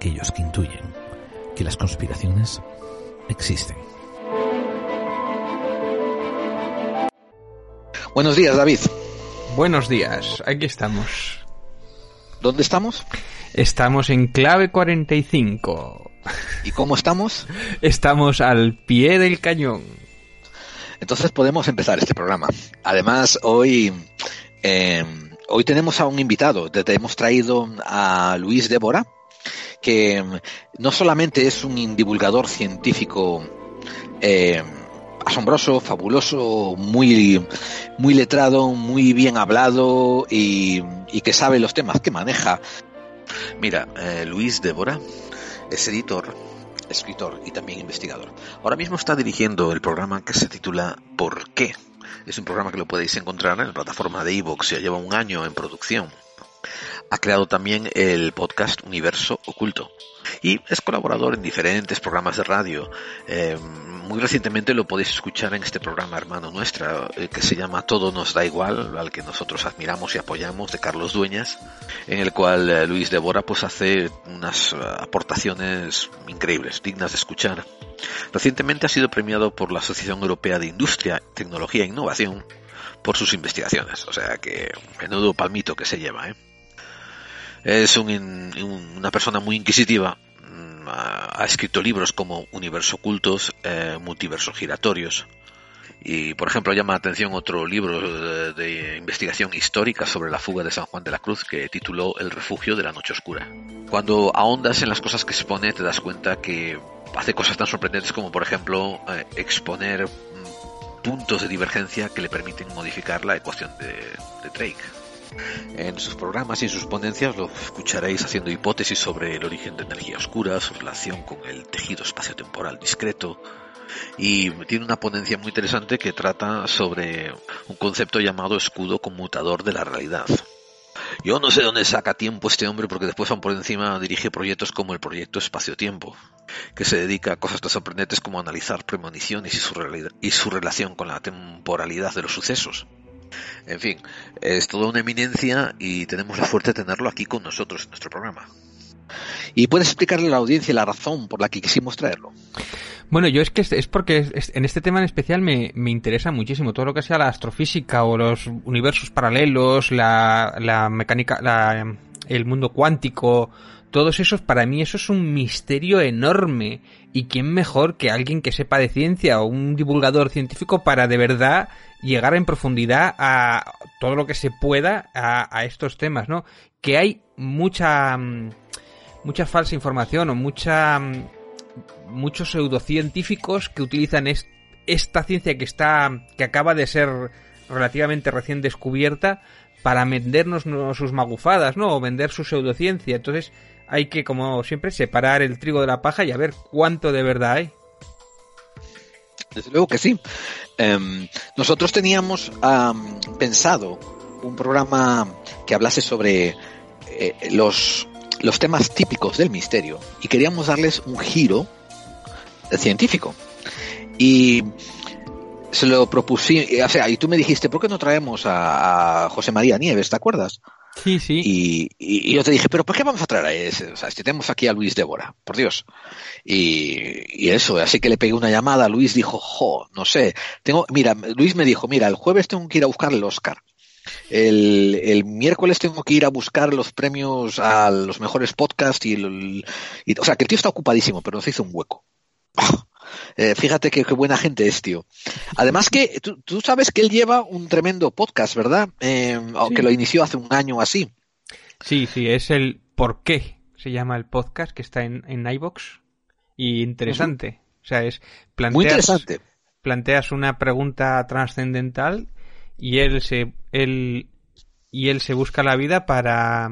aquellos que intuyen que las conspiraciones existen. Buenos días, David. Buenos días, aquí estamos. ¿Dónde estamos? Estamos en clave 45. ¿Y cómo estamos? Estamos al pie del cañón. Entonces podemos empezar este programa. Además, hoy, eh, hoy tenemos a un invitado. Te hemos traído a Luis Débora, que no solamente es un divulgador científico eh, asombroso, fabuloso, muy, muy letrado, muy bien hablado y, que sabe los temas que maneja. Mira, eh, Luis Débora es editor, escritor y también investigador. Ahora mismo está dirigiendo el programa que se titula ¿Por qué? Es un programa que lo podéis encontrar en la plataforma de iVoox, ya lleva un año en producción. Ha creado también el podcast Universo Oculto y es colaborador en diferentes programas de radio. Eh, muy recientemente lo podéis escuchar en este programa hermano nuestra eh, que se llama Todo nos da igual, al que nosotros admiramos y apoyamos, de Carlos Dueñas, en el cual eh, Luis Débora pues hace unas aportaciones increíbles, dignas de escuchar. Recientemente ha sido premiado por la Asociación Europea de Industria, Tecnología e Innovación por sus investigaciones, o sea que menudo palmito que se lleva, ¿eh? Es un, una persona muy inquisitiva. Ha escrito libros como Universo Ocultos, eh, Multiversos Giratorios. Y, por ejemplo, llama la atención otro libro de, de, investigación histórica sobre la fuga de San Juan de la Cruz que tituló El refugio de la noche oscura. Cuando ahondas en las cosas que expone, te das cuenta que hace cosas tan sorprendentes como, por ejemplo, eh, exponer puntos de divergencia que le permiten modificar la ecuación de Drake. En sus programas y en sus ponencias lo escucharéis haciendo hipótesis sobre el origen de energía oscura, su relación con el tejido espaciotemporal discreto, y tiene una ponencia muy interesante que trata sobre un concepto llamado escudo conmutador de la realidad. Yo no sé dónde saca tiempo este hombre porque después van por encima dirige proyectos como el proyecto Espacio-Tiempo, que se dedica a cosas tan sorprendentes como analizar premoniciones y su, y su relación con la temporalidad de los sucesos. En fin, es toda una eminencia y tenemos la suerte de tenerlo aquí con nosotros en nuestro programa. ¿Y puedes explicarle a la audiencia la razón por la que quisimos traerlo? Bueno, yo es que es porque en este tema en especial me, me interesa muchísimo todo lo que sea la astrofísica o los universos paralelos, la, la mecánica, la, el mundo cuántico, todos esos, para mí eso es un misterio enorme. ¿Y quién mejor que alguien que sepa de ciencia o un divulgador científico para de verdad llegar en profundidad a todo lo que se pueda a, estos temas, ¿no? Que hay mucha, mucha falsa información o mucha, muchos pseudocientíficos que utilizan es, esta ciencia que está, que acaba de ser relativamente recién descubierta para vendernos sus magufadas, ¿no? O vender su pseudociencia. Entonces, hay que, como siempre, separar el trigo de la paja y a ver cuánto de verdad hay. Desde luego que sí. Eh, nosotros teníamos um, pensado un programa que hablase sobre eh, los, los temas típicos del misterio y queríamos darles un giro científico. Y se lo propuse, o sea, y tú me dijiste, ¿por qué no traemos a José María Nieves, ¿te acuerdas? Sí, sí. Y, y, yo te dije, pero ¿por qué vamos a traer a ese? O sea, si tenemos aquí a Luis Débora, por Dios. Y, eso, así que le pegué una llamada, Luis dijo, jo, no sé, tengo, mira, Luis me dijo, mira, el jueves tengo que ir a buscar el Oscar. El, el miércoles tengo que ir a buscar los premios a los mejores podcasts y o sea, que el tío está ocupadísimo, pero nos hizo un hueco. Eh, fíjate qué, qué, buena gente es, tío. Además que tú, tú, sabes que él lleva un tremendo podcast, ¿verdad? Eh, sí. Que lo inició hace un año así. Sí, sí, es el ¿Por qué? Se llama el podcast que está en, en iVox. Y interesante. O sea, es planteas, Muy interesante. planteas una pregunta trascendental y él se él y él se busca la vida para,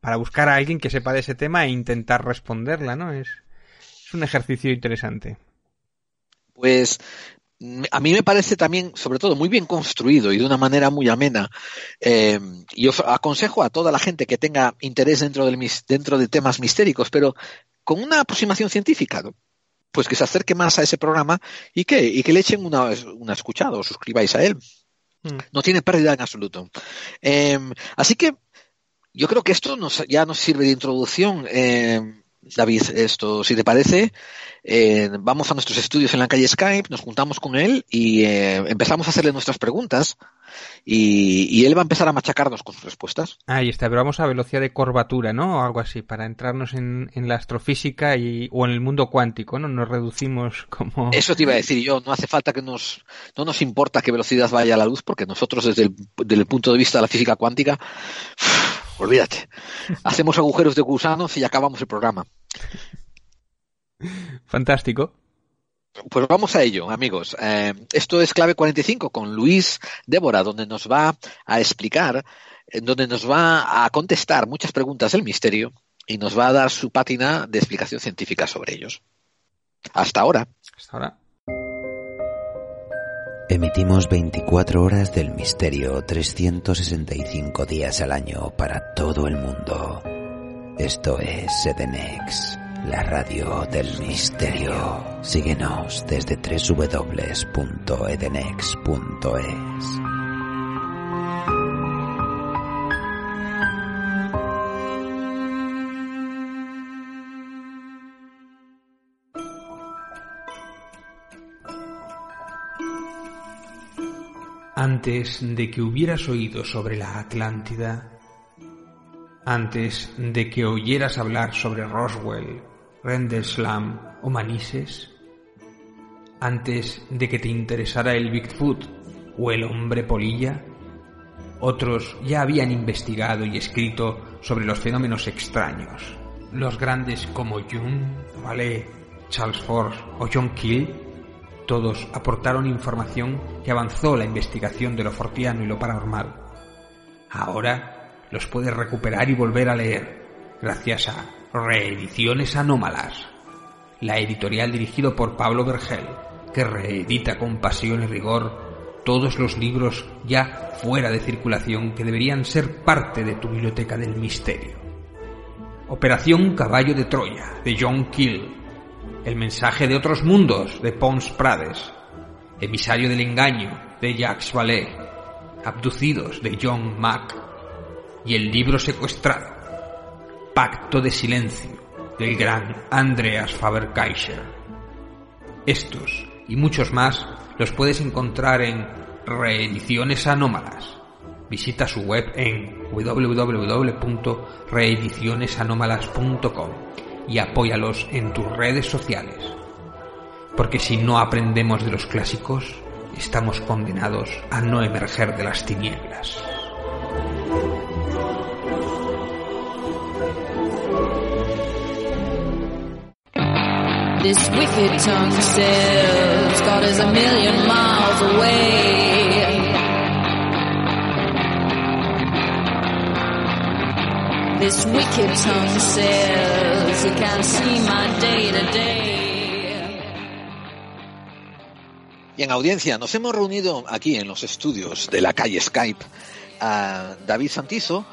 para buscar a alguien que sepa de ese tema e intentar responderla, ¿no? Es, es un ejercicio interesante. Pues a mí me parece también, sobre todo, muy bien construido y de una manera muy amena. Eh, yo aconsejo a toda la gente que tenga interés dentro, del, dentro de temas mistéricos, pero con una aproximación científica, pues que se acerque más a ese programa y que, y que le echen una, una escuchada o suscribáis a él. Mm. No tiene pérdida en absoluto. Eh, así que yo creo que esto nos, ya nos sirve de introducción. Eh, David, esto, si te parece, eh, vamos a nuestros estudios en la calle Skype, nos juntamos con él y eh, empezamos a hacerle nuestras preguntas y, él va a empezar a machacarnos con sus respuestas. Ahí está, pero vamos a velocidad de curvatura, ¿no? O algo así, para entrarnos en, la astrofísica y, o en el mundo cuántico, ¿no? Nos reducimos como... Eso te iba a decir yo, no hace falta que nos... No nos importa qué velocidad vaya a la luz porque nosotros desde el, desde el punto de vista de la física cuántica olvídate. Hacemos agujeros de gusanos y acabamos el programa. Fantástico. Pues vamos a ello, amigos. Eh, esto es Clave 45 con Luis Débora, donde nos va a explicar, eh, donde nos va a contestar muchas preguntas del misterio y nos va a dar su pátina de explicación científica sobre ellos. Hasta ahora. Hasta ahora. Emitimos 24 horas del misterio 365 días al año para todo el mundo. Esto es Edenex, la radio del misterio. Síguenos desde www.edenex.es. antes de que hubieras oído sobre la Atlántida, antes de que oyeras hablar sobre Roswell, Rendlesham o Manises, antes de que te interesara el Bigfoot o el hombre polilla, otros ya habían investigado y escrito sobre los fenómenos extraños. Los grandes como Jung, Vallée, Charles Force o John Keel todos aportaron información que avanzó la investigación de lo fortiano y lo paranormal. Ahora los puedes recuperar y volver a leer gracias a Reediciones Anómalas, la editorial dirigido por Pablo Vergel, que reedita con pasión y rigor todos los libros ya fuera de circulación que deberían ser parte de tu biblioteca del misterio. Operación Caballo de Troya, de John Keel, el mensaje de otros mundos de Pons Prades, Emisario del engaño de Jacques Vallée, Abducidos de John Mack y el libro secuestrado, Pacto de Silencio del gran Andreas Faber-Kaiser. Estos y muchos más los puedes encontrar en Reediciones Anómalas. Visita su web en www.reedicionesanómalas.com y apóyalos en tus redes sociales. Porque si no aprendemos de los clásicos, estamos condenados a no emerger de las tinieblas. This wicked tongue says God is a million miles away. This wicked tongue says he can't see my day to day. Y en audiencia, nos hemos reunido aquí en los estudios de la calle Skype a David Santizo,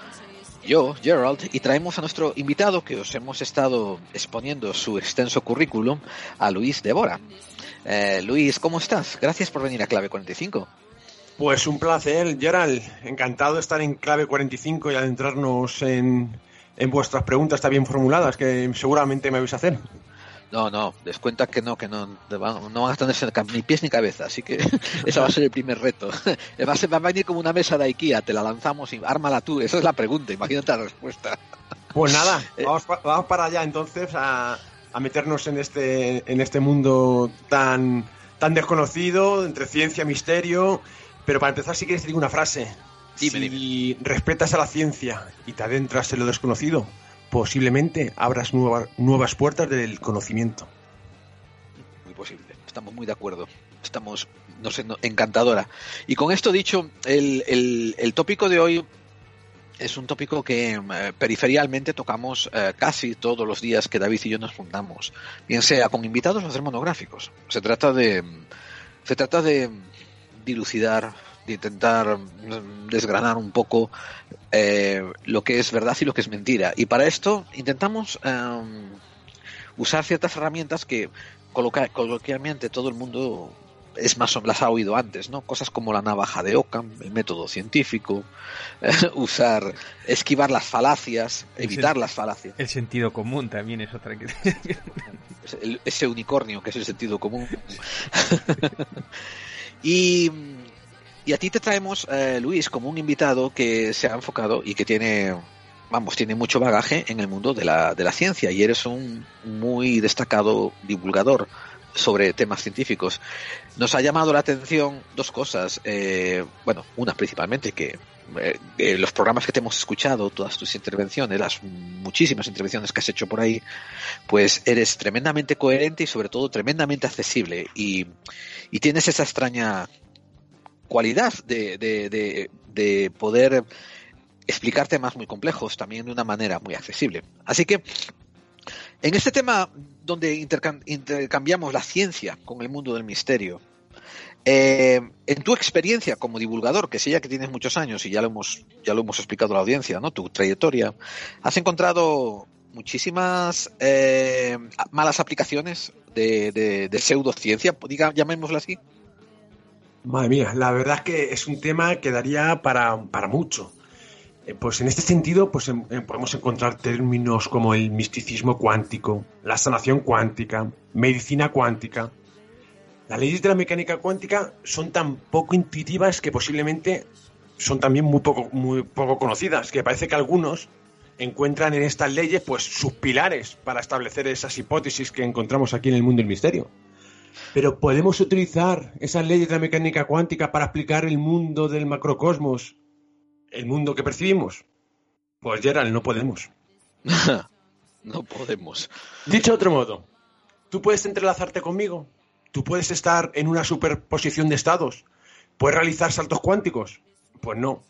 yo, Gerald, y traemos a nuestro invitado que os hemos estado exponiendo su extenso currículum, a Luis Devora. Eh, Luis, ¿cómo estás? Gracias por venir a Clave 45. Pues un placer, Gerald. Encantado de estar en clave 45 y adentrarnos en, en vuestras preguntas tan bien formuladas que seguramente me vais a hacer. No, no, les cuenta que no, que no, no van a tener ni pies ni cabeza, así que ese va a ser el primer reto. Va a, ser, va a venir como una mesa de IKEA, te la lanzamos y ármala tú, esa es la pregunta, imagínate la respuesta. Pues nada, eh, vamos, vamos para allá entonces a, a, meternos en este, en este mundo tan, tan desconocido, entre ciencia, misterio pero para empezar, si quieres, te digo una frase. si respetas a la ciencia y te adentras en lo desconocido, posiblemente abras nuevas puertas del conocimiento. Muy posible. Estamos muy de acuerdo. Estamos, no sé, encantadora. Y con esto dicho, el, tópico de hoy es un tópico que eh, periferialmente tocamos eh, casi todos los días que David y yo nos juntamos, bien sea con invitados o hacer monográficos. Se trata de, se trata de dilucidar, de intentar desgranar un poco eh, lo que es verdad y lo que es mentira. Y para esto intentamos em, usar ciertas herramientas que coloquialmente todo el mundo es más las ha oído antes, ¿no? Cosas como la navaja de Ockham, el método científico, usar, esquivar las falacias, evitar las falacias. El sentido común también es otra que... ese unicornio que es el sentido común. y, y a ti te traemos, eh, Luis, como un invitado que se ha enfocado y que tiene vamos, tiene mucho bagaje en el mundo de la, de la ciencia y eres un muy destacado divulgador sobre temas científicos. Nos ha llamado la atención dos cosas. Eh, bueno, una principalmente que eh, los programas que te hemos escuchado, todas tus intervenciones, las muchísimas intervenciones que has hecho por ahí, pues eres tremendamente coherente y sobre todo tremendamente accesible y, y tienes esa extraña cualidad de, de, de poder explicar temas muy complejos también de una manera muy accesible. Así que en este tema donde intercambiamos la ciencia con el mundo del misterio, eh, en tu experiencia como divulgador, que sé ya que tienes muchos años y ya lo hemos, ya lo hemos explicado a la audiencia, ¿no? Tu trayectoria, has encontrado muchísimas eh, malas aplicaciones de, pseudociencia, diga, llamémosla así. Madre mía, la verdad es que es un tema que daría para, para mucho. Eh, pues en este sentido pues em, em, podemos encontrar términos como el misticismo cuántico, la sanación cuántica, medicina cuántica. Las leyes de la mecánica cuántica son tan poco intuitivas que posiblemente son también muy poco, muy poco conocidas, que parece que algunos encuentran en estas leyes pues sus pilares para establecer esas hipótesis que encontramos aquí en el mundo del misterio. Pero podemos utilizar esas leyes de la mecánica cuántica para explicar el mundo del macrocosmos el mundo que percibimos? Pues Gerald, no podemos. no podemos. Dicho de otro modo, ¿tú puedes entrelazarte conmigo? ¿Tú puedes estar en una superposición de estados? ¿Puedes realizar saltos cuánticos? Pues no.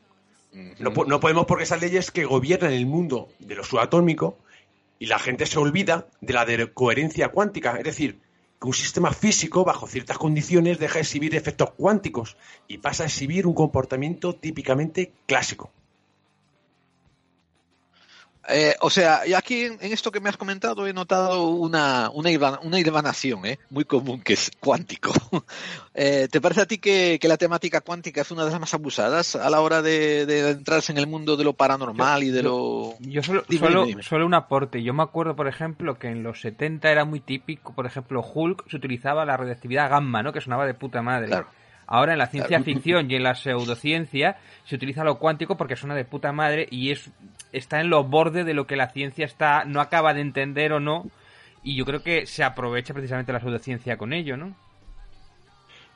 No, no, podemos porque esas leyes que gobiernan el mundo de lo subatómico y la gente se olvida de la de coherencia cuántica. Es decir, un sistema físico, bajo ciertas condiciones, deja de exhibir efectos cuánticos y pasa a exhibir un comportamiento típicamente clásico. Eh, o sea, y aquí en, esto que me has comentado he notado una, una, una ¿eh? muy común, que es cuántico. Eh, ¿Te parece a ti que, la temática cuántica es una de las más abusadas a la hora de, entrarse en el mundo de lo paranormal y de lo... Yo solo, un aporte. Yo me acuerdo, por ejemplo, que en los 70 era muy típico, por ejemplo, Hulk se utilizaba la radioactividad gamma, ¿no? Que sonaba de puta madre. Claro. Ahora en la ciencia ficción y en la pseudociencia se utiliza lo cuántico porque suena de puta madre y es está en los bordes de lo que la ciencia está no acaba de entender o no y yo creo que se aprovecha precisamente la pseudociencia con ello, ¿no?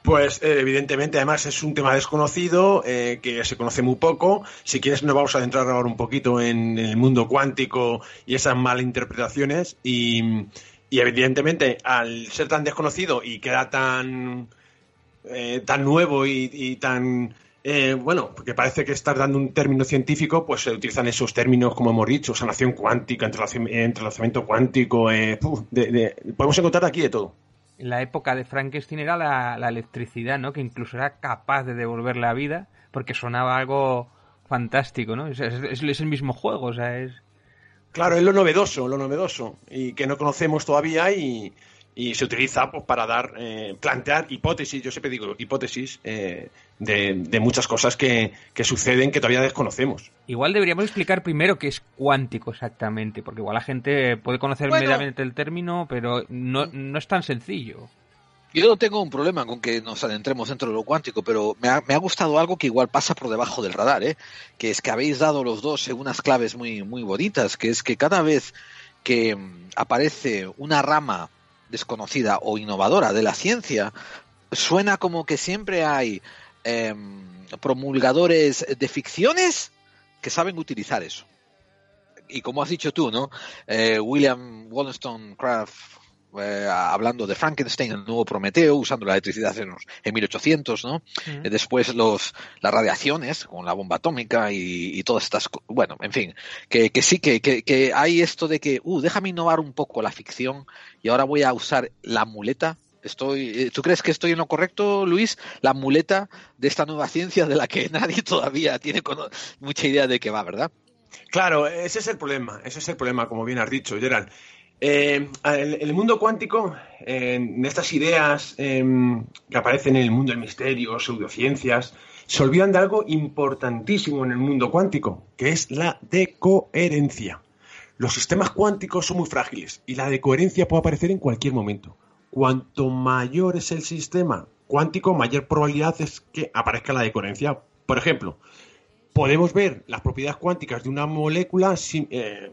Pues eh, evidentemente, además es un tema desconocido eh, que se conoce muy poco. Si quieres, nos vamos a adentrar ahora un poquito en, el mundo cuántico y esas malinterpretaciones. Y, y evidentemente, al ser tan desconocido y queda tan eh, tan nuevo y, tan eh, bueno, porque parece que estás dando un término científico, pues se utilizan esos términos, como hemos dicho, sanación cuántica, entrelazamiento cuántico, eh, podemos encontrar aquí de todo. En la época de Frankenstein era la, electricidad, ¿no? Que incluso era capaz de devolver la vida, porque sonaba algo fantástico, ¿no? Es, es el mismo juego, o sea, es... Claro, es lo novedoso, lo novedoso, y que no conocemos todavía y, y se utiliza pues, para dar, eh, plantear hipótesis, yo siempre digo hipótesis, eh, de, muchas cosas que, suceden que todavía desconocemos. Igual deberíamos explicar primero qué es cuántico exactamente, porque igual la gente puede conocer mediamente el término, pero no, no es tan sencillo. Yo no tengo un problema con que nos adentremos dentro de lo cuántico, pero me ha, me ha, gustado algo que igual pasa por debajo del radar, ¿eh? que es que habéis dado los dos unas claves muy, muy bonitas, que es que cada vez que mm, aparece una rama desconocida o innovadora de la ciencia, suena como que siempre hay em, promulgadores de ficciones que saben utilizar eso. Y como has dicho tú, ¿no? Eh, William Wollstonecraft eh, hablando de Frankenstein, el nuevo Prometeo, usando la electricidad en, en 1800, ¿no? Eh, después los, las radiaciones con la bomba atómica y, todas estas, bueno, en fin, que, que sí, que, que, hay esto de que, uh, déjame innovar un poco la ficción y ahora voy a usar la muleta Estoy, eh, ¿Tú crees que estoy en lo correcto, Luis? La muleta de esta nueva ciencia de la que nadie todavía tiene mucha idea de qué va, ¿verdad? Claro, ese es el problema, ese es el problema, como bien has dicho, Gerald. Eh, el mundo cuántico, en estas ideas em, que aparecen en el mundo del misterio, pseudociencias, se olvidan de algo importantísimo en el mundo cuántico, que es la decoherencia. Los sistemas cuánticos son muy frágiles y la decoherencia puede aparecer en cualquier momento. Cuanto mayor es el sistema cuántico, mayor probabilidad es que aparezca la decoherencia. Por ejemplo, podemos ver las propiedades cuánticas de una molécula eh,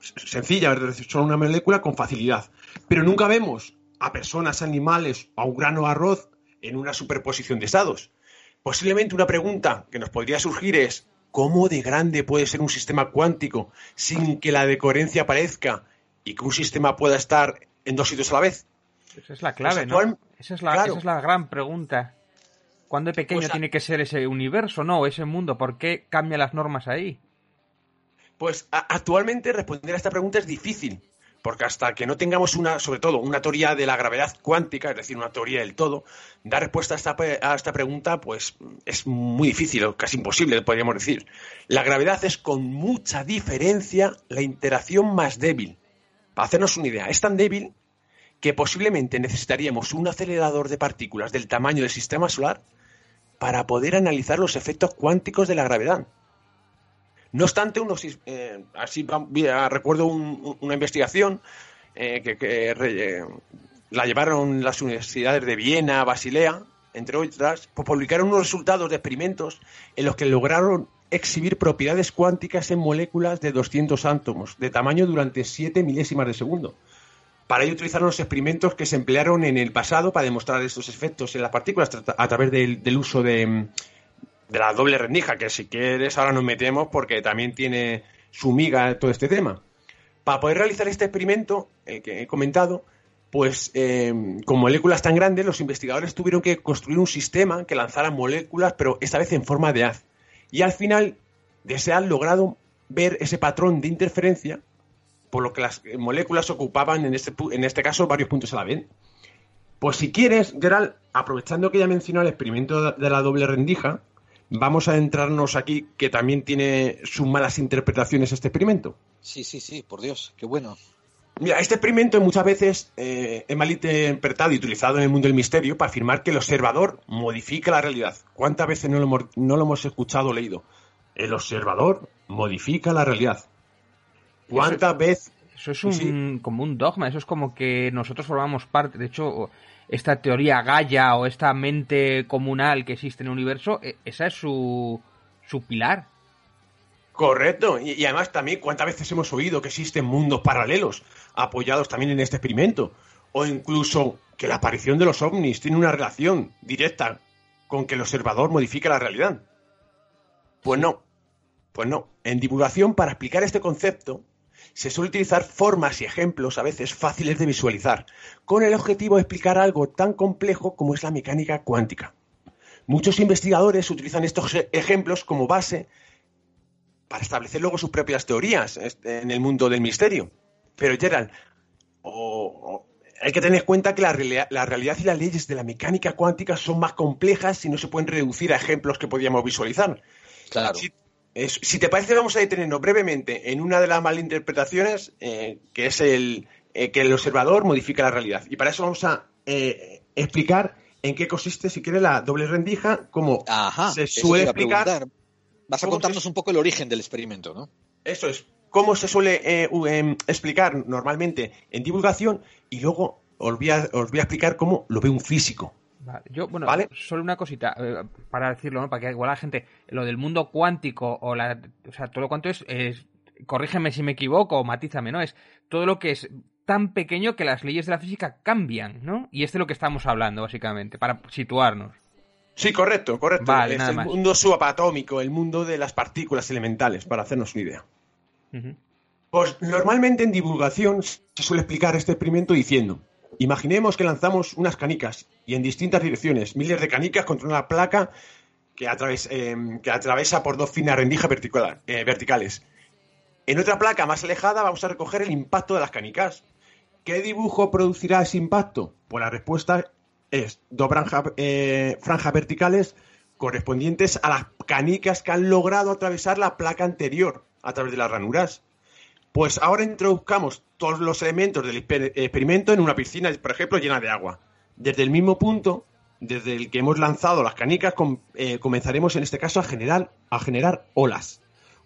sencilla, solo una molécula con facilidad. Pero nunca vemos a personas, animales o a un grano de arroz en una superposición de estados. Posiblemente una pregunta que nos podría surgir es ¿cómo de grande puede ser un sistema cuántico sin que la decoherencia aparezca y que un sistema pueda estar en dos sitios a la vez? Esa es la clave, ¿no? Esa es la, esa es la gran pregunta. ¿Cuándo de pequeño tiene que ser ese universo, no? Ese mundo. ¿Por qué cambian las normas ahí? Pues actualmente responder a esta pregunta es difícil, porque hasta que no tengamos una, sobre todo, una teoría de la gravedad cuántica, es decir, una teoría del todo, dar respuesta a esta, a esta pregunta, pues es muy difícil, o casi imposible, podríamos decir. La gravedad es con mucha diferencia la interacción más débil. Para hacernos una idea, es tan débil que posiblemente necesitaríamos un acelerador de partículas del tamaño del sistema solar para poder analizar los efectos cuánticos de la gravedad. No obstante, unos, eh, así recuerdo una investigación eh, que, eh, la llevaron las universidades de Viena, Basilea, entre otras, pues publicaron unos resultados de experimentos en los que lograron exhibir propiedades cuánticas en moléculas de 200 átomos de tamaño durante 7 milésimas de segundo. Para ello utilizaron los experimentos que se emplearon en el pasado para demostrar estos efectos en las partículas a través del, uso de, la doble rendija, que si quieres ahora nos metemos porque también tiene su miga todo este tema. Para poder realizar este experimento, el que he comentado, pues eh, con moléculas tan grandes, los investigadores tuvieron que construir un sistema que lanzara moléculas, pero esta vez en forma de haz. Y al final de se han logrado ver ese patrón de interferencia por lo que las moléculas ocupaban en este, en este caso varios puntos a la vez. Pues si quieres, Gerald, aprovechando que ya mencionó el experimento de la doble rendija, vamos a entrarnos aquí, que también tiene sus malas interpretaciones este experimento. Sí, sí, sí, por Dios, qué bueno. Mira, este experimento muchas veces eh, es mal interpretado y utilizado en el mundo del misterio para afirmar que el observador modifica la realidad. ¿Cuántas veces no lo, no lo hemos escuchado o leído? El observador modifica la realidad. ¿Cuántas veces? Eso es un, como un dogma, eso es como que nosotros formamos parte. De hecho, esta teoría Gaia o esta mente comunal que existe en el universo, e, esa es su, su pilar. Correcto, y, además también cuántas veces hemos oído que existen mundos paralelos apoyados también en este experimento, o incluso que la aparición de los ovnis tiene una relación directa con que el observador modifica la realidad. Pues no, pues no. En divulgación, para explicar este concepto, se suele utilizar formas y ejemplos a veces fáciles de visualizar, con el objetivo de explicar algo tan complejo como es la mecánica cuántica. Muchos investigadores utilizan estos e-, ejemplos como base para establecer luego sus propias teorías este, en el mundo del misterio. Pero Gerald, hay que tener en cuenta que la, realidad y las leyes de la mecánica cuántica son más complejas y no se pueden reducir a ejemplos que podíamos visualizar. Claro si te parece, vamos a detenernos brevemente en una de las malinterpretaciones, eh, que es el eh, que el observador modifica la realidad. Y para eso vamos a eh, explicar en qué consiste, si quiere, la doble rendija, cómo se suele explicar. Vas a contarnos un poco el origen del experimento, ¿no? Eso es. Cómo se suele em, explicar normalmente en divulgación y luego os voy, a, os voy a explicar cómo lo ve un físico. Yo, bueno, solo una cosita eh, para decirlo, ¿no? Para que igual la gente, lo del mundo cuántico o la, o sea, todo lo cuanto es, es, corrígeme si me equivoco o matízame, ¿no? Es todo lo que es tan pequeño que las leyes de la física cambian, ¿no? Y este es lo que estamos hablando, básicamente, para situarnos. Sí, correcto, correcto. es el mundo subatómico, el mundo de las partículas elementales, para hacernos una idea. Pues normalmente en divulgación se suele explicar este experimento diciendo Imaginemos que lanzamos unas canicas y en distintas direcciones, miles de canicas contra una placa que, eh, que atraviesa por dos finas rendijas eh, verticales. En otra placa más alejada vamos a recoger el impacto de las canicas. ¿Qué dibujo producirá ese impacto? Pues la respuesta es dos eh, franjas verticales correspondientes a las canicas que han logrado atravesar la placa anterior a través de las ranuras. Pues ahora introduzcamos todos los elementos del experimento en una piscina, por ejemplo, llena de agua. Desde el mismo punto, desde el que hemos lanzado las canicas, eh, comenzaremos en este caso a generar, a generar olas.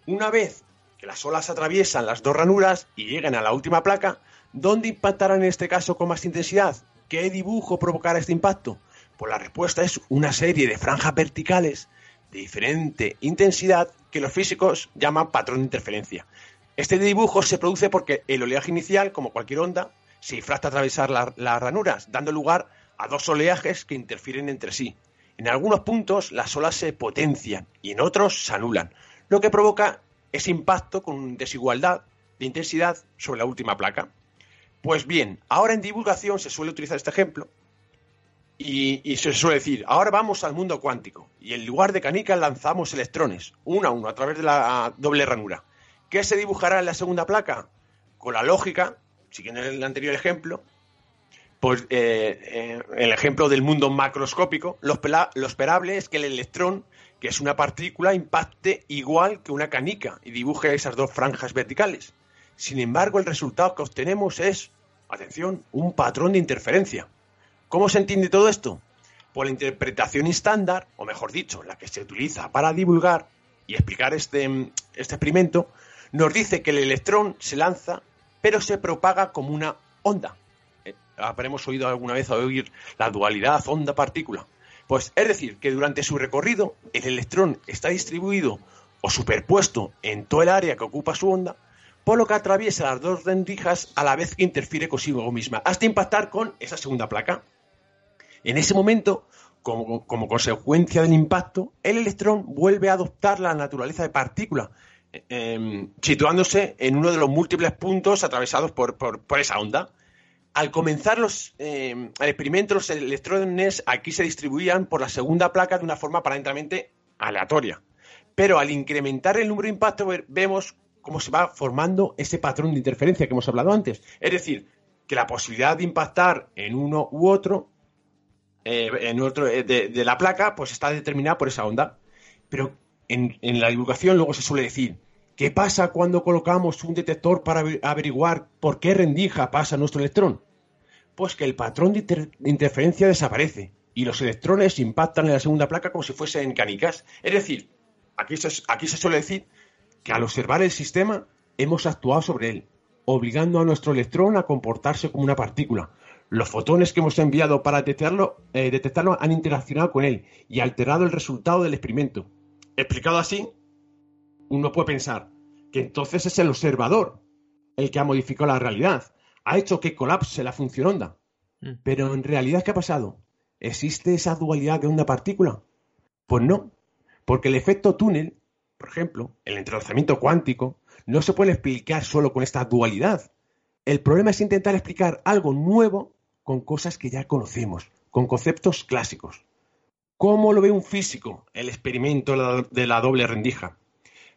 Una vez que las olas atraviesan las dos ranuras y llegan a la última placa, ¿dónde impactarán en este caso con más intensidad? ¿Qué dibujo provocará este impacto? Pues la respuesta es una serie de franjas verticales de diferente intensidad que los físicos llaman patrón de interferencia. Este dibujo se produce porque el oleaje inicial, como cualquier onda, se difracta a atravesar las ranuras, dando lugar a dos oleajes que interfieren entre sí. En algunos puntos las olas se potencian y en otros se anulan, lo que provoca ese impacto con desigualdad de intensidad sobre la última placa. Pues bien, ahora en divulgación se suele utilizar este ejemplo y, se suele decir, ahora vamos al mundo cuántico y en lugar de canicas lanzamos electrones, uno a uno, a través de la doble ranura. ¿Qué se dibujará en la segunda placa? Con la lógica, siguiendo el anterior ejemplo, pues eh, eh, el ejemplo del mundo macroscópico, lo, esperable es que el electrón, que es una partícula, impacte igual que una canica y dibuje esas dos franjas verticales. Sin embargo, el resultado que obtenemos es, atención, un patrón de interferencia. ¿Cómo se entiende todo esto? Por la interpretación estándar, o mejor dicho, la que se utiliza para divulgar y explicar este, este experimento, nos dice que el electrón se lanza, pero se propaga como una onda. Eh, habremos oído alguna vez oír la dualidad onda-partícula. Pues es decir, que durante su recorrido el electrón está distribuido o superpuesto en todo el área que ocupa su onda, por lo que atraviesa las dos rendijas a la vez que interfiere consigo misma, hasta impactar con esa segunda placa. En ese momento, como, consecuencia del impacto, el electrón vuelve a adoptar la naturaleza de partícula, em, situándose en uno de los múltiples puntos atravesados por, esa onda. Al comenzar los, em, el experimento, los electrones aquí se distribuían por la segunda placa de una forma aparentemente aleatoria. Pero al incrementar el número de impactos vemos cómo se va formando ese patrón de interferencia que hemos hablado antes. Es decir, que la posibilidad de impactar en uno u otro eh, en eh, de, la placa, pues está determinada por esa onda. Pero en, la divulgación luego se suele decir, ¿qué pasa cuando colocamos un detector para averiguar por qué rendija pasa nuestro electrón? Pues que el patrón de, interferencia desaparece y los electrones impactan en la segunda placa como si fuesen canicas. Es decir, aquí se suele decir que al observar el sistema hemos actuado sobre él, obligando a nuestro electrón a comportarse como una partícula, los fotones que hemos enviado para detectarlo, eh, detectarlo han interaccionado con él y alterado el resultado del experimento. Explicado así, uno puede pensar que entonces es el observador el que ha modificado la realidad, ha hecho que colapse la función onda. Mm. Pero en realidad, ¿qué ha pasado? ¿Existe esa dualidad de onda-partícula? Pues no, porque el efecto túnel, por ejemplo, el entrelazamiento cuántico, no se puede explicar solo con esta dualidad. El problema es intentar explicar algo nuevo con cosas que ya conocemos, con conceptos clásicos. ¿Cómo lo ve un físico el experimento de la doble rendija?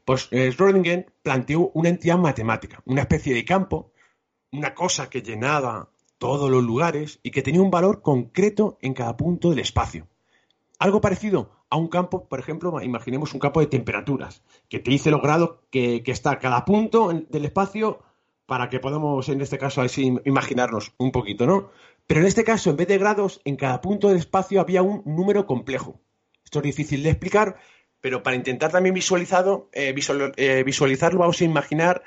Pues eh, Schrödinger planteó una entidad matemática, una especie de campo, una cosa que llenaba todos los lugares y que tenía un valor concreto en cada punto del espacio. Algo parecido a un campo, por ejemplo, imaginemos un campo de temperaturas, que te dice los grados que, que está cada punto del espacio para que podamos, en este caso, así imaginarnos un poquito, ¿no? Pero en este caso, en vez de grados, en cada punto del espacio había un número complejo. Esto es difícil de explicar, pero para intentar también eh, eh, visualizarlo, vamos a imaginar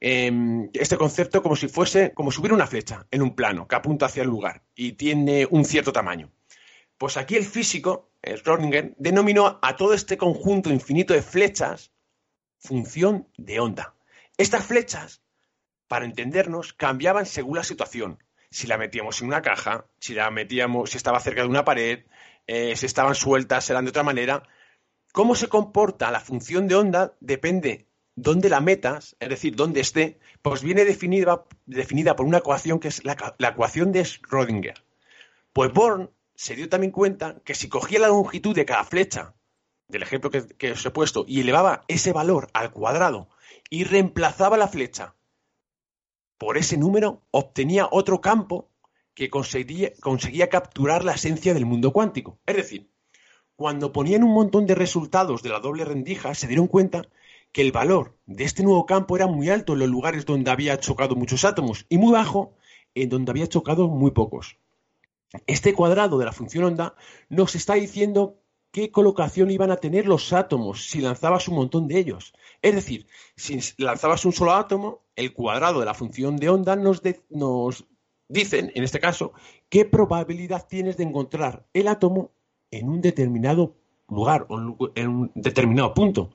em, este concepto como si fuese, como si hubiera una flecha en un plano que apunta hacia el lugar y tiene un cierto tamaño. Pues aquí el físico, Schrödinger, denominó a todo este conjunto infinito de flechas función de onda. Estas flechas, para entendernos, cambiaban según la situación si la metíamos en una caja, si la metíamos, si estaba cerca de una pared, eh, si estaban sueltas, eran de otra manera. Cómo se comporta la función de onda depende dónde la metas, es decir, dónde esté, pues viene definida, definida por una ecuación que es la, ecuación de Schrödinger. Pues Born se dio también cuenta que si cogía la longitud de cada flecha, del ejemplo que, que os he puesto, y elevaba ese valor al cuadrado y reemplazaba la flecha por ese número obtenía otro campo que conseguía, conseguía capturar la esencia del mundo cuántico. Es decir, cuando ponían un montón de resultados de la doble rendija, se dieron cuenta que el valor de este nuevo campo era muy alto en los lugares donde había chocado muchos átomos y muy bajo en donde había chocado muy pocos. Este cuadrado de la función onda nos está diciendo qué colocación iban a tener los átomos si lanzabas un montón de ellos. Es decir, si lanzabas un solo átomo, el cuadrado de la función de onda nos, nos dicen, en este caso, qué probabilidad tienes de encontrar el átomo en un determinado lugar o en un determinado punto.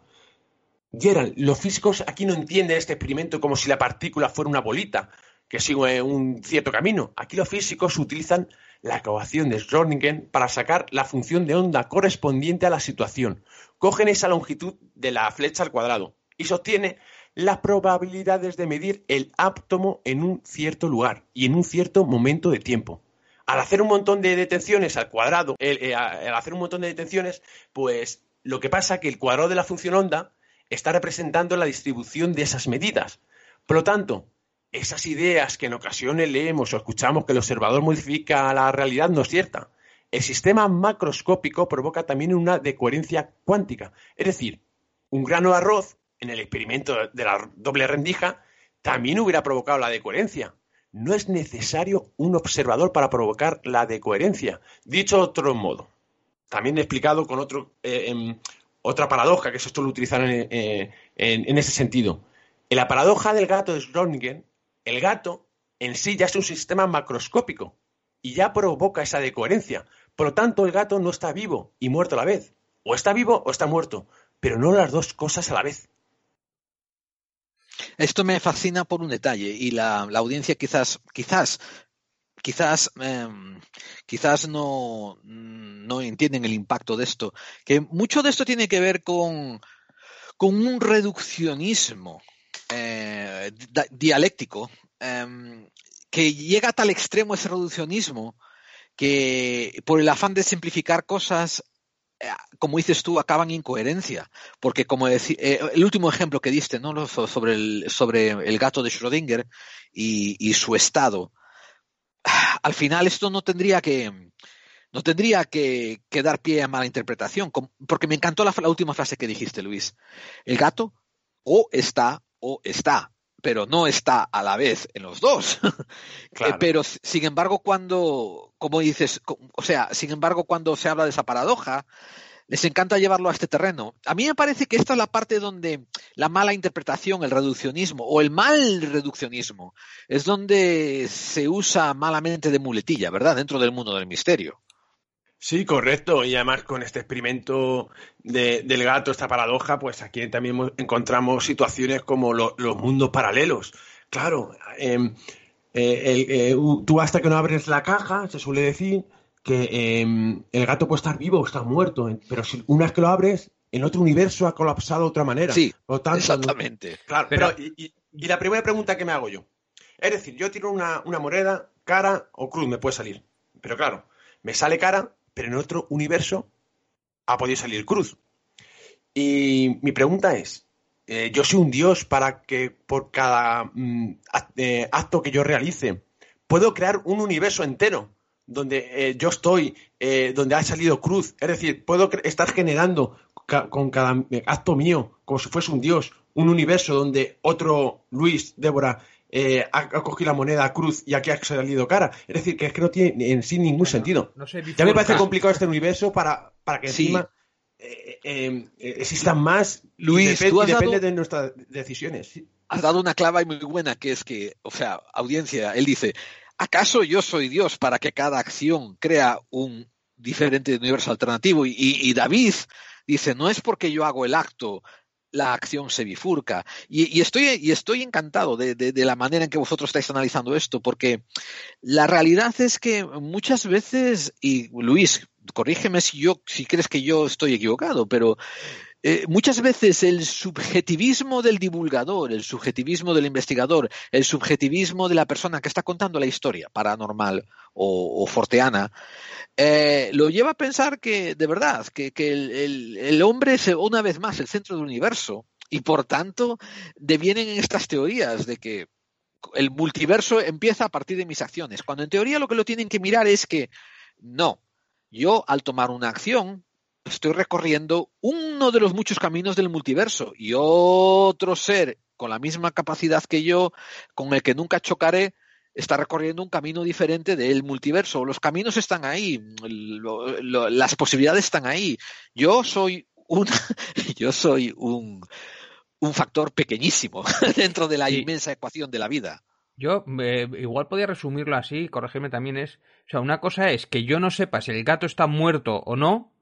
Gerald, los físicos aquí no entienden este experimento como si la partícula fuera una bolita que sigue un cierto camino. Aquí los físicos utilizan la ecuación de Schrödinger para sacar la función de onda correspondiente a la situación. Cogen esa longitud de la flecha al cuadrado y sostiene las probabilidades de medir el átomo en un cierto lugar y en un cierto momento de tiempo. Al hacer un montón de detenciones al cuadrado, eh, al hacer un montón de detenciones, pues lo que pasa es que el cuadrado de la función onda está representando la distribución de esas medidas. Por lo tanto, esas ideas que en ocasiones leemos o escuchamos que el observador modifica la realidad no es cierta. El sistema macroscópico provoca también una decoherencia cuántica. Es decir, un grano de arroz en el experimento de la doble rendija también hubiera provocado la decoherencia. No es necesario un observador para provocar la decoherencia. Dicho de otro modo, también he explicado con otro, eh, otra paradoja, que esto lo utilizaron en, en, ese sentido. En la paradoja del gato de Schrödinger el gato en sí ya es un sistema macroscópico y ya provoca esa decoherencia. Por lo tanto, el gato no está vivo y muerto a la vez. O está vivo o está muerto, pero no las dos cosas a la vez. Esto me fascina por un detalle y la, audiencia quizás, quizás, quizás, em, quizás no, no entienden el impacto de esto. Que mucho de esto tiene que ver con, con un reduccionismo eh, dialéctico em, que llega a tal extremo ese reduccionismo que por el afán de simplificar cosas, como dices tú, acaban incoherencia. Porque como decir, eh, el último ejemplo que diste, ¿no? Sobre el, sobre el gato de Schrödinger y, su estado. Al final esto no tendría que, no tendría que, dar pie a mala interpretación, porque me encantó la, última frase que dijiste, Luis. El gato o está o está, pero no está a la vez en los dos. Eh, pero sin embargo, cuando, como dices, o sea, sin embargo, cuando se habla de esa paradoja, les encanta llevarlo a este terreno. A mí me parece que esta es la parte donde la mala interpretación, el reduccionismo o el mal reduccionismo es donde se usa malamente de muletilla, ¿verdad? Dentro del mundo del misterio. Sí, correcto. Y además con este experimento del gato, esta paradoja, pues aquí también encontramos situaciones como los mundos paralelos. Claro, em, eh, eh, tú hasta que no abres la caja, se suele decir que em, el gato puede estar vivo o está muerto, pero si una vez que lo abres, en otro universo ha colapsado de otra manera. Sí, exactamente. Claro, pero, y, la primera pregunta que me hago yo, es decir, yo tiro una, una moneda, cara o cruz, me puede salir. Pero claro, me sale cara pero en otro universo ha podido salir cruz. Y mi pregunta es, eh, yo soy un dios para que por cada mm, eh, acto que yo realice, puedo crear un universo entero donde eh, yo estoy, donde ha salido cruz. Es decir, puedo estar generando con cada acto mío, como si fuese un dios, un universo donde otro Luis, Débora, eh, ha, cogido la moneda cruz y aquí ha salido cara. Es decir, que es que no tiene en sí ningún sentido. ya me parece complicado este universo para, para que encima eh, eh, existan más Luis, y, depende de nuestras decisiones. Has dado una clava muy buena que es que, o sea, audiencia, él dice, ¿acaso yo soy Dios para que cada acción crea un diferente universo alternativo? y David dice, no es porque yo hago el acto la acción se bifurca. Y, estoy, y estoy encantado de, la manera en que vosotros estáis analizando esto, porque la realidad es que muchas veces, y Luis, corrígeme si, yo, si crees que yo estoy equivocado, pero eh, muchas veces el subjetivismo del divulgador, el subjetivismo del investigador, el subjetivismo de la persona que está contando la historia paranormal o, forteana, eh, lo lleva a pensar que, de verdad, que, el, hombre es una vez más el centro del universo y por tanto devienen estas teorías de que el multiverso empieza a partir de mis acciones, cuando en teoría lo que lo tienen que mirar es que no, yo al tomar una acción estoy recorriendo uno de los muchos caminos del multiverso y otro ser con la misma capacidad que yo, con el que nunca chocaré, está recorriendo un camino diferente del multiverso. Los caminos están ahí, lo, lo, las posibilidades están ahí. Yo soy un, yo soy un, un factor pequeñísimo dentro de la sí. inmensa ecuación de la vida. Yo eh, igual podía resumirlo así, corregirme también es, o sea, una cosa es que yo no sepa si el gato está muerto o no,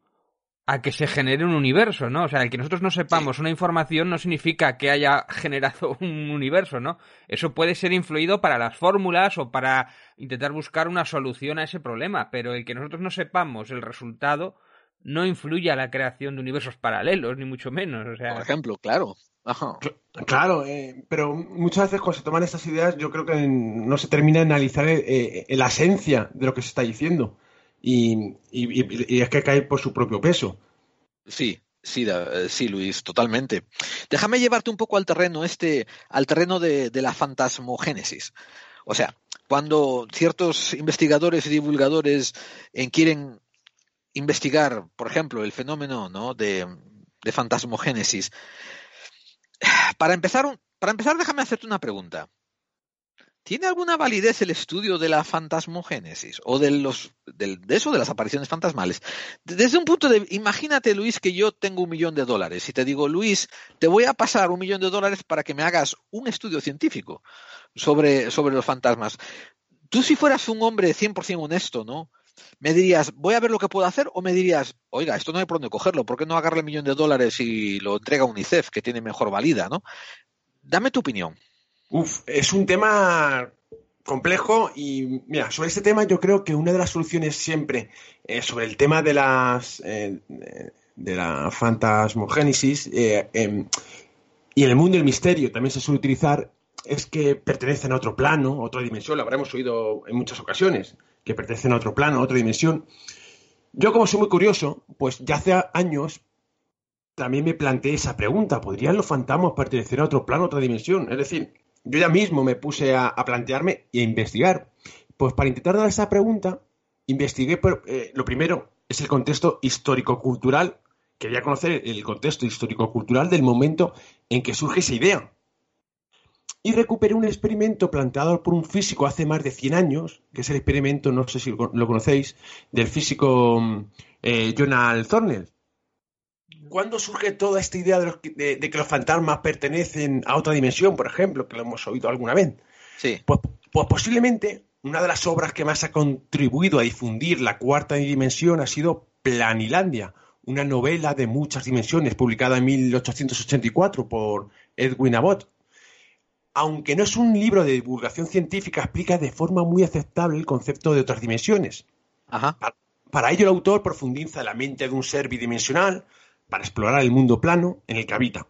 a que se genere un universo, ¿no? O sea, el que nosotros no sepamos sí. una información no significa que haya generado un universo, ¿no? Eso puede ser influido para las fórmulas o para intentar buscar una solución a ese problema, pero el que nosotros no sepamos el resultado no influye a la creación de universos paralelos, ni mucho menos. O sea... Por ejemplo, claro. Ajá. Claro, eh, pero muchas veces cuando se toman estas ideas yo creo que no se termina de analizar eh, la esencia de lo que se está diciendo y, y, es que cae por su propio peso. Sí, sí, sí, Luis, totalmente. Déjame llevarte un poco al terreno este, al terreno de, la fantasmogénesis. O sea, cuando ciertos investigadores y divulgadores en quieren investigar, por ejemplo, el fenómeno ¿no? de, de fantasmogénesis, para empezar, para empezar, déjame hacerte una pregunta. ¿Tiene alguna validez el estudio de la fantasmogénesis o de los de, de, eso de las apariciones fantasmales? Desde un punto de imagínate Luis que yo tengo un millón de dólares y te digo Luis te voy a pasar un millón de dólares para que me hagas un estudio científico sobre sobre los fantasmas. Tú si fueras un hombre 100% honesto, ¿no? Me dirías, voy a ver lo que puedo hacer, o me dirías, oiga, esto no hay por dónde cogerlo, ¿por qué no agarra el millón de dólares y lo entrega a UNICEF, que tiene mejor valida, ¿no? Dame tu opinión. Es un tema complejo y mira, sobre este tema yo creo que una de las soluciones siempre eh, sobre el tema de las eh, de la fantasmogénesis eh, y en el mundo del misterio también se suele utilizar es que pertenecen a otro plano, a otra dimensión, lo habremos oído en muchas ocasiones, que pertenecen a otro plano, a otra dimensión. Yo como soy muy curioso, pues ya hace años también me planteé esa pregunta, ¿podrían los fantasmas pertenecer a otro plano, a otra dimensión? Es decir, yo ya mismo me puse a, plantearme y a investigar. Pues para intentar dar esa pregunta, investigué, por, eh, lo primero es el contexto histórico-cultural. Quería conocer el contexto histórico-cultural del momento en que surge esa idea. Y recuperé un experimento planteado por un físico hace más de 100 años, que es el experimento, no sé si lo conocéis, del físico eh, Jonathan Thornell. ¿Cuándo surge toda esta idea de, los, de, de, que los fantasmas pertenecen a otra dimensión, por ejemplo, que lo hemos oído alguna vez? Sí. Pues, pues, posiblemente una de las obras que más ha contribuido a difundir la cuarta dimensión ha sido Planilandia, una novela de muchas dimensiones publicada en 1884 por Edwin Abbott. Aunque no es un libro de divulgación científica, explica de forma muy aceptable el concepto de otras dimensiones. Ajá. Para, para ello, el autor profundiza la mente de un ser bidimensional, para explorar el mundo plano en el que habita.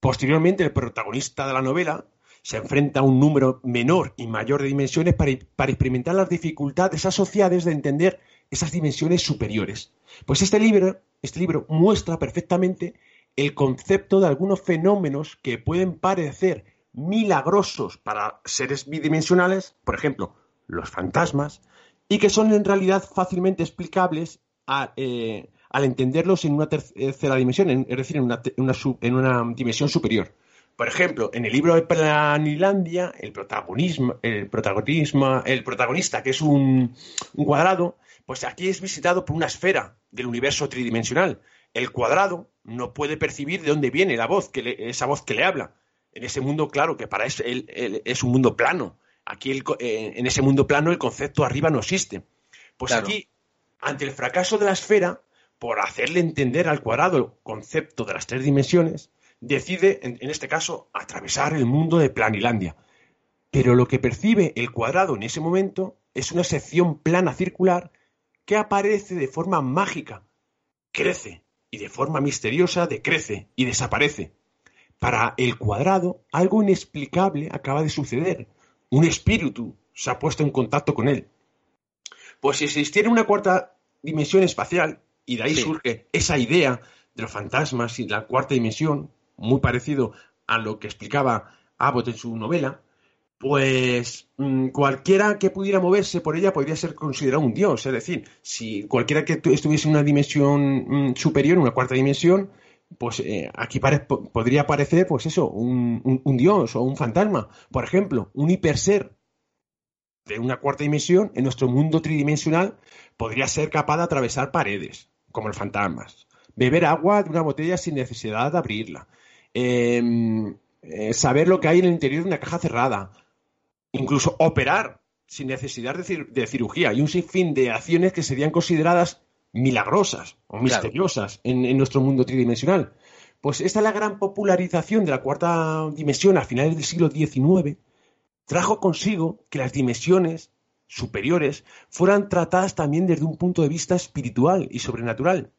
Posteriormente, el protagonista de la novela se enfrenta a un número menor y mayor de dimensiones para, para, experimentar las dificultades asociadas de entender esas dimensiones superiores. Pues este libro, este libro muestra perfectamente el concepto de algunos fenómenos que pueden parecer milagrosos para seres bidimensionales, por ejemplo, los fantasmas, y que son en realidad fácilmente explicables a, eh, al entenderlos en una tercera dimensión, en, es decir, en una, una, en una, dimensión superior. Por ejemplo, en el libro de Planilandia, el protagonismo, el protagonismo, el protagonista, que es un, un cuadrado, pues aquí es visitado por una esfera del universo tridimensional. El cuadrado no puede percibir de dónde viene la voz, que le, esa voz que le habla. En ese mundo, claro, que para eso él, él, es un mundo plano. Aquí, el, eh, en ese mundo plano, el concepto arriba no existe. Pues claro. aquí, ante el fracaso de la esfera, por hacerle entender al cuadrado el concepto de las tres dimensiones, decide, en, este caso, atravesar el mundo de Planilandia. Pero lo que percibe el cuadrado en ese momento es una sección plana circular que aparece de forma mágica, crece y de forma misteriosa decrece y desaparece. Para el cuadrado, algo inexplicable acaba de suceder. Un espíritu se ha puesto en contacto con él. Pues si existiera una cuarta dimensión espacial, y de ahí sí. surge esa idea de los fantasmas y la cuarta dimensión, muy parecido a lo que explicaba Abbott en su novela, pues mm, cualquiera que pudiera moverse por ella podría ser considerado un dios. Es decir, si cualquiera que estuviese en una dimensión mm, superior, una cuarta dimensión, pues eh, aquí podría aparecer, pues eso, un, un, dios o un fantasma. Por ejemplo, un hiperser de una cuarta dimensión en nuestro mundo tridimensional podría ser capaz de atravesar paredes, como los fantasmas. Beber agua de una botella sin necesidad de abrirla. Em, eh, saber lo que hay en el interior de una caja cerrada incluso operar sin necesidad de, cirugía y un sinfín de acciones que serían consideradas milagrosas o misteriosas en, nuestro mundo tridimensional. Pues esta es la gran popularización de la cuarta dimensión a finales del siglo XIX, trajo consigo que las dimensiones superiores fueran tratadas también desde un punto de vista espiritual y sobrenatural.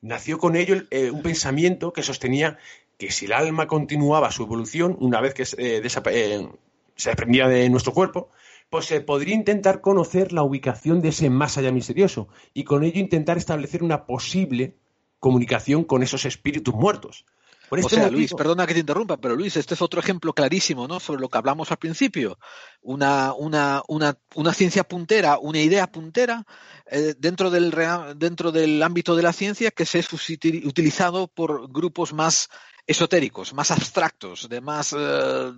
Nació con ello eh, un pensamiento que sostenía que si el alma continuaba su evolución, una vez que eh, eh, se desprendía de nuestro cuerpo, pues se podría intentar conocer la ubicación de ese más allá misterioso y con ello intentar establecer una posible comunicación con esos espíritus muertos. O este sea, Luis, perdona que te interrumpa, pero Luis, este es otro ejemplo clarísimo, ¿no? Sobre lo que hablamos al principio. Una, una, una, una ciencia puntera, una idea puntera eh, dentro, del, dentro del ámbito de la ciencia que se es utilizado por grupos más esotéricos, más abstractos, de más, eh,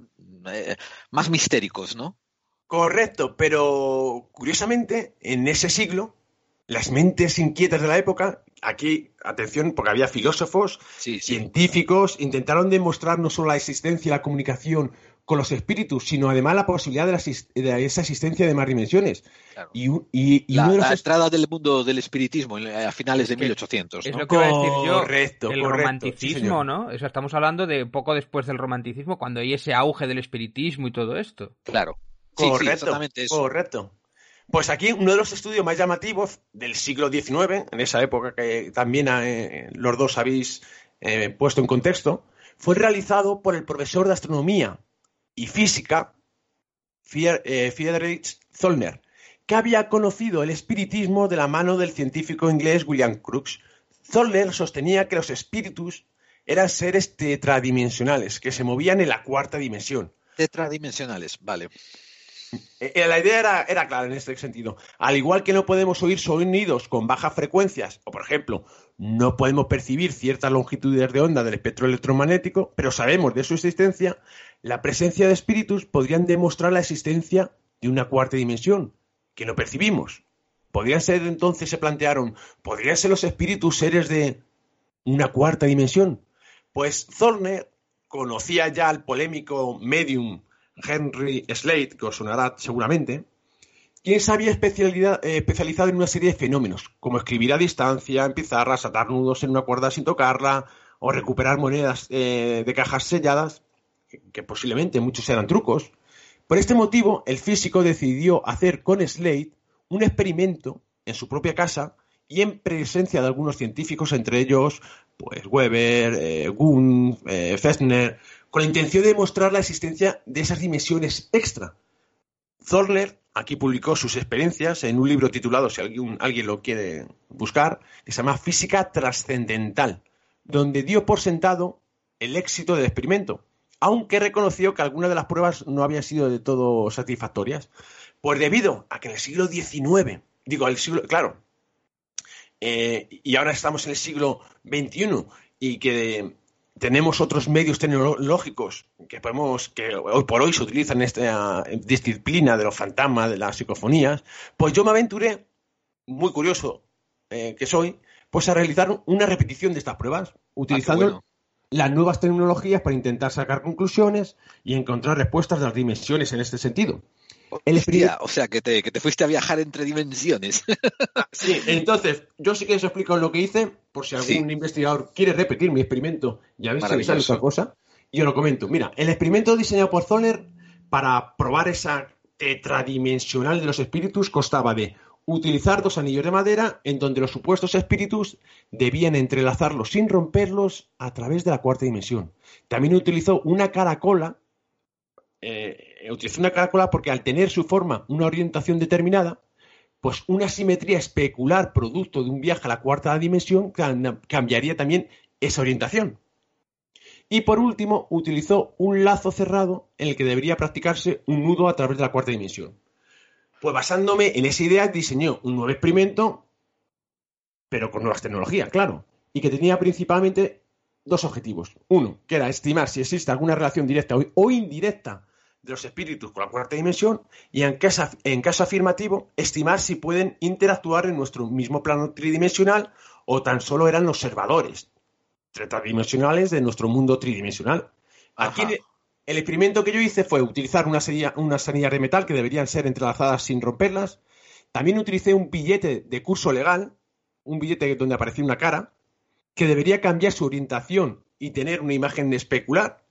eh, más mistéricos, ¿no? Correcto, pero curiosamente, en ese siglo, las mentes inquietas de la época, aquí, atención, porque había filósofos, científicos, intentaron demostrar no solo la existencia y la comunicación con los espíritus, sino además la posibilidad de, esa existencia de más dimensiones. Y, la, entrada del mundo del espiritismo a finales de 1800. Es lo que iba a decir yo. Correcto, el romanticismo, ¿no? Eso estamos hablando de poco después del romanticismo, cuando hay ese auge del espiritismo y todo esto. Claro. Correcto, correcto. Pues aquí uno de los estudios más llamativos del siglo XIX, en esa época que también eh, los dos habéis eh, puesto en contexto, fue realizado por el profesor de astronomía y física, eh, Friedrich Zollner, que había conocido el espiritismo de la mano del científico inglés William Crookes. Zollner sostenía que los espíritus eran seres tetradimensionales, que se movían en la cuarta dimensión. Tetradimensionales, vale. Eh, eh, la idea era, era, clara en este sentido. Al igual que no podemos oír sonidos con bajas frecuencias, o por ejemplo, no podemos percibir ciertas longitudes de onda del espectro electromagnético, pero sabemos de su existencia, la presencia de espíritus podrían demostrar la existencia de una cuarta dimensión que no percibimos. Podrían ser entonces, se plantearon, ¿podrían ser los espíritus seres de una cuarta dimensión? Pues Zorner conocía ya al polémico medium Henry Slade, que os sonará seguramente, quien se había eh, especializado en una serie de fenómenos, como escribir a distancia, en pizarras, atar nudos en una cuerda sin tocarla, o recuperar monedas eh, de cajas selladas, que, posiblemente muchos eran trucos. Por este motivo, el físico decidió hacer con Slade un experimento en su propia casa y en presencia de algunos científicos, entre ellos pues Weber, eh, Gunn, Festner, con la intención de demostrar la existencia de esas dimensiones extra. Zorner aquí publicó sus experiencias en un libro titulado, si alguien, alguien lo quiere buscar, que se llama Física Trascendental, donde dio por sentado el éxito del experimento, aunque reconoció que algunas de las pruebas no habían sido de todo satisfactorias. Pues debido a que en el siglo XIX, digo, el siglo, claro, eh, y ahora estamos en el siglo XXI, y que tenemos otros medios tecnológicos que podemos que hoy por hoy se utilizan en esta disciplina de los fantasmas, de las psicofonías, pues yo me aventuré, muy curioso eh, que soy, pues a realizar una repetición de estas pruebas, utilizando ah, las nuevas tecnologías para intentar sacar conclusiones y encontrar respuestas de las dimensiones en este sentido. O sea, que te, que te fuiste a viajar entre dimensiones. sí, entonces, yo sí que os explico lo que hice, por si algún investigador quiere repetir mi experimento y a ver si sale otra cosa. Yo lo comento. Mira, el experimento diseñado por Zoller para probar esa tetradimensional de los espíritus constaba de utilizar dos anillos de madera en donde los supuestos espíritus debían entrelazarlos sin romperlos a través de la cuarta dimensión. También utilizó una caracola eh, utilizó una caracola porque al tener su forma una orientación determinada, pues una simetría especular producto de un viaje a la cuarta dimensión cambiaría también esa orientación. Y por último, utilizó un lazo cerrado en el que debería practicarse un nudo a través de la cuarta dimensión. Pues basándome en esa idea, diseñó un nuevo experimento, pero con nuevas tecnologías, claro, y que tenía principalmente dos objetivos. Uno, que era estimar si existe alguna relación directa o indirecta de los espíritus con la cuarta dimensión y en caso, en caso afirmativo, estimar si pueden interactuar en nuestro mismo plano tridimensional o tan solo eran observadores tridimensionales de nuestro mundo tridimensional. Aquí el experimento que yo hice fue utilizar una serie, unas anillas de metal que deberían ser entrelazadas sin romperlas. También utilicé un billete de curso legal, un billete donde aparecía una cara, que debería cambiar su orientación y tener una imagen especular.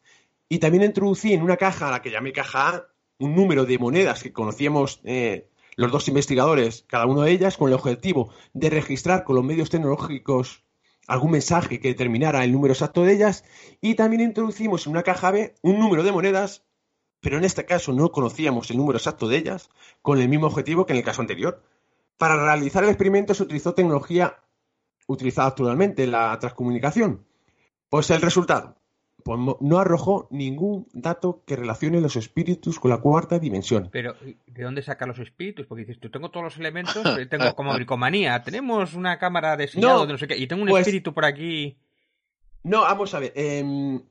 Y también introducí en una caja, a la que llamé caja A, un número de monedas que conocíamos eh, los dos investigadores, cada uno de ellas, con el objetivo de registrar con los medios tecnológicos algún mensaje que determinara el número exacto de ellas. Y también introducimos en una caja B un número de monedas, pero en este caso no conocíamos el número exacto de ellas, con el mismo objetivo que en el caso anterior. Para realizar el experimento se utilizó tecnología utilizada actualmente, la transcomunicación. Pues el resultado, no arrojó ningún dato que relacione los espíritus con la cuarta dimensión. Pero, ¿de dónde saca los espíritus? Porque dices, tú tengo todos los elementos, tengo como bricomanía, tenemos una cámara de no, de no sé qué, y tengo un pues espíritu por aquí. No, vamos a ver. Em,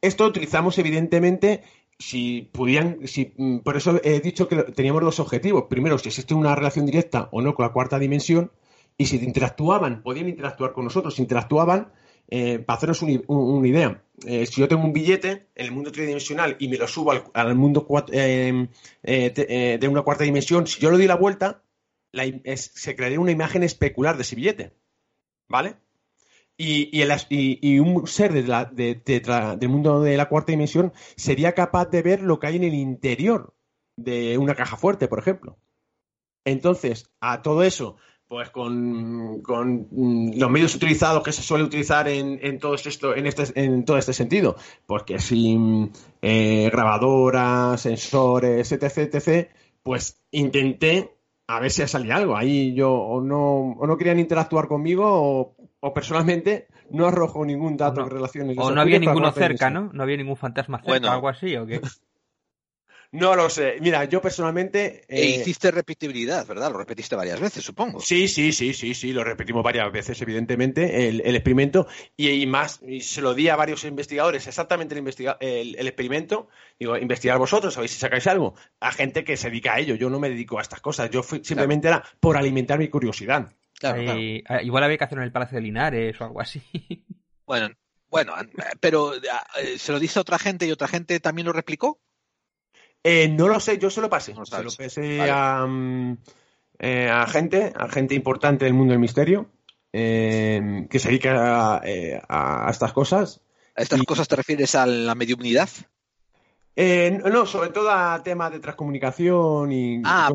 esto utilizamos evidentemente si pudieran, si, mm, por eso he dicho que teníamos dos objetivos. Primero, si existe una relación directa o no con la cuarta dimensión, y si interactuaban, podían interactuar con nosotros, si interactuaban, eh, para haceros una idea, eh, si yo tengo un billete en el mundo tridimensional y me lo subo al, mundo eh, de una cuarta dimensión, si yo lo doy la vuelta, se crearía una imagen especular de ese billete. ¿Vale? Y, un ser del mundo de la cuarta dimensión sería capaz de ver lo que hay en el interior de una caja fuerte, por ejemplo. Entonces, a todo eso pues con, mm, los medios utilizados que se suele utilizar en, en todo esto, en este, en todo este sentido, porque sin eh, grabadoras, sensores, etc, etc, pues intenté a ver si salía algo. Ahí yo o no, o no querían interactuar conmigo o, personalmente no arrojo ningún dato en relación O no había ninguno cerca, ¿no? No había ningún fantasma cerca o algo así, ¿o qué? No lo sé. Mira, yo personalmente. E eh, hiciste repetibilidad, ¿verdad? Lo repetiste varias veces, supongo. Sí, sí, sí, sí, sí, lo repetimos varias veces, evidentemente, el, experimento. Y, más, y se lo di a varios investigadores, exactamente el, el, experimento. Digo, investigar vosotros, a ver si sacáis algo. A gente que se dedica a ello. Yo no me dedico a estas cosas. Yo simplemente era por alimentar mi curiosidad. Claro, ah, Igual había que hacerlo en el Palacio de Linares o algo así. Bueno, bueno, pero eh, ¿se lo dice a otra gente y otra gente también lo replicó? Eh, no lo sé, yo se lo pasé. se lo pasé mm, eh, a, gente, a gente importante del mundo del misterio, eh, que se dedica a, estas cosas. ¿A estas cosas te refieres a la mediunidad? no, sobre todo a temas de transcomunicación y. Ah,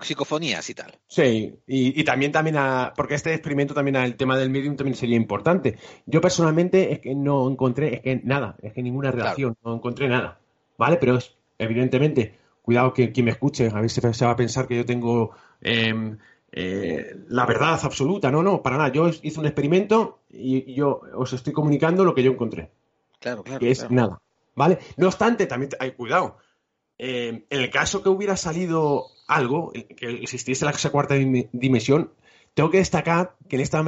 psicofonías y tal. Sí, y, también, también a. Porque este experimento también al tema del medium también sería importante. Yo personalmente es que no encontré, es que nada, es que ninguna relación, no encontré nada. ¿Vale? Pero es evidentemente, cuidado que quien me escuche, a veces se va a pensar que yo tengo em, eh, la verdad absoluta. No, no, para nada. Yo hice un experimento y, yo os estoy comunicando lo que yo encontré. Claro, claro. Que es nada. ¿Vale? No obstante, también hay cuidado. Em, en el caso que hubiera salido algo, que existiese la cuarta dimensión, tengo que destacar que en esta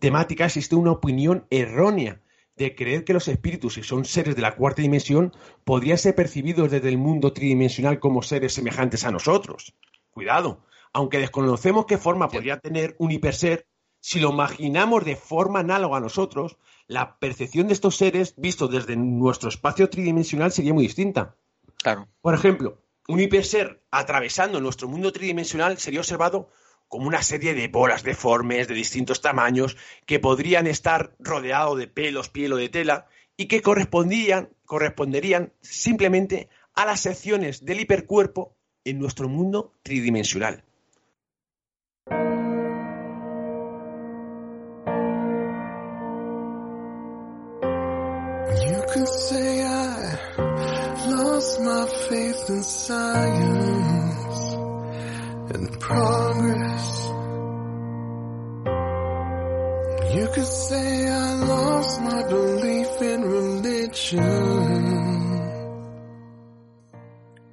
temática existe una opinión errónea de creer que los espíritus, si son seres de la cuarta dimensión, podrían ser percibidos desde el mundo tridimensional como seres semejantes a nosotros. Cuidado, aunque desconocemos qué forma podría tener un hiperser, si lo imaginamos de forma análoga a nosotros, la percepción de estos seres vistos desde nuestro espacio tridimensional sería muy distinta. Claro. Por ejemplo, un hiperser atravesando nuestro mundo tridimensional sería observado como una serie de bolas deformes de distintos tamaños que podrían estar rodeados de pelos, piel o de tela y que correspondían, corresponderían simplemente a las secciones del hipercuerpo en nuestro mundo tridimensional. And progress. You could say I lost my belief in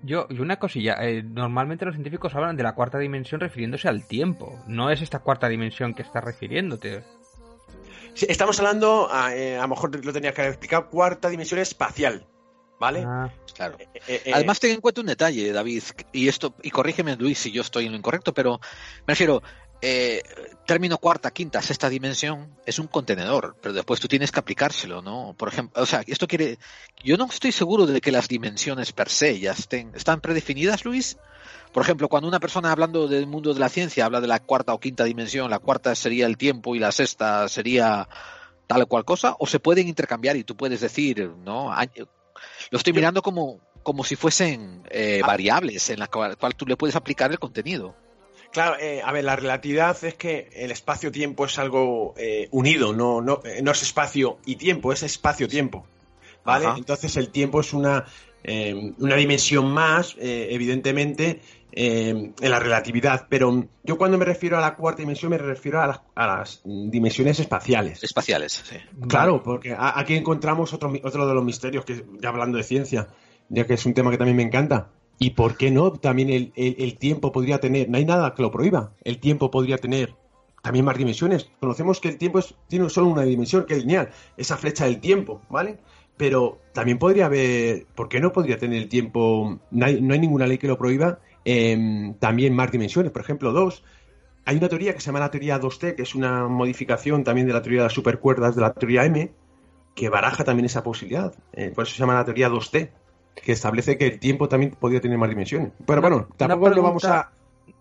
Yo, y una cosilla, eh, normalmente los científicos hablan de la cuarta dimensión refiriéndose al tiempo. No es esta cuarta dimensión que estás refiriéndote. Sí, estamos hablando, a, eh, a lo mejor lo tenía que haber explicado, cuarta dimensión espacial. ¿Vale? Ah, Claro. Eh, eh, eh, Además, ten en cuenta un detalle, David, y esto, y corrígeme Luis si yo estoy en lo incorrecto, pero me refiero, eh, término cuarta, quinta, sexta dimensión es un contenedor, pero después tú tienes que aplicárselo, ¿no? Por ejemplo, o sea, esto quiere, yo no estoy seguro de que las dimensiones per se ya estén, están predefinidas, Luis. Por ejemplo, cuando una persona hablando del mundo de la ciencia habla de la cuarta o quinta dimensión, la cuarta sería el tiempo y la sexta sería tal o cual cosa, o se pueden intercambiar y tú puedes decir, ¿no? Lo estoy mirando como, como si fuesen eh, Ah. variables en la cual, cual tú le puedes aplicar el contenido. Claro, eh, a ver, la relatividad es que el espacio-tiempo es algo eh, unido, no, no, eh, no es espacio y tiempo, es espacio-tiempo. ¿Vale? Ajá. Entonces el tiempo es una, eh, una dimensión más, evidentemente, eh, en la relatividad. Pero yo cuando me refiero a la cuarta dimensión me refiero a las, a las dimensiones espaciales. Espaciales, sí. Claro, porque a- aquí encontramos otro, otro de los misterios, que ya hablando de ciencia, ya que es un tema que también me encanta. ¿Y por qué no? También el, el- el tiempo podría tener, no hay nada que lo prohíba, el tiempo podría tener también más dimensiones. Conocemos que el tiempo es- tiene solo una dimensión, que es lineal, esa flecha del tiempo, ¿vale? Pero también podría haber, ¿por qué no podría tener el tiempo? No hay, no hay ninguna ley que lo prohíba, em, también más dimensiones, por ejemplo, dos. Hay una teoría que se llama la teoría 2T, que es una modificación también de la teoría de las supercuerdas de la teoría M, que baraja también esa posibilidad. Eh, por eso se llama la teoría 2T, que establece que el tiempo también podría tener más dimensiones. Pero Una- bueno, tampoco lo vamos a,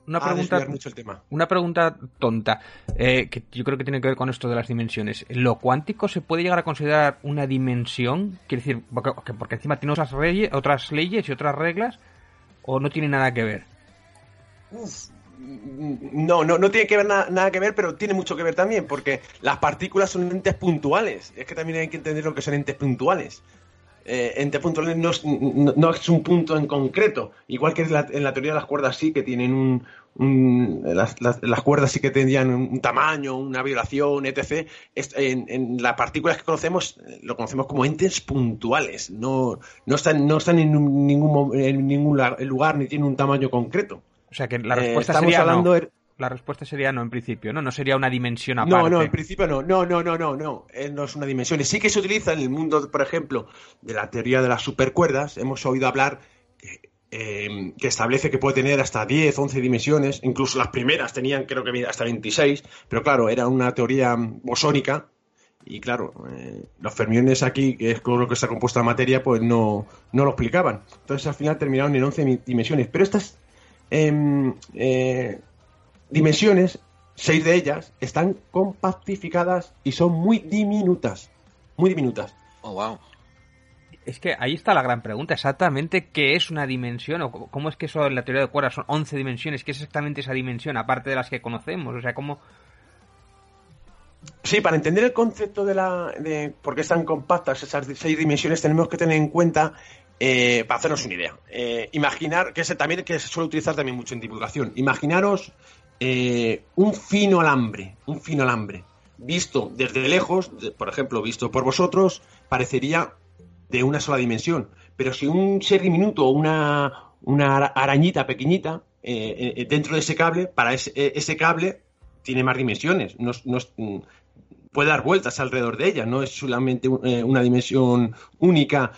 Una pregunta, mucho el tema. una pregunta tonta, eh, que yo creo que tiene que ver con esto de las dimensiones. ¿Lo cuántico se puede llegar a considerar una dimensión? Quiere decir, porque, porque encima tiene otras, reyes, otras leyes y otras reglas, o no tiene nada que ver. No, no, no tiene que ver na- nada que ver, pero tiene mucho que ver también, porque las partículas son entes puntuales. Es que también hay que entender lo que son entes puntuales. Eh, entes puntuales no es, no- es un punto en concreto. Igual que la, en la teoría de las cuerdas sí que tienen un... las, las- las cuerdas sí que tendrían un, tamaño, una vibración, etc. En, en las partículas que conocemos, eh, lo conocemos como entes puntuales. No, no están, no están en un- ningún, en ningún lugar ni tienen un tamaño concreto. O sea que la Eh, respuesta estamos sería hablando no. La respuesta sería no en principio, ¿no? No sería una dimensión aparte. No, no, en principio no. No, no, no, no, no. Eh, no es una dimensión. Y sí que se utiliza en el mundo, por ejemplo, de la teoría de las supercuerdas. Hemos oído hablar eh, que establece que puede tener hasta 10, 11 dimensiones. Incluso las primeras tenían, creo que hasta 26. Pero claro, era una teoría bosónica. Y claro, eh, los fermiones aquí, que es lo que está compuesta la materia, pues no, no lo explicaban. Entonces al final terminaron en 11 mi- dimensiones. Pero estas em, eh, dimensiones, seis de ellas, están compactificadas y son muy diminutas. Muy diminutas. Oh, wow. Es que ahí está la gran pregunta, exactamente qué es una dimensión o cómo es que eso en la teoría de cuerdas son 11 dimensiones, qué es exactamente esa dimensión aparte de las que conocemos, o sea, cómo Sí, para entender el concepto de la de por qué están compactas esas seis dimensiones tenemos que tener en cuenta eh, para hacernos una idea. Eh, imaginar que se también que se suele utilizar también mucho en divulgación. Imaginaros eh, un fino alambre, un fino alambre visto desde lejos, por ejemplo, visto por vosotros, parecería de una sola dimensión. Pero si un ser diminuto o una, una ara- arañita pequeñita eh, eh, dentro de ese cable, para ese, eh, cable tiene más dimensiones. No, es- no es- mm, puede dar vueltas alrededor de ella. No es solamente un- una dimensión única,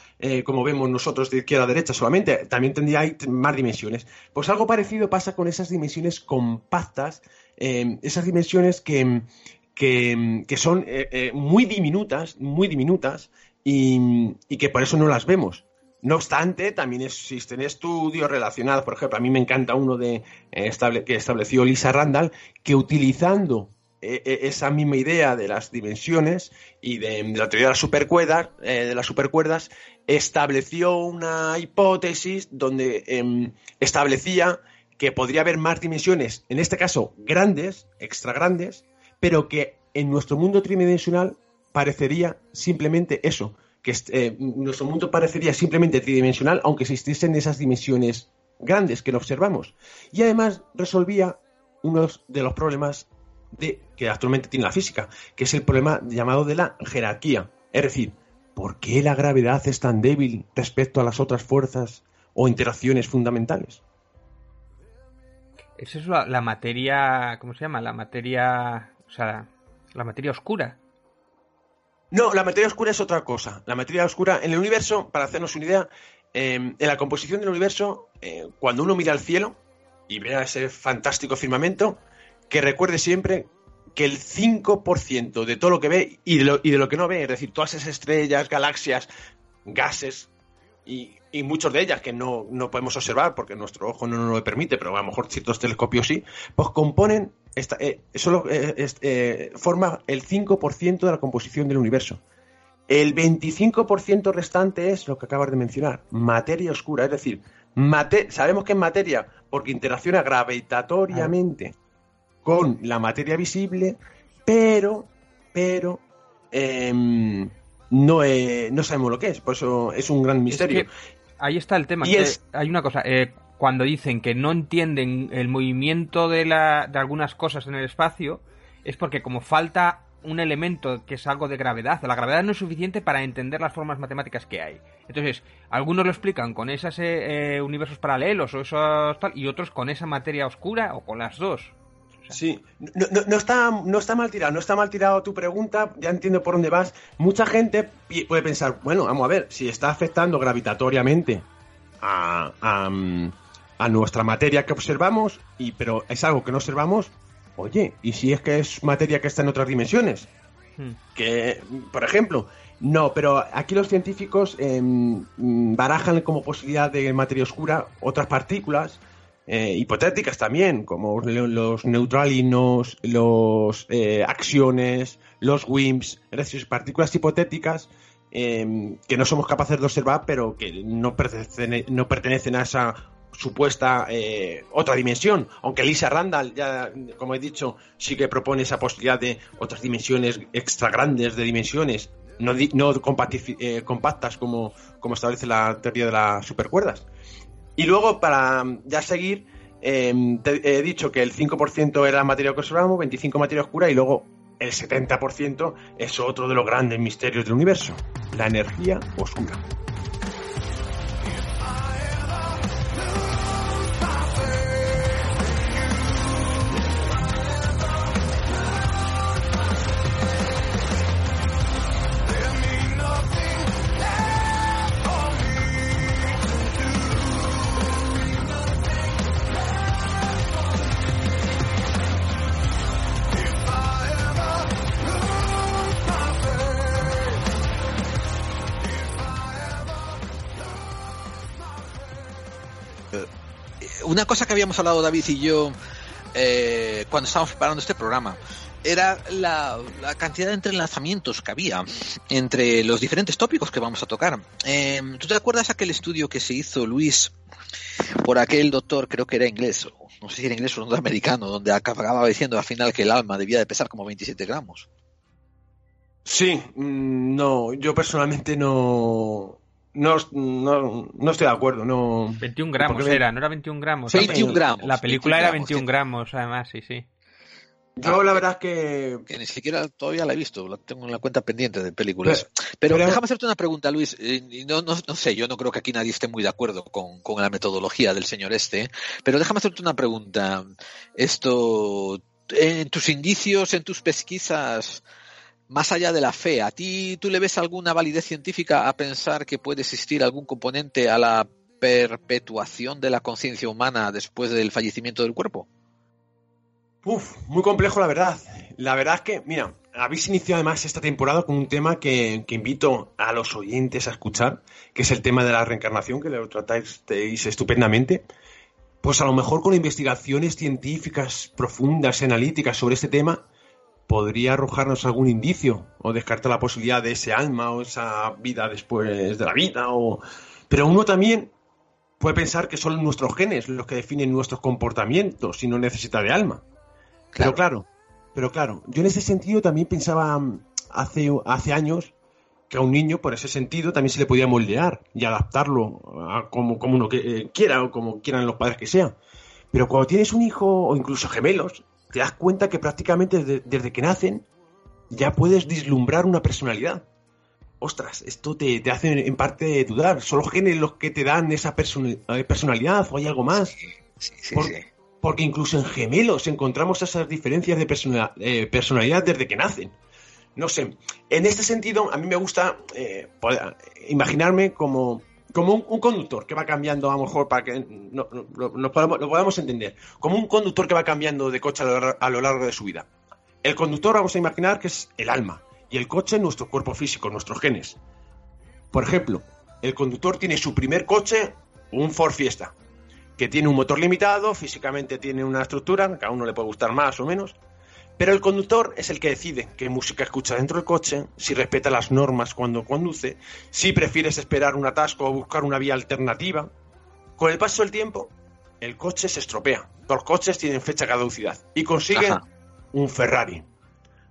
como vemos nosotros de izquierda a derecha solamente. También tendría ahí más dimensiones. Pues algo parecido pasa con esas dimensiones compactas, eh, esas dimensiones que, que, que son muy diminutas, muy diminutas, y, y que por eso no las vemos. No obstante, también existen estudios relacionados, por ejemplo, a mí me encanta uno de, eh, estable- que estableció Lisa Randall, que utilizando eh, eh, esa misma idea de las dimensiones y de, la teoría de las supercuerdas, eh, de las supercuerdas, estableció una hipótesis donde em, establecía que podría haber más dimensiones, en este caso grandes, extra grandes, pero que en nuestro mundo tridimensional parecería simplemente eso, que eh, nuestro mundo parecería simplemente tridimensional, aunque existiesen esas dimensiones grandes que no observamos. Y además resolvía uno de los problemas de, que actualmente tiene la física, que es el problema llamado de la jerarquía. Es decir, ¿por qué la gravedad es tan débil respecto a las otras fuerzas o interacciones fundamentales? Eso es la materia, ¿cómo se llama? La materia, o sea, la materia oscura. No, la materia oscura es otra cosa. La materia oscura en el universo, para hacernos una idea, eh, en la composición del universo, eh, cuando uno mira al cielo y ve ese fantástico firmamento, que recuerde siempre que el 5% de todo lo que ve y de lo, y de lo que no ve, es decir, todas esas estrellas, galaxias, gases y, y muchos de ellas que no, no, podemos observar porque nuestro ojo no nos lo permite, pero a lo mejor ciertos telescopios sí, pues componen, esta, eh, solo eh, eh, forma el 5% de la composición del universo. El 25% restante es lo que acabas de mencionar, materia oscura, es decir, mate sabemos que es materia porque interacciona gravitatoriamente con la materia visible, pero, pero, eh, no, eh, no sabemos lo que es, por eso es un gran misterio. Es ahí está el tema. Y es- Hay una cosa, eh, cuando dicen que no entienden el movimiento de, la, de algunas cosas en el espacio, es porque como falta un elemento que es algo de gravedad, la gravedad no es suficiente para entender las formas matemáticas que hay. Entonces, algunos lo explican con esos eh, eh, universos paralelos o esos tal, y otros con esa materia oscura o con las dos. Sí, no, no- no está, no está mal tirado, no está mal tirado tu pregunta, ya entiendo por dónde vas. Mucha gente puede pensar, bueno, vamos a ver, si está afectando gravitatoriamente a, a, a nuestra materia que observamos, y, pero es algo que no observamos, oye, ¿y si es que es materia que está en otras dimensiones? Hmm. que, por ejemplo, no, pero aquí los científicos eh, mm, barajan como posibilidad de materia oscura otras partículas eh, hipotéticas también, como lo- los neutralinos, los eh, acciones, los WIMPs, decir, partículas hipotéticas eh, que no somos capaces de observar, pero que no pertenecen, no pertenecen a esa supuesta eh, otra dimensión, aunque Lisa Randall, ya como he dicho, sí que propone esa posibilidad de otras dimensiones extra grandes de dimensiones, no, no eh, compactas como, como establece la teoría de las supercuerdas. Y luego, para ya seguir, eh, te he dicho que el 5% era materia que observamos, 25% materia oscura y luego el 70% es otro de los grandes misterios del universo, la energía oscura. Una cosa que habíamos hablado David y yo eh, cuando estábamos preparando este programa era la, cantidad de entrelazamientos que había entre los diferentes tópicos que vamos a tocar. Eh, ¿Tú te acuerdas aquel estudio que se hizo, Luis, por aquel doctor, creo que era inglés, no sé si era inglés o norteamericano, donde acababa diciendo al final que el alma debía de pesar como 27 gramos? Sí, mm, no, yo personalmente no, no, no, no estoy de acuerdo, no. 21 gramos Porque- era, no era 21 gramos. 21 La- gramos. La película 21 era gramos, 21 que- gramos, además, sí, sí. Yo la verdad es que que ni siquiera todavía la he visto, la tengo en la cuenta pendiente de películas. Pero, pero- déjame hacerte una pregunta, Luis. y no, no, no sé, yo no creo que aquí nadie esté muy de acuerdo con, con la metodología del señor este, pero déjame hacerte una pregunta. Esto, en tus indicios, en tus pesquisas, más allá de la fe, ¿a ti tú le ves alguna validez científica a pensar que puede existir algún componente a la perpetuación de la conciencia humana después del fallecimiento del cuerpo? Uf, muy complejo la verdad. La verdad es que, mira, habéis iniciado además esta temporada con un tema que, que invito a los oyentes a escuchar, que es el tema de la reencarnación, que lo tratáis estupendamente. Pues a lo mejor con investigaciones científicas profundas, analíticas sobre este tema, podría arrojarnos algún indicio o descartar la posibilidad de ese alma o esa vida después de la vida. O... Pero uno también puede pensar que son nuestros genes los que definen nuestros comportamientos y no necesita de alma. Pero claro, pero claro, yo en ese sentido también pensaba mm, hace, hace años que a un niño, por ese sentido, también se le podía moldear y adaptarlo a como, como uno que, eh, quiera o como quieran los padres que sean. Pero cuando tienes un hijo o incluso gemelos, te das cuenta que prácticamente desde, desde que nacen ya puedes vislumbrar una personalidad. ostras, esto te, te hace en parte dudar. ¿Son los genes los que te dan esa eh, personalidad o hay algo más? Sí, sí, Por- sí. Porque incluso en gemelos encontramos esas diferencias de eh, personalidad desde que nacen. No sé, en este sentido a mí me gusta eh, imaginarme como, como un, conductor que va cambiando, a lo mejor para que no- lo, podamos, lo podamos entender, como un conductor que va cambiando de coche a lo, a lo largo de su vida. El conductor vamos a imaginar que es el alma y el coche nuestro cuerpo físico, nuestros genes. Por ejemplo, el conductor tiene su primer coche, un Ford Fiesta, que tiene un motor limitado, físicamente tiene una estructura, que a uno le puede gustar más o menos, pero el conductor es el que decide qué música escucha dentro del coche, si respeta las normas cuando conduce, si prefieres esperar un atasco o buscar una vía alternativa. Con el paso del tiempo, el coche se estropea. Los coches tienen fecha de caducidad y consiguen Ajá. un Ferrari.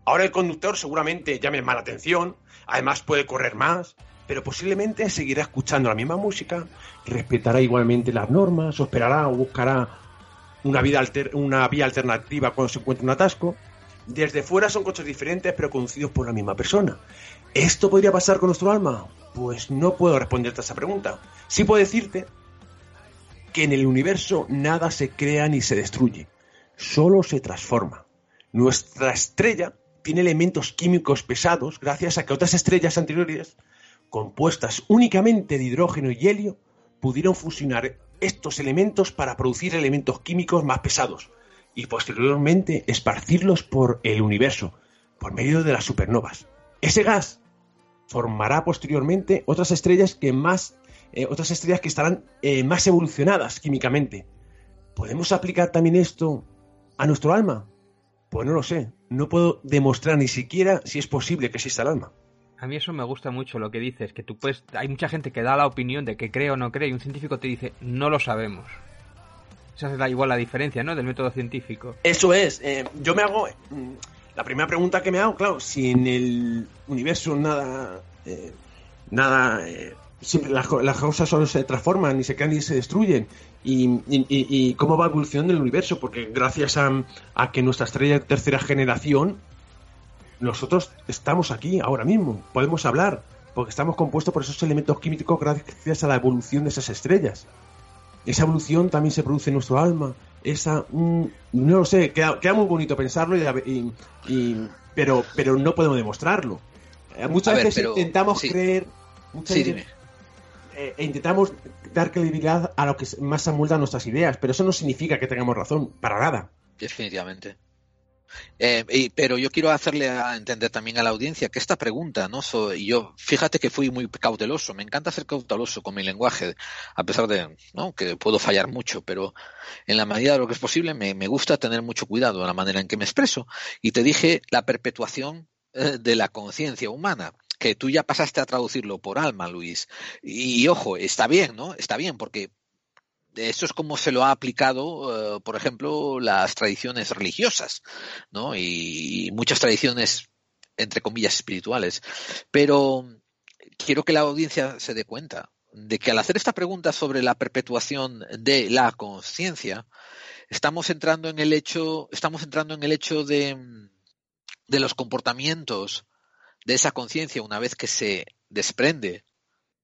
Ahora el conductor seguramente llame más la atención, además puede correr más, pero posiblemente seguirá escuchando la misma música, respetará igualmente las normas, o esperará o buscará una, vida alter- una vía alternativa cuando se encuentre un atasco. Desde fuera son coches diferentes, pero conducidos por la misma persona. ¿Esto podría pasar con nuestro alma? Pues no puedo responderte a esa pregunta. Sí puedo decirte que en el universo nada se crea ni se destruye, solo se transforma. Nuestra estrella tiene elementos químicos pesados gracias a que otras estrellas anteriores, compuestas únicamente de hidrógeno y helio, pudieron fusionar estos elementos para producir elementos químicos más pesados y posteriormente esparcirlos por el universo por medio de las supernovas. Ese gas formará posteriormente otras estrellas que más eh, otras estrellas que estarán eh, más evolucionadas químicamente. ¿Podemos aplicar también esto a nuestro alma? Pues no lo sé. No puedo demostrar ni siquiera si es posible que exista el alma. A mí eso me gusta mucho lo que dices, que tú puedes... Hay mucha gente que da la opinión de que cree o no cree y un científico te dice, no lo sabemos. Esa es la, igual la diferencia, ¿no? Del método científico. Eso es. eh, yo me hago. mm, La primera pregunta que me hago, claro, si en el universo nada. eh, nada. eh, siempre las, co- las cosas solo se transforman, ni se crean ni se destruyen. Y, y- y- y cómo va evolucionando el universo, porque gracias a, a que nuestra estrella de tercera generación, nosotros estamos aquí ahora mismo, podemos hablar, porque estamos compuestos por esos elementos químicos gracias a la evolución de esas estrellas. Esa evolución también se produce en nuestro alma. Esa, mm, no lo sé, queda, queda muy bonito pensarlo, y, y- y- pero, pero no podemos demostrarlo. Eh, Muchas ver, veces pero- intentamos sí. creer, muchas Sí, veces, dime. eh, e intentamos dar credibilidad a lo que más amolda nuestras ideas, pero eso no significa que tengamos razón, para nada. Definitivamente. Eh, y- pero yo quiero hacerle a entender también a la audiencia que esta pregunta, ¿no? Y yo, fíjate que fui muy cauteloso, me encanta ser cauteloso con mi lenguaje, a pesar de ¿no? que puedo fallar mucho, pero en la medida de lo que es posible me, gusta tener mucho cuidado en la manera en que me expreso. Y te dije la perpetuación eh, de la conciencia humana que tú ya pasaste a traducirlo por alma, Luis. Y, ojo, está bien, ¿no? Está bien, porque eso es como se lo ha aplicado, eh, por ejemplo, las tradiciones religiosas, ¿no? Y, muchas tradiciones, entre comillas, espirituales. Pero quiero que la audiencia se dé cuenta de que al hacer esta pregunta sobre la perpetuación de la conciencia, estamos entrando en el hecho, estamos entrando en el hecho de, de los comportamientos de esa conciencia una vez que se desprende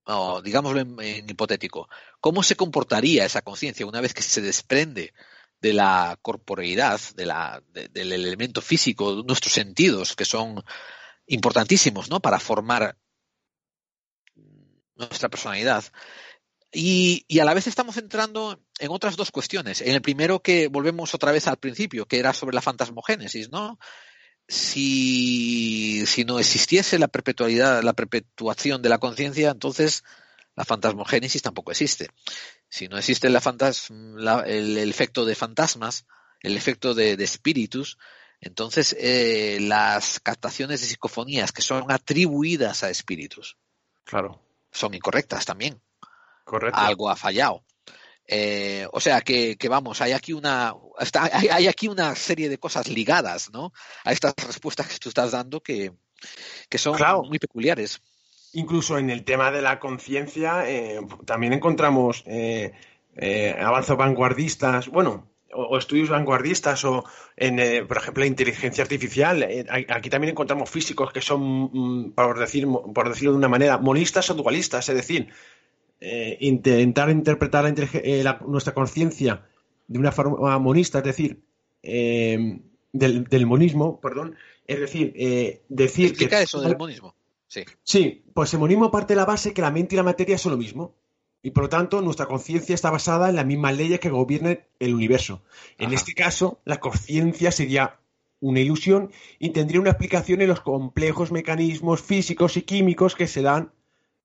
o digámoslo en, hipotético, ¿cómo se comportaría esa conciencia una vez que se desprende de la corporeidad, del elemento físico, de nuestros sentidos, que son importantísimos ¿no? para formar nuestra personalidad? Y, y, a la vez estamos entrando en otras dos cuestiones. En el primero que volvemos otra vez al principio, que era sobre la fantasmogénesis, ¿no? Si, si no existiese la perpetualidad, la perpetuación de la conciencia, entonces la fantasmogénesis tampoco existe. Si no existe la fantas, la, el, el, efecto de fantasmas, el efecto de, de espíritus, entonces eh, las captaciones de psicofonías que son atribuidas a espíritus claro. son incorrectas también. Correcto. Algo ha fallado. Eh, o sea que, que, vamos, hay aquí una está, hay, hay, aquí una serie de cosas ligadas, ¿no? A estas respuestas que tú estás dando que, que son claro. muy peculiares. Incluso en el tema de la conciencia eh, también encontramos eh, avances vanguardistas. Bueno, o, estudios vanguardistas o, en, eh, por ejemplo, la inteligencia artificial. Eh, aquí también encontramos físicos que son, mm, por, decir, por decirlo de una manera, monistas o dualistas, es decir, eh, intentar interpretar nuestra conciencia de una forma monista, es decir, del, monismo, perdón, es decir, decir Explica que... eso del monismo. Sí. sí, pues el monismo parte de la base que la mente y la materia son lo mismo. Y por lo tanto, nuestra conciencia está basada en las mismas leyes que gobiernan el universo. En este caso, la conciencia sería una ilusión y tendría una explicación en los complejos mecanismos físicos y químicos que se dan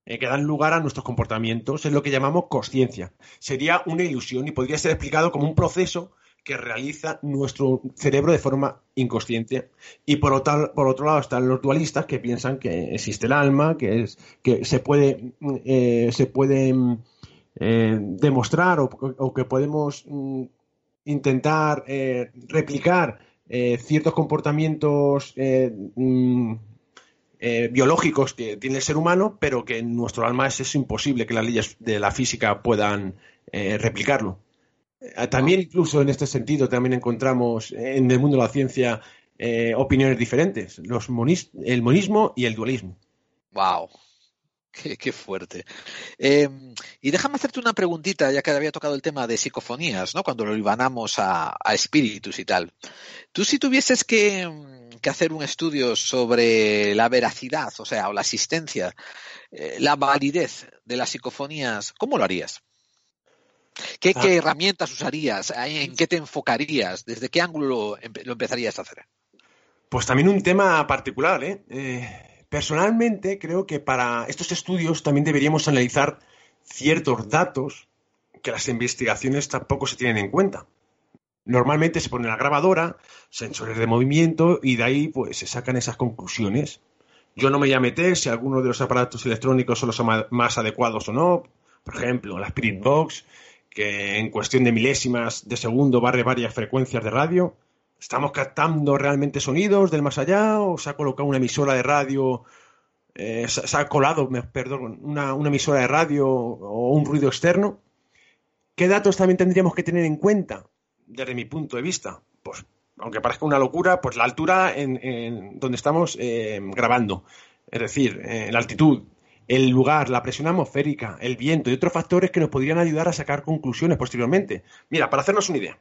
eh, que dan lugar a nuestros comportamientos, es lo que llamamos conciencia. Sería una ilusión y podría ser explicado como un proceso que realiza nuestro cerebro de forma inconsciente. Y por otro, por otro lado están los dualistas que piensan que existe el alma, que, es, que se puede, eh, se puede eh, demostrar o, que podemos mm, intentar eh, replicar ciertos comportamientos mm, biológicos que tiene el ser humano, pero que en nuestro alma es imposible que las leyes de la física puedan replicarlo. Eh, también incluso en este sentido también encontramos en el mundo de la ciencia eh, opiniones diferentes, los el monismo y el dualismo. Wow. Qué, fuerte. Em, y déjame hacerte una preguntita, ya que había tocado el tema de psicofonías, ¿no? Cuando lo ibanamos a, espíritus y tal. Tú si tuvieses que, hacer un estudio sobre la veracidad, o sea, o la existencia, eh, la validez de las psicofonías, ¿cómo lo harías? ¿Qué, ah. herramientas usarías? ¿En qué te enfocarías? ¿Desde qué ángulo lo, empezarías a hacer? Pues también un tema particular. ¿eh? ¿eh? Personalmente creo que para estos estudios también deberíamos analizar ciertos datos que las investigaciones tampoco se tienen en cuenta. Normalmente se pone la grabadora, sensores de movimiento y de ahí pues se sacan esas conclusiones. Yo no me voy a meter si alguno de los aparatos electrónicos son los más adecuados o no. Por ejemplo, la Spirit Box, que en cuestión de milésimas de segundo barre varias frecuencias de radio. ¿Estamos captando realmente sonidos del más allá o se ha colocado una emisora de radio, eh, se ha colado, perdón, una, una emisora de radio o un ruido externo? ¿Qué datos también tendríamos que tener en cuenta desde mi punto de vista? Pues, aunque parezca una locura, pues la altura en, donde estamos eh, grabando, es decir, eh, la altitud, el lugar, la presión atmosférica, el viento y otros factores que nos podrían ayudar a sacar conclusiones posteriormente. Mira, para hacernos una idea,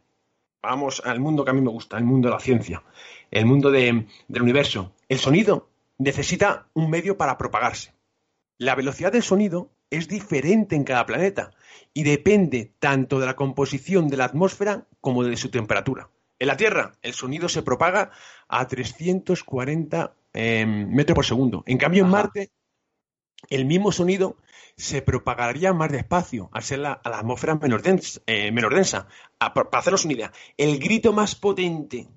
vamos al mundo que a mí me gusta, el mundo de la ciencia, el mundo del universo. El sonido necesita un medio para propagarse. La velocidad del sonido es diferente en cada planeta y depende tanto de la composición de la atmósfera como de su temperatura. En la Tierra, el sonido se propaga a 340 em, metros por segundo. En cambio, en Marte el mismo sonido se propagaría más despacio al ser la, la atmósfera menor densa. Eh, para haceros una idea, el grito más potente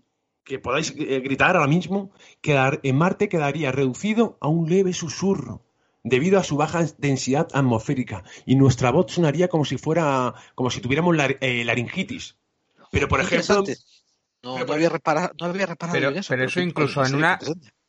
que podáis eh, gritar ahora mismo en Marte quedaría reducido a un leve susurro debido a su baja densidad atmosférica y nuestra voz sonaría como si fuera como si tuviéramos la, eh, laringitis. Pero por ejemplo, no, había reparado, no había reparado pero, eso. Pero eso incluso en una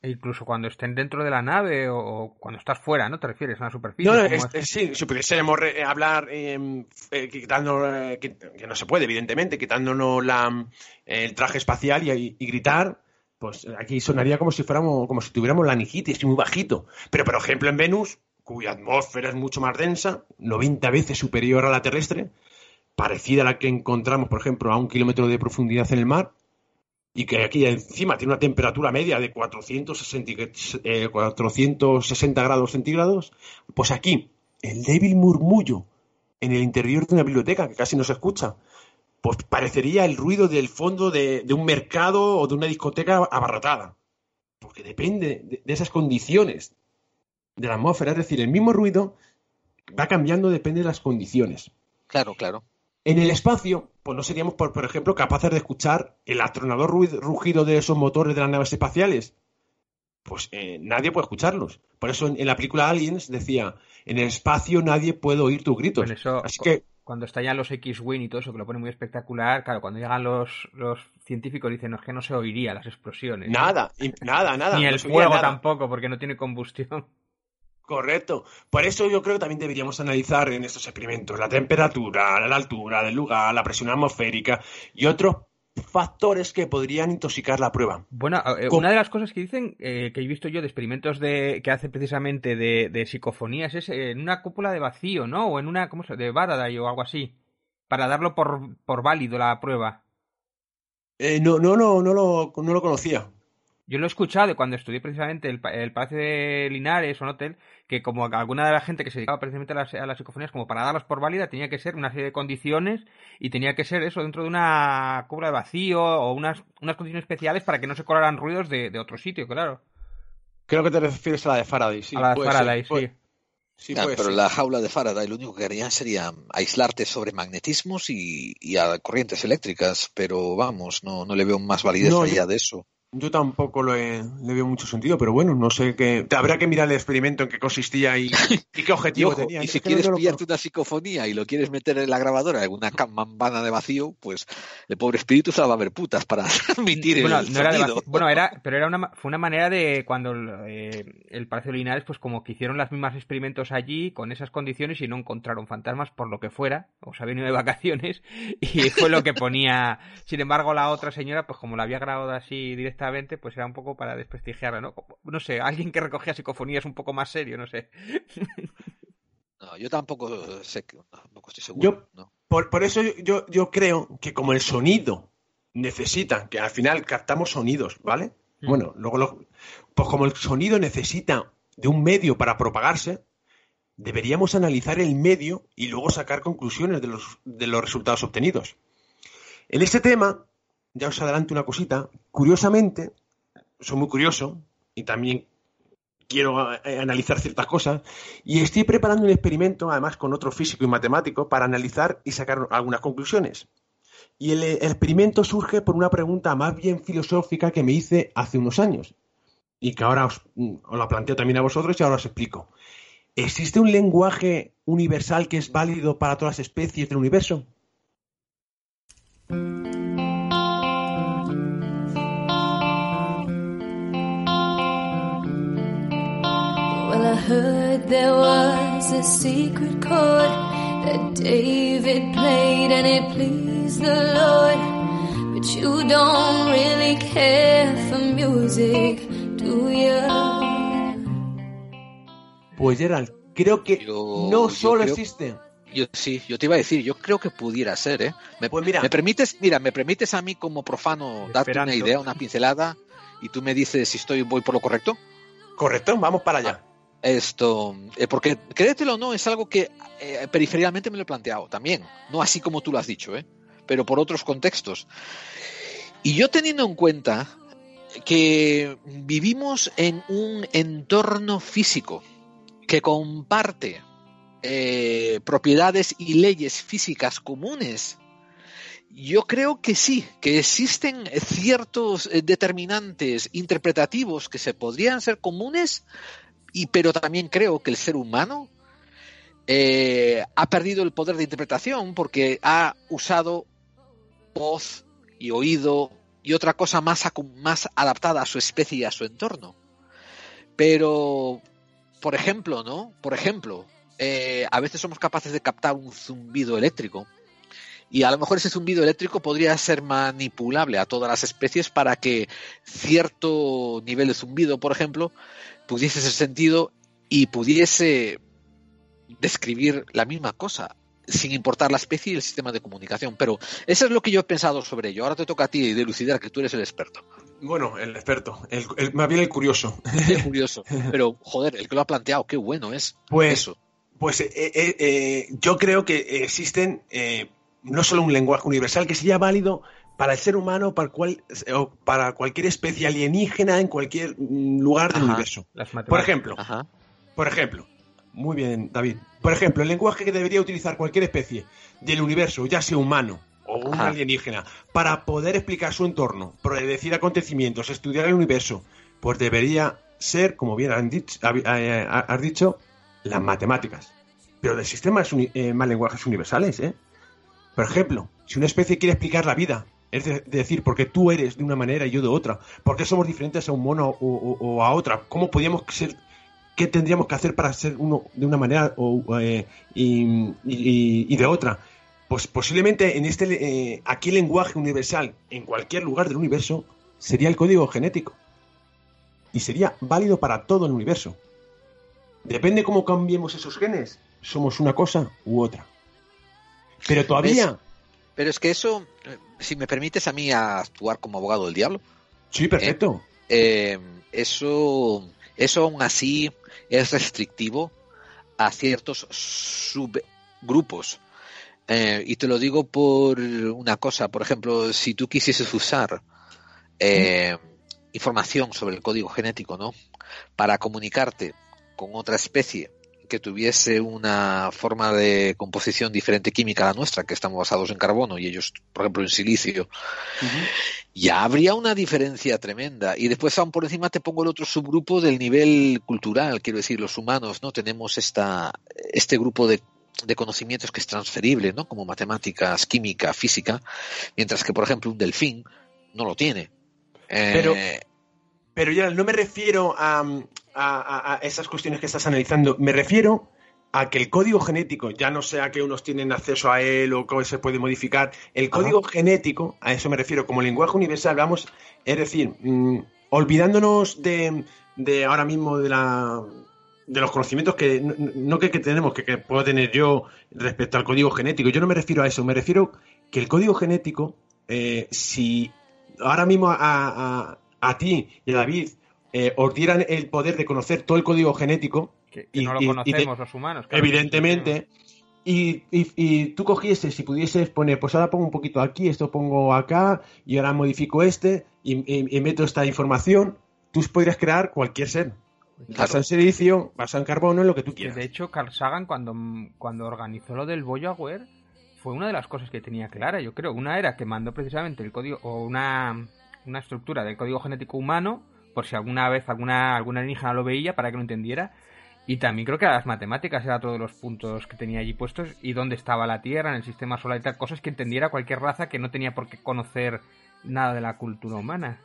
e incluso cuando estén dentro de la nave o, cuando estás fuera, ¿no? ¿Te refieres a una superficie? No, sí, si pudiésemos hablar em, eh, quitando, eh, que, no se puede, evidentemente, quitándonos la, el traje espacial y, gritar, pues aquí sonaría como si fuéramos, como si tuviéramos la nigitis, muy bajito. Pero, por ejemplo, en Venus, cuya atmósfera es mucho más densa, 90 veces superior a la terrestre, parecida a la que encontramos, por ejemplo, a un kilómetro de profundidad en el mar, y que aquí encima tiene una temperatura media de 460, 460 eh, grados centígrados, pues aquí el débil murmullo en el interior de una biblioteca que casi no se escucha, pues parecería el ruido del fondo de, un mercado o de una discoteca abarrotada, porque depende de, de esas condiciones de la atmósfera, es decir, el mismo ruido va cambiando, depende de las condiciones. Claro, claro. En el espacio, pues no seríamos, por, por ejemplo, capaces de escuchar el atronador rugido de esos motores de las naves espaciales. Pues eh, nadie puede escucharlos. Por eso en, la película Aliens decía, en el espacio nadie puede oír tus gritos. Así que cuando estallan los X-Wing y todo eso, que lo pone muy espectacular, claro, cuando llegan los, los científicos dicen, no, es que no se oiría las explosiones. Nada, nada, nada. Ni el fuego tampoco, porque no tiene combustión. Correcto. Por eso yo creo que también deberíamos analizar en estos experimentos la temperatura, la altura del lugar, la presión atmosférica y otros factores que podrían intoxicar la prueba. Bueno, eh, una de las cosas que dicen, eh, que he visto yo de experimentos de, que hace precisamente de, psicofonías, es en una cúpula de vacío, ¿no? O en una, ¿cómo se llama? De Faraday o algo así. Para darlo por, por válido la prueba. Eh, no, no, no, no lo, no lo conocía. Yo lo he escuchado cuando estudié precisamente el, el Palacio de Linares o un hotel, que como alguna de la gente que se dedicaba precisamente a las, a las, psicofonías, como para darlas por válida, tenía que ser una serie de condiciones y tenía que ser eso dentro de una cubra de vacío o unas, unas condiciones especiales para que no se colaran ruidos de, de otro sitio, claro. Creo que te refieres a la de Faraday, sí. A la de Faraday, sí. Sí, pero la jaula de Faraday lo único que harían sería aislarte sobre magnetismos y, y a corrientes eléctricas, pero vamos, no, no le veo más validez allá de eso. Yo tampoco le veo mucho sentido, pero bueno, no sé qué. Habrá que mirar el experimento en qué consistía y, qué objetivo tenía. Y si quieres pillarte una psicofonía y lo quieres meter en la grabadora en una mambana de vacío, pues el pobre espíritu se la va a ver putas para transmitir bueno, el no Era bueno, era, pero era una, fue una manera de cuando eh, el Palacio Linares, pues como que hicieron las mismas experimentos allí con esas condiciones y no encontraron fantasmas por lo que fuera, o se había venido de vacaciones y fue lo que ponía. Sin embargo, la otra señora, pues como la había grabado así directamente pues era un poco para desprestigiarla, ¿no? No sé, alguien que recogía psicofonías un poco más serio, no sé. No, yo tampoco sé, tampoco estoy seguro. Yo, por, por, eso yo, yo creo que como el sonido necesita, que al final captamos sonidos, ¿vale? Mm. Bueno, luego, pues como el sonido necesita de un medio para propagarse, deberíamos analizar el medio y luego sacar conclusiones de los, de los resultados obtenidos. En este tema, ya os adelanto una cosita. Curiosamente, soy muy curioso y también quiero eh, analizar ciertas cosas y estoy preparando un experimento, además con otro físico y matemático, para analizar y sacar algunas conclusiones. Y el, experimento surge por una pregunta más bien filosófica que me hice hace unos años y que ahora os, os la planteo también a vosotros y ahora os explico. ¿Existe un lenguaje universal que es válido para todas las especies del universo? I heard there was a secret chord that David played and it pleased the Lord. But you don't really care for music, do you? Pues Gerald, creo que yo, no solo creo... existe. Yo sí, yo te iba a decir, yo creo que pudiera ser, ¿eh? Me, pues mira, ¿me permites, mira, me permites a mí como profano darte una idea, una pincelada y tú me dices si estoy voy por lo correcto? Correcto, vamos para allá. Esto, eh, porque créetelo o no, es algo que eh, periféricamente me lo he planteado también, no así como tú lo has dicho, ¿eh? pero por otros contextos. Y yo teniendo en cuenta que vivimos en un entorno físico que comparte eh, propiedades y leyes físicas comunes, yo creo que sí, que existen ciertos determinantes interpretativos que se podrían ser comunes, y, pero también creo que el ser humano eh, ha perdido el poder de interpretación porque ha usado voz y oído y otra cosa más, adaptada a su especie y a su entorno. Pero, por ejemplo, ¿no? Por ejemplo, eh, a veces somos capaces de captar un zumbido eléctrico y a lo mejor ese zumbido eléctrico podría ser manipulable a todas las especies para que cierto nivel de zumbido, por ejemplo, pudiese ser sentido y pudiese describir la misma cosa, sin importar la especie y el sistema de comunicación. Pero eso es lo que yo he pensado sobre ello. Ahora te toca a ti delucidar que tú eres el experto. Bueno, el experto, el, más bien el curioso. El curioso. Pero, joder, el que lo ha planteado, qué bueno es. Pues, eso. Pues eh, eh, eh, yo creo que existen no solo un lenguaje universal que sería válido para el ser humano, para, cual, o para cualquier especie alienígena en cualquier mm, lugar del universo. Por ejemplo, por ejemplo, muy bien, David. Por ejemplo, el lenguaje que debería utilizar cualquier especie del universo, ya sea humano o un alienígena, para poder explicar su entorno, predecir acontecimientos, estudiar el universo, pues debería ser, como bien has dicho, has dicho las matemáticas. Pero de sistemas eh, más lenguajes universales, ¿eh? Por ejemplo, si una especie quiere explicar la vida, es decir, porque tú eres de una manera y yo de otra, por qué somos diferentes a un mono o, a otra, cómo podíamos ser qué tendríamos que hacer para ser uno de una manera o, eh, y de otra. Pues posiblemente en este eh, aquí el lenguaje universal en cualquier lugar del universo sería el código genético y sería válido para todo el universo. Depende cómo cambiemos esos genes, somos una cosa u otra. Pero todavía, Pero es que eso, eh, si me permites a mí actuar como abogado del diablo, sí, perfecto. eh, eso, eso aún así es restrictivo a ciertos subgrupos. Eh, y te lo digo por una cosa, por ejemplo, si tú quisieses usar eh, información sobre el código genético, ¿no? Para comunicarte con otra especie que tuviese una forma de composición diferente química a la nuestra, que estamos basados en carbono y ellos, por ejemplo, en silicio, ya habría una diferencia tremenda. Y después, aún por encima, te pongo el otro subgrupo del nivel cultural, quiero decir, los humanos, ¿no? Tenemos esta, este grupo de, de conocimientos que es transferible, ¿no? Como matemáticas, química, física, mientras que, por ejemplo, un delfín no lo tiene. Eh, Pero- ya no me refiero a, a- a- esas cuestiones que estás analizando, me refiero a que el código genético, ya no sea que unos tienen acceso a él o cómo se puede modificar, el código genético, a eso me refiero, como lenguaje universal, vamos, es decir, mm, olvidándonos de, de ahora mismo de la de los conocimientos que no, no que, que tenemos, que, que puedo tener yo respecto al código genético, yo no me refiero a eso, me refiero que el código genético, eh, si ahora mismo a, a- a ti y a David eh, os dieran el poder de conocer todo el código genético, Que, que Y- no lo y conocemos los humanos. claro. evidentemente, y, y- y tú cogieses y pudieses poner, pues ahora pongo un poquito aquí, esto pongo acá, y ahora modifico este, y, meto esta información, tú podrías crear cualquier ser. Basado en silicio, basado en carbono, en lo que tú quieras. de hecho, Carl Sagan, cuando, cuando organizó lo del Voyager, fue una de las cosas que tenía clara, yo creo. Una era que mandó precisamente el código, o una, una estructura del código genético humano, por si alguna vez alguna, alguna alienígena lo veía, para que lo entendiera. Y también creo que las matemáticas era todos los puntos que tenía allí puestos y dónde estaba la Tierra, en el sistema solar y tal, cosas que entendiera cualquier raza que no tenía por qué conocer nada de la cultura humana.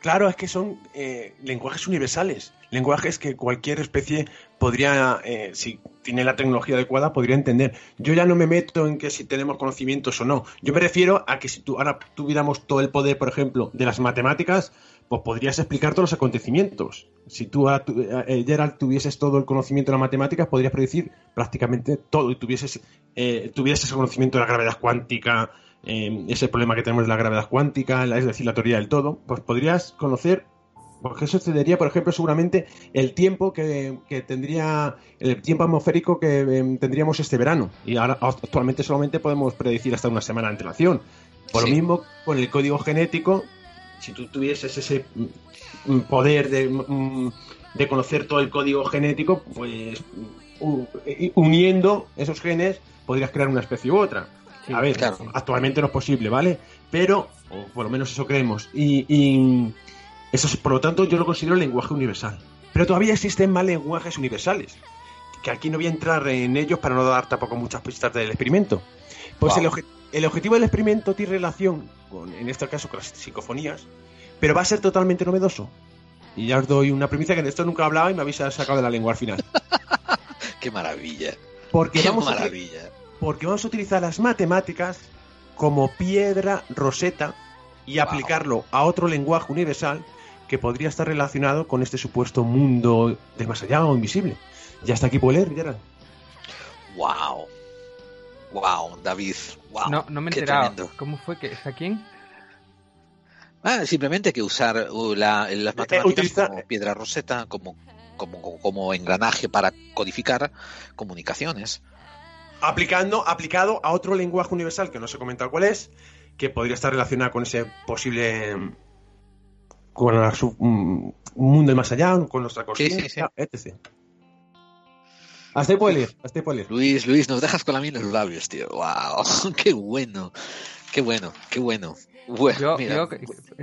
Claro, es que son eh, lenguajes universales, lenguajes que cualquier especie podría, eh, si tiene la tecnología adecuada, podría entender. Yo ya no me meto en que si tenemos conocimientos o no. Yo me refiero a que si tú ahora tuviéramos todo el poder, por ejemplo, de las matemáticas, pues podrías explicar todos los acontecimientos. Si tú, ahora tu- eh, Gerald, tuvieses todo el conocimiento de las matemáticas, podrías predecir prácticamente todo y tuvieses, eh, tuvieses ese conocimiento de la gravedad cuántica, eh, ese problema que tenemos de la gravedad cuántica, la- es decir, la teoría del todo, pues podrías conocer, porque eso te daría, por ejemplo, seguramente el tiempo que, que tendría, el tiempo atmosférico que eh, tendríamos este verano. Y ahora actualmente solamente podemos predecir hasta una semana de antelación. Por Sí. lo mismo, con el código genético, si tú tuvieses ese mm, mm, poder de, mm, de conocer todo el código genético, pues y- uniendo esos genes podrías crear una especie u otra. Sí, a ver, claro. actualmente no es posible, ¿vale? Pero, o por lo menos eso creemos. Y, y eso es, por lo tanto, yo lo considero lenguaje universal. Pero todavía existen más lenguajes universales. Que aquí no voy a entrar en ellos para no dar tampoco muchas pistas del experimento. Pues Wow. el, obje- el objetivo del experimento tiene relación con, en este caso, con las psicofonías, pero va a ser totalmente novedoso. Y ya os doy una premisa que de esto nunca hablaba y me habéis sacado de la lengua al final. Qué maravilla. Porque Qué vamos, a, maravilla. porque vamos a utilizar las matemáticas como piedra roseta y Wow. aplicarlo a otro lenguaje universal que podría estar relacionado con este supuesto mundo del más allá o invisible. Ya está aquí puedo leer, Gerard. Wow. Wow, David. Wow. no, no me he qué enterado. tremendo. ¿Cómo fue que está quién? Ah, simplemente hay que usar uh, la- las matemáticas utiliza- como piedra roseta, como, como, como, engranaje para codificar comunicaciones. Aplicando, aplicado a otro lenguaje universal que no se ha comentado cuál es, que podría estar relacionado con ese posible con la mm, mundo del más allá, con nuestra Sí, sí, conciencia, etc. Hasta ahí puede leer, hasta ahí puede leer. Luis, Luis, nos dejas con la mina en los labios, tío. Wow, qué bueno. Qué bueno, qué bueno. Bueno, yo,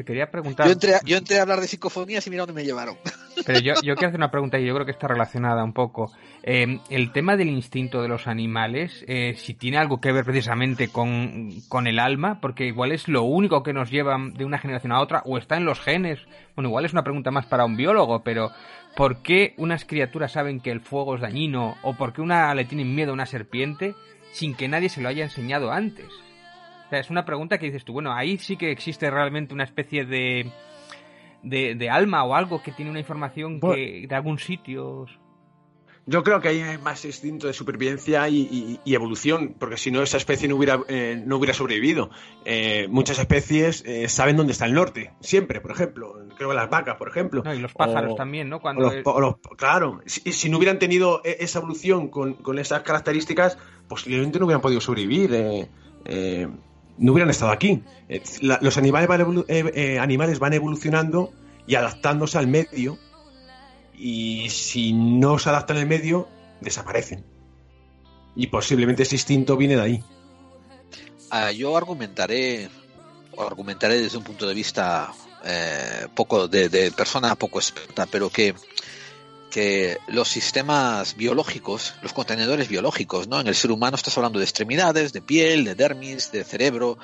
quería preguntar. Yo entré, a hablar de psicofonías y mira dónde me llevaron. Pero yo, yo quiero hacer una pregunta y yo creo que está relacionada un poco. Eh, el tema del instinto de los animales, eh, si tiene algo que ver precisamente con, con el alma, porque igual es lo único que nos lleva de una generación a otra, o está en los genes. Bueno, igual es una pregunta más para un biólogo, pero ¿por qué unas criaturas saben que el fuego es dañino? ¿O por qué una le tienen miedo a una serpiente sin que nadie se lo haya enseñado antes? O sea, es una pregunta que dices tú, bueno, ahí sí que existe realmente una especie de, de, alma o algo que tiene una información que, de algún sitio. Yo creo que hay más instinto de supervivencia y, evolución, porque si no esa especie no hubiera, eh, no hubiera sobrevivido. Eh, muchas especies eh, saben dónde está el norte, siempre, por ejemplo. Creo que las vacas, por ejemplo. y los pájaros también, ¿no? Cuando claro, si, si, no hubieran tenido e, esa evolución con, con esas características, posiblemente no hubieran podido sobrevivir no hubieran estado aquí. Eh, los animales van, eh, eh, animales van evolucionando y adaptándose al medio y si no se adaptan al medio, desaparecen. Y posiblemente ese instinto viene de ahí. Ah, yo argumentaré, argumentaré desde un punto de vista poco de, de, persona poco experta, pero que que los sistemas biológicos, los contenedores biológicos, ¿no? En el ser humano estás hablando de extremidades, de piel, de dermis, de cerebro,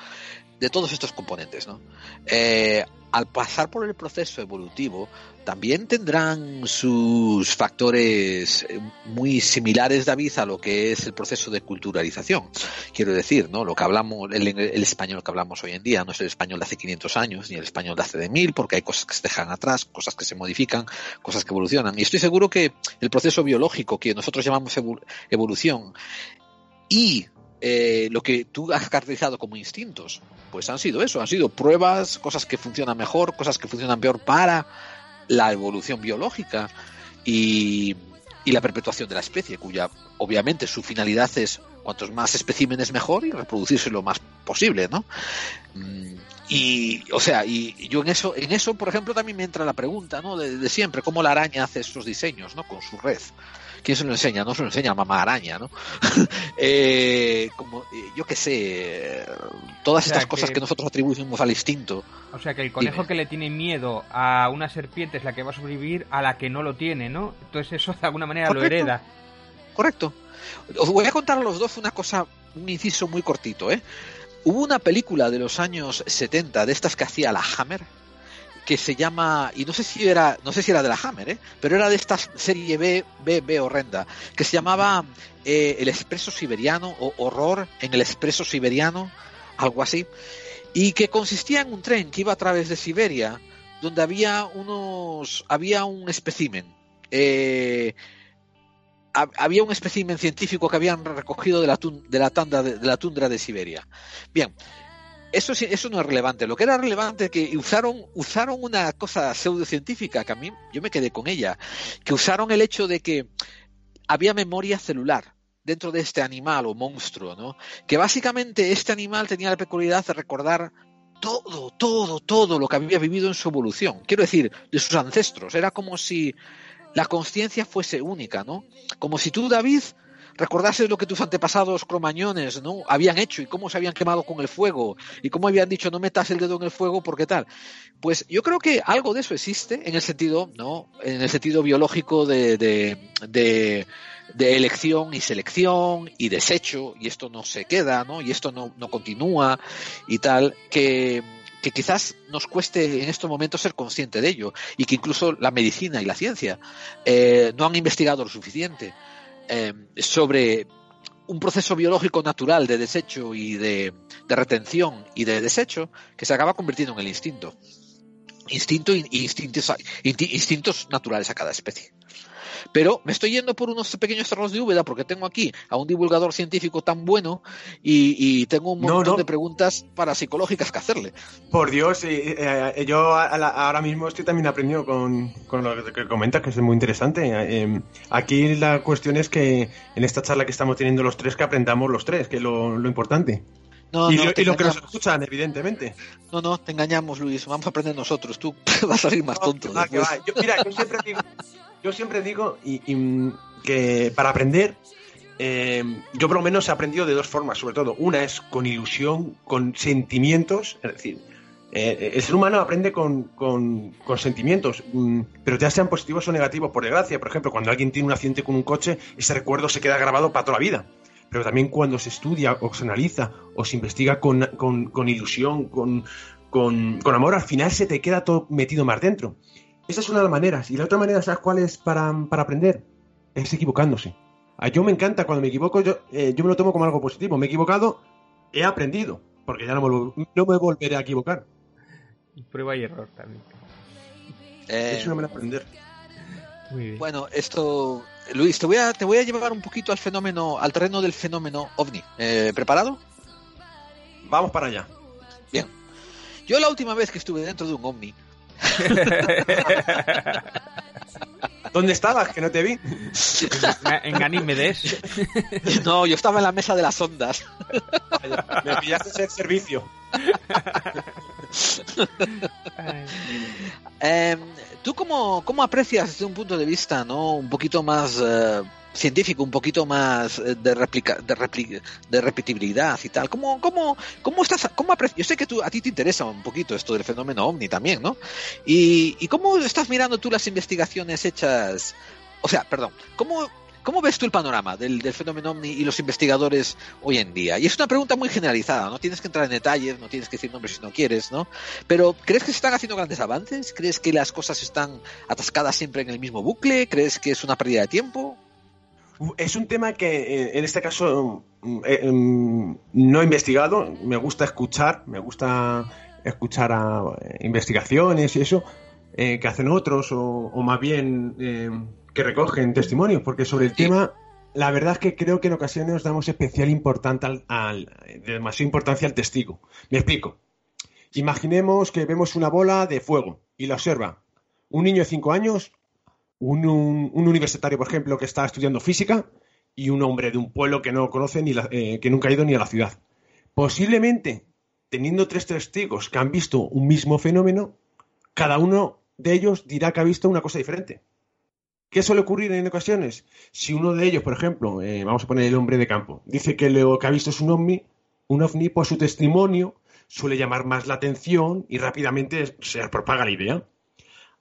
de todos estos componentes, ¿no? Eh, al pasar por el proceso evolutivo, también tendrán sus factores eh, muy similares, David, a lo que es el proceso de culturalización. Quiero decir, ¿no? Lo que hablamos, el, español que hablamos hoy en día no es el español de hace 500 años, ni el español de hace de mil, porque hay cosas que se dejan atrás, cosas que se modifican, cosas que evolucionan. Y estoy seguro que el proceso biológico que nosotros llamamos evolución y eh, lo que tú has caracterizado como instintos, pues han sido eso, han sido pruebas, cosas que funcionan mejor, cosas que funcionan peor para la evolución biológica y, la perpetuación de la especie, cuya obviamente su finalidad es cuantos más especímenes mejor y reproducirse lo más posible, ¿no? Mm, y, o sea, y yo en eso, en eso, por ejemplo, también me entra la pregunta, ¿no? De, de siempre, cómo la araña hace estos diseños, ¿no? Con su red. ¿Quién se lo enseña? No se lo enseña mamá araña, ¿no? Eh, como, eh, yo qué sé, todas estas cosas que nosotros atribuimos al instinto. O sea, que el conejo que le tiene miedo a una serpiente es la que va a sobrevivir a la que no lo tiene, ¿no? Entonces eso de alguna manera lo hereda. Correcto. Os voy a contar a los dos una cosa, un inciso muy cortito, ¿eh? Hubo una película de los años 70 de estas que hacía la Hammer, que se llama, y no sé si era, no sé si era de la Hammer, ¿eh? pero era de esta serie B, B, B horrenda, que se llamaba eh, El Expreso Siberiano o Horror en el Expreso Siberiano, algo así, y que consistía en un tren que iba a través de Siberia, donde había unos, había un espécimen, eh, había un espécimen científico que habían recogido de la, de la, tanda de la tundra de Siberia. Bien, eso, eso no es relevante. Lo que era relevante es que usaron, usaron una cosa pseudocientífica que a mí yo me quedé con ella, que usaron el hecho de que había memoria celular dentro de este animal o monstruo, ¿no? Que básicamente este animal tenía la peculiaridad de recordar todo, todo, todo lo que había vivido en su evolución. Quiero decir, de sus ancestros. Era como si la conciencia fuese única, ¿no? Como si tú, David, recordases lo que tus antepasados cromañones no habían hecho y cómo se habían quemado con el fuego y cómo habían dicho no metas el dedo en el fuego porque tal pues yo creo que algo de eso existe en el sentido no en el sentido biológico de, de, elección y selección y desecho y esto no se queda no y esto no, no continúa y tal que que quizás nos cueste en estos momentos ser consciente de ello y que incluso la medicina y la ciencia eh, no han investigado lo suficiente. Eh, sobre un proceso biológico natural de desecho y de, retención y de desecho que se acaba convirtiendo en el instinto. Instinto y instintos naturales a cada especie. Pero me estoy yendo por unos pequeños cerros de Úbeda porque tengo aquí a un divulgador científico tan bueno y, tengo un montón de preguntas parapsicológicas que hacerle. Por Dios, eh, yo ahora mismo estoy también aprendiendo con, lo que comentas, que es muy interesante. Eh, aquí la cuestión es que en esta charla que estamos teniendo los tres, que aprendamos los tres, que es lo, importante. y, lo, que nos escuchan, evidentemente. No, no, te engañamos, Luis. Vamos a aprender nosotros. Tú vas a salir más tonto. mira, yo siempre digo, yo siempre digo y, que para aprender, eh, yo por lo menos he aprendido de dos formas, sobre todo. Una es con ilusión, con sentimientos, es decir, Eh, el ser humano aprende con, sentimientos, mm, pero ya sean positivos o negativos, por desgracia. Por ejemplo, cuando alguien tiene un accidente con un coche, ese recuerdo se queda grabado para toda la vida. Pero también cuando se estudia o se analiza o se investiga con ilusión, con, amor, al final se te queda todo metido más dentro. Esa es una de las maneras. Y la otra manera, ¿sabes cuál es para, para aprender? Es equivocándose. A yo me encanta cuando me equivoco, yo, eh, yo me lo tomo como algo positivo. Me he equivocado, he aprendido, porque ya no me, no me volveré a equivocar. Prueba y error también. Eh, es una manera de aprender. Muy bien. Bueno, esto, Luis, te voy a, te voy a llevar un poquito al fenómeno, al terreno del fenómeno ovni. Eh, ¿Preparado? Vamos para allá. Bien. Yo la última vez que estuve dentro de un ovni. ¿Dónde estabas? Que no te vi. En Ganímedes. No, yo estaba en la mesa de las ondas. Me pillaste el servicio. Em, ¿Tú cómo, cómo, aprecias desde un punto de vista no un poquito más eh, científico, un poquito más eh, de, replica, de, de repetibilidad y tal? ¿Cómo, cómo, cómo estás? Cómo Yo sé que tú, a ti te interesa un poquito esto del fenómeno ovni también, ¿no? ¿Y, y cómo estás mirando tú las investigaciones hechas? O sea, perdón, ¿cómo ¿Cómo ves tú el panorama del, fenómeno ovni y los investigadores hoy en día? Y es una pregunta muy generalizada, no tienes que entrar en detalles, no tienes que decir nombres si no quieres, ¿no? Pero ¿crees que se están haciendo grandes avances? ¿Crees que las cosas están atascadas siempre en el mismo bucle? ¿Crees que es una pérdida de tiempo? Es un tema que eh, en este caso mm, eh, mm, no he investigado, me gusta escuchar, me gusta escuchar a eh, investigaciones y eso que hacen otros o, más bien que recogen testimonios, porque sobre el tema, la verdad es que creo que en ocasiones damos especial importancia al, demasiada importancia al testigo. Me explico. Imaginemos que vemos una bola de fuego y la observa un niño de 5 años, un, universitario, por ejemplo, que está estudiando física y un hombre de un pueblo que no conoce ni eh, que nunca ha ido ni a la ciudad. Posiblemente, teniendo tres testigos que han visto un mismo fenómeno, cada uno de ellos dirá que ha visto una cosa diferente. ¿Qué suele ocurrir en ocasiones? Si uno de ellos, por ejemplo, eh, vamos a poner el hombre de campo, dice que lo que ha visto es un ovni, un ovni, pues su testimonio suele llamar más la atención y rápidamente se propaga la idea.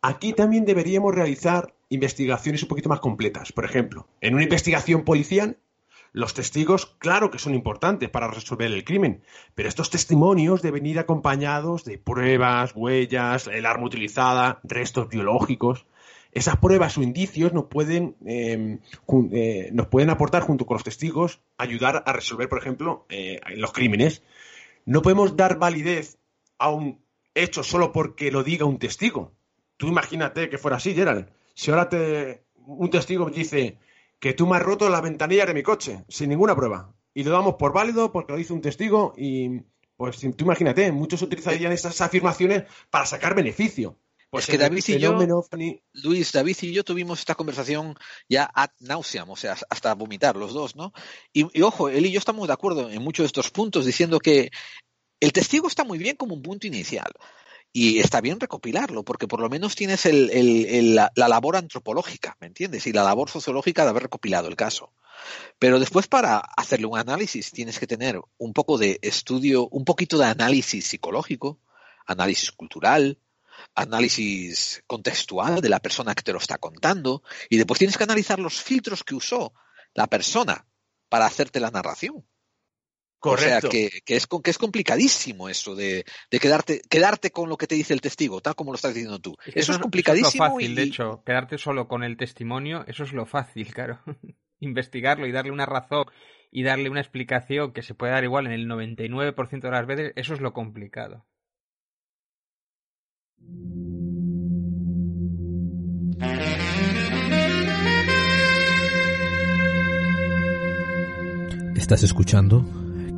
Aquí también deberíamos realizar investigaciones un poquito más completas. Por ejemplo, en una investigación policial, los testigos, claro que son importantes para resolver el crimen, pero estos testimonios deben ir acompañados de pruebas, huellas, el arma utilizada, restos biológicos esas pruebas o indicios nos pueden, em, eh, nos pueden aportar junto con los testigos, ayudar a resolver, por ejemplo, eh, los crímenes. No podemos dar validez a un hecho solo porque lo diga un testigo. Tú imagínate que fuera así, Gerald. Si ahora te, un testigo dice que tú me has roto la ventanilla de mi coche, sin ninguna prueba, y lo damos por válido porque lo dice un testigo y pues tú imagínate, muchos utilizarían esas afirmaciones para sacar beneficio. Pues es que David y yo, Luis, David y yo tuvimos esta conversación ya ad nauseam, o sea, hasta vomitar los dos, ¿no? Y, ojo, él y yo estamos de acuerdo en muchos de estos puntos, diciendo que el testigo está muy bien como un punto inicial. Y está bien recopilarlo, porque por lo menos tienes la, labor antropológica, ¿me entiendes? Y la labor sociológica de haber recopilado el caso. Pero después para hacerle un análisis tienes que tener un poco de estudio, un poquito de análisis psicológico, análisis cultural, análisis contextual de la persona que te lo está contando y después tienes que analizar los filtros que usó la persona para hacerte la narración. Correcto. O sea, que, es, que es complicadísimo eso de, quedarte, quedarte con lo que te dice el testigo, tal como lo estás diciendo tú. Eso, es complicadísimo. es fácil, de hecho, quedarte solo con el testimonio, eso es lo fácil, claro. Investigarlo y darle una razón y darle una explicación que se puede dar igual en el 99% de las veces, eso es lo complicado. Estás escuchando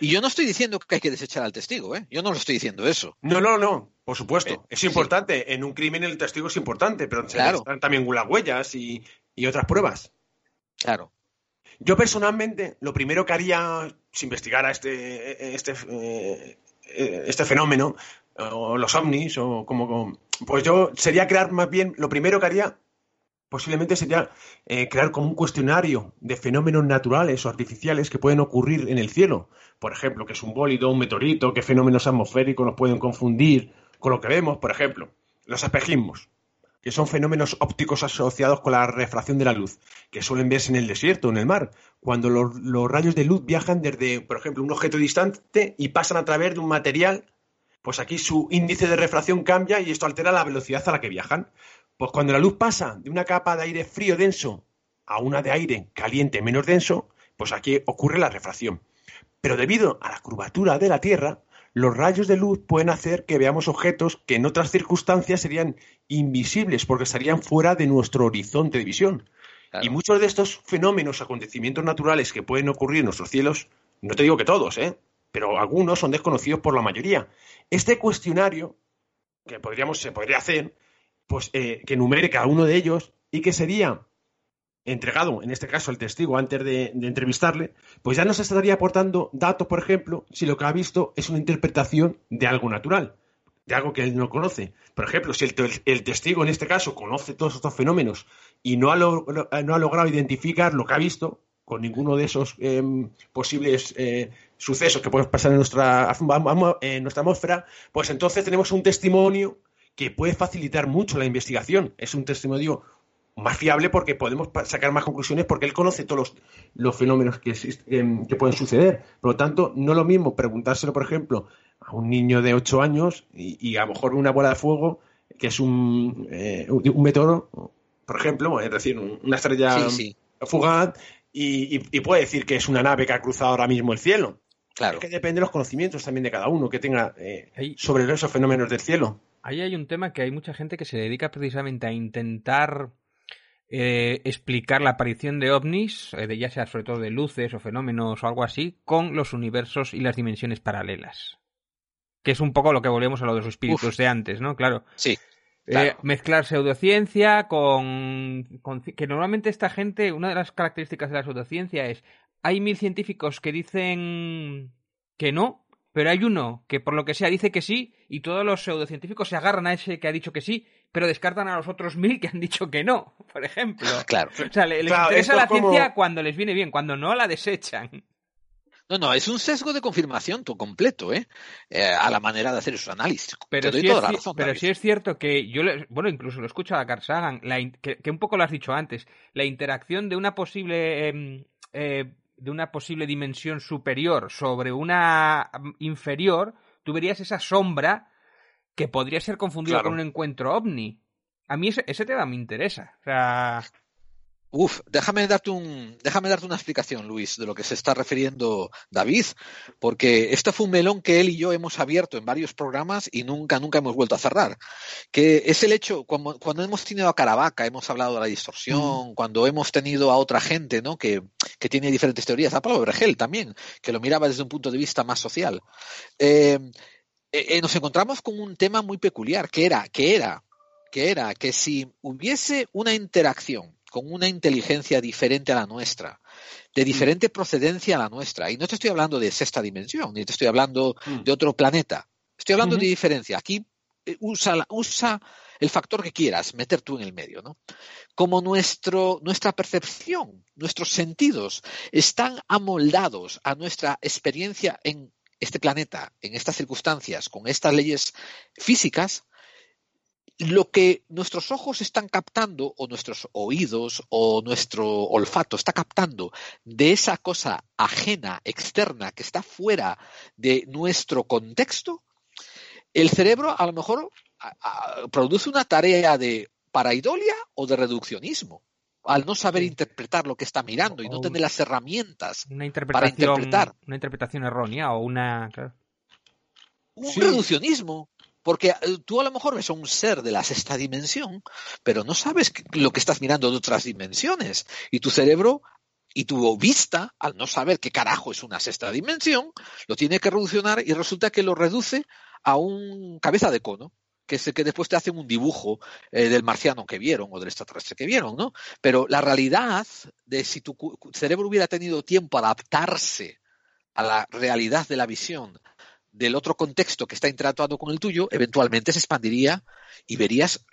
Y yo no estoy diciendo que hay que desechar al testigo, ¿eh? Yo no lo estoy diciendo eso. No, no, no, por supuesto. Eh, es sí. importante. En un crimen el testigo es importante, pero Claro. necesitan también las huellas y, y otras pruebas. Claro. Yo personalmente, lo primero que haría si investigara este, este, eh, este fenómeno, o los ovnis, o como, como- Pues yo sería crear más bien, lo primero que haría posiblemente sería eh, crear como un cuestionario de fenómenos naturales o artificiales que pueden ocurrir en el cielo. Por ejemplo, que es un bólido, un meteorito, qué fenómenos atmosféricos nos pueden confundir con lo que vemos. Por ejemplo, los espejismos, que son fenómenos ópticos asociados con la refracción de la luz, que suelen verse en el desierto o en el mar, cuando los, los rayos de luz viajan desde, por ejemplo, un objeto distante y pasan a través de un material, pues aquí su índice de refracción cambia y esto altera la velocidad a la que viajan. Pues cuando la luz pasa de una capa de aire frío denso a una de aire caliente menos denso, pues aquí ocurre la refracción. Pero debido a la curvatura de la Tierra, los rayos de luz pueden hacer que veamos objetos que en otras circunstancias serían invisibles porque estarían fuera de nuestro horizonte de visión. Claro. Y muchos de estos fenómenos, acontecimientos naturales que pueden ocurrir en nuestros cielos, no te digo que todos, ¿eh? pero algunos son desconocidos por la mayoría. Este cuestionario, que podríamos, se podría hacer, pues eh, que enumere cada uno de ellos y que sería entregado, en este caso al testigo, antes de, entrevistarle, pues ya nos estaría aportando datos, por ejemplo, si lo que ha visto es una interpretación de algo natural, de algo que él no conoce. Por ejemplo, si el, te- el testigo, en este caso, conoce todos estos fenómenos y no ha, lo- no ha logrado identificar lo que ha visto con ninguno de esos eh, posibles eh, sucesos que pueden pasar en nuestra, en nuestra atmósfera, pues entonces tenemos un testimonio que puede facilitar mucho la investigación. Es un testimonio más fiable porque podemos sacar más conclusiones porque él conoce todos los, los fenómenos que, exist- em, que pueden suceder. Por lo tanto, no es lo mismo preguntárselo, por ejemplo, a un niño de 8 años y, y a lo mejor una bola de fuego que es un, eh, un meteoro, por ejemplo, es decir, un- una estrella Sí, sí. fugaz y, y- y puede decir que es una nave que ha cruzado ahora mismo el cielo. Claro. Es que depende de los conocimientos también de cada uno que tenga eh, sobre esos fenómenos del cielo. Ahí hay un tema que hay mucha gente que se dedica precisamente a intentar eh, explicar la aparición de ovnis, eh, de ya sea sobre todo de luces o fenómenos o algo así, con los universos y las dimensiones paralelas. Que es un poco lo que volvemos a lo de los espíritus Uf. de antes, ¿no? Claro. Sí. Eh, mezclar pseudociencia con, con que normalmente esta gente, una de las características de la pseudociencia es hay mil científicos que dicen que no, pero hay uno que por lo que sea dice que sí y todos los pseudocientíficos se agarran a ese que ha dicho que sí, pero descartan a los otros mil que han dicho que no, por ejemplo. Claro. O sea, le- les Claro, interesa la como- ciencia cuando les viene bien, cuando no la desechan. No, no, es un sesgo de confirmación todo completo, ¿eh? Eh, a la manera de hacer esos análisis. Pero, Te doy sí, toda es, la razón, pero sí es cierto que yo, le- bueno, incluso lo escucho a Carl Sagan, la in- que, que un poco lo has dicho antes, la interacción de una posible em, eh, de una posible dimensión superior sobre una mm, inferior, tú verías esa sombra que podría ser confundida Claro. con un encuentro ovni. A mí ese, ese tema me interesa. O sea, Uf, déjame darte un, déjame darte una explicación, Luis, de lo que se está refiriendo David, porque este fue un melón que él y yo hemos abierto en varios programas y nunca, nunca hemos vuelto a cerrar. Que es el hecho, cuando, cuando hemos tenido a Caravaca, hemos hablado de la distorsión, cuando hemos tenido a otra gente, ¿no? Que, que tiene diferentes teorías, a Pablo Vergel también, que lo miraba desde un punto de vista más social. Eh, eh, eh, nos encontramos con un tema muy peculiar, que era, que era, que era que si hubiese una interacción con una inteligencia diferente a la nuestra, de diferente procedencia a la nuestra, y no te estoy hablando de sexta dimensión, ni te estoy hablando Mm. de otro planeta, estoy hablando de diferencia. Aquí eh, usa, usa el factor que quieras, meter tú en el medio, ¿no? Como nuestro, nuestra percepción, nuestros sentidos están amoldados a nuestra experiencia en este planeta, en estas circunstancias, con estas leyes físicas, lo que nuestros ojos están captando, o nuestros oídos, o nuestro olfato está captando de esa cosa ajena, externa, que está fuera de nuestro contexto, el cerebro a lo mejor produce una tarea de paraidolia o de reduccionismo, al no saber interpretar lo que está mirando y no tener las herramientas. una interpretación, interpretar. una interpretación errónea o una... claro. Un Sí. reduccionismo. Porque eh, tú a lo mejor ves a un ser de la sexta dimensión, pero no sabes lo que estás mirando de otras dimensiones. Y tu cerebro Y tu vista, al no saber qué carajo es una sexta dimensión, lo tiene que reduccionar y resulta que lo reduce a un cabeza de cono que es el que después te hacen un dibujo eh, del marciano que vieron o del extraterrestre que vieron, ¿no? Pero la realidad de si tu cerebro hubiera tenido tiempo a adaptarse a la realidad de la visión del otro contexto que está interactuando con el tuyo, eventualmente se expandiría y verías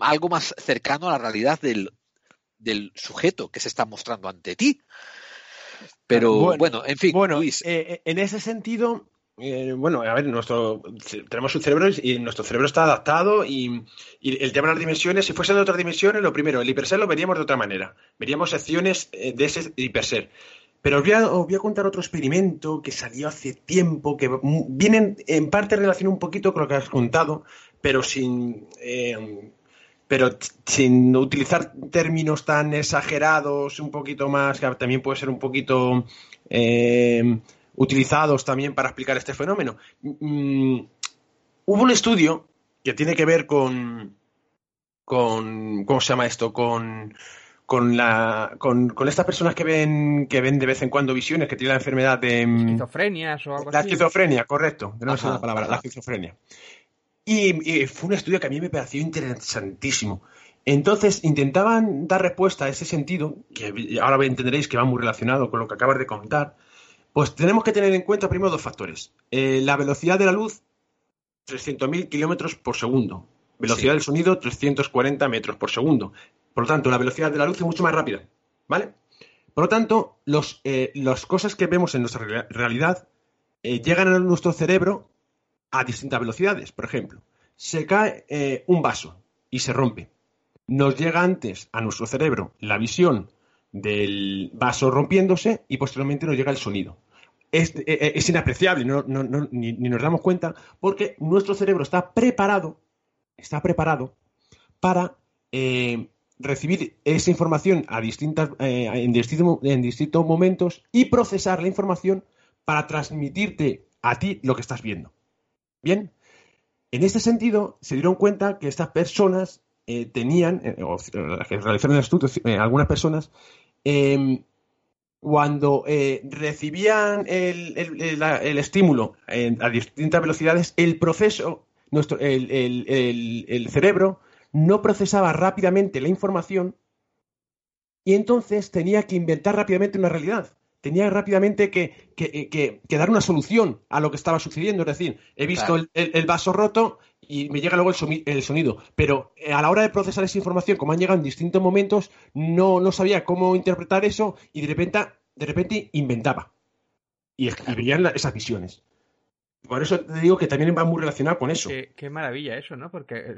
algo más cercano a la realidad del, del sujeto que se está mostrando ante ti. Pero bueno, en fin. Bueno, Luis. Eh, eh, en ese sentido, eh, bueno, a ver, nuestro, tenemos un cerebro y nuestro cerebro está adaptado y, el tema de las dimensiones, si fuesen de otras dimensiones, lo primero, el hiperser lo veríamos de otra manera. Veríamos secciones de ese hiperser. Pero os voy, a, contar otro experimento que salió hace tiempo, que viene en parte relacionado un poquito con lo que has contado, pero sin, eh, pero sin utilizar términos tan exagerados, un poquito más, que también puede ser un poquito eh, utilizados también para explicar este fenómeno. Mm, hubo un estudio que tiene que ver con, con ¿cómo se llama esto? Con con la con, estas personas que ven que ven de vez en cuando visiones que tienen la enfermedad de mm, esquizofrenia o algo la esquizofrenia correcto no es la palabra la esquizofrenia. Y, fue un estudio que a mí me pareció interesantísimo. Entonces intentaban dar respuesta a ese sentido que ahora entenderéis que va muy relacionado con lo que acabas de contar pues tenemos que tener en cuenta primero dos factores. Eh, la velocidad de la luz 300.000 kilómetros por segundo. Velocidad del sonido 340 metros por segundo por lo tanto, la velocidad de la luz es mucho más rápida. ¿Vale? Por lo tanto, los, eh, las cosas que vemos en nuestra realidad eh, llegan a nuestro cerebro a distintas velocidades. Por ejemplo, se cae eh, un vaso y se rompe. Nos llega antes a nuestro cerebro la visión del vaso rompiéndose y posteriormente nos llega el sonido. Es, inapreciable, ni, ni, nos damos cuenta, porque nuestro cerebro está preparado, está preparado para recibir esa información a distintas, eh, en, distintos momentos y procesar la información para transmitirte a ti lo que estás viendo. Bien, en este sentido se dieron cuenta que estas personas eh, tenían, eh, o las que realizaron el estudio, algunas personas, em, cuando recibían el, el, estímulo a distintas velocidades, el proceso, nuestro, el cerebro no procesaba rápidamente la información y entonces tenía que inventar rápidamente una realidad. Tenía rápidamente que, dar una solución a lo que estaba sucediendo. Es decir, he visto el, vaso roto y me llega luego el, sonido. Pero eh, a la hora de procesar esa información, como han llegado en distintos momentos, no, no sabía cómo interpretar eso y de repente, de repente inventaba. Y, veían esas visiones. Por eso te digo que también va muy relacionado con eso. Qué, maravilla eso, ¿no? Porque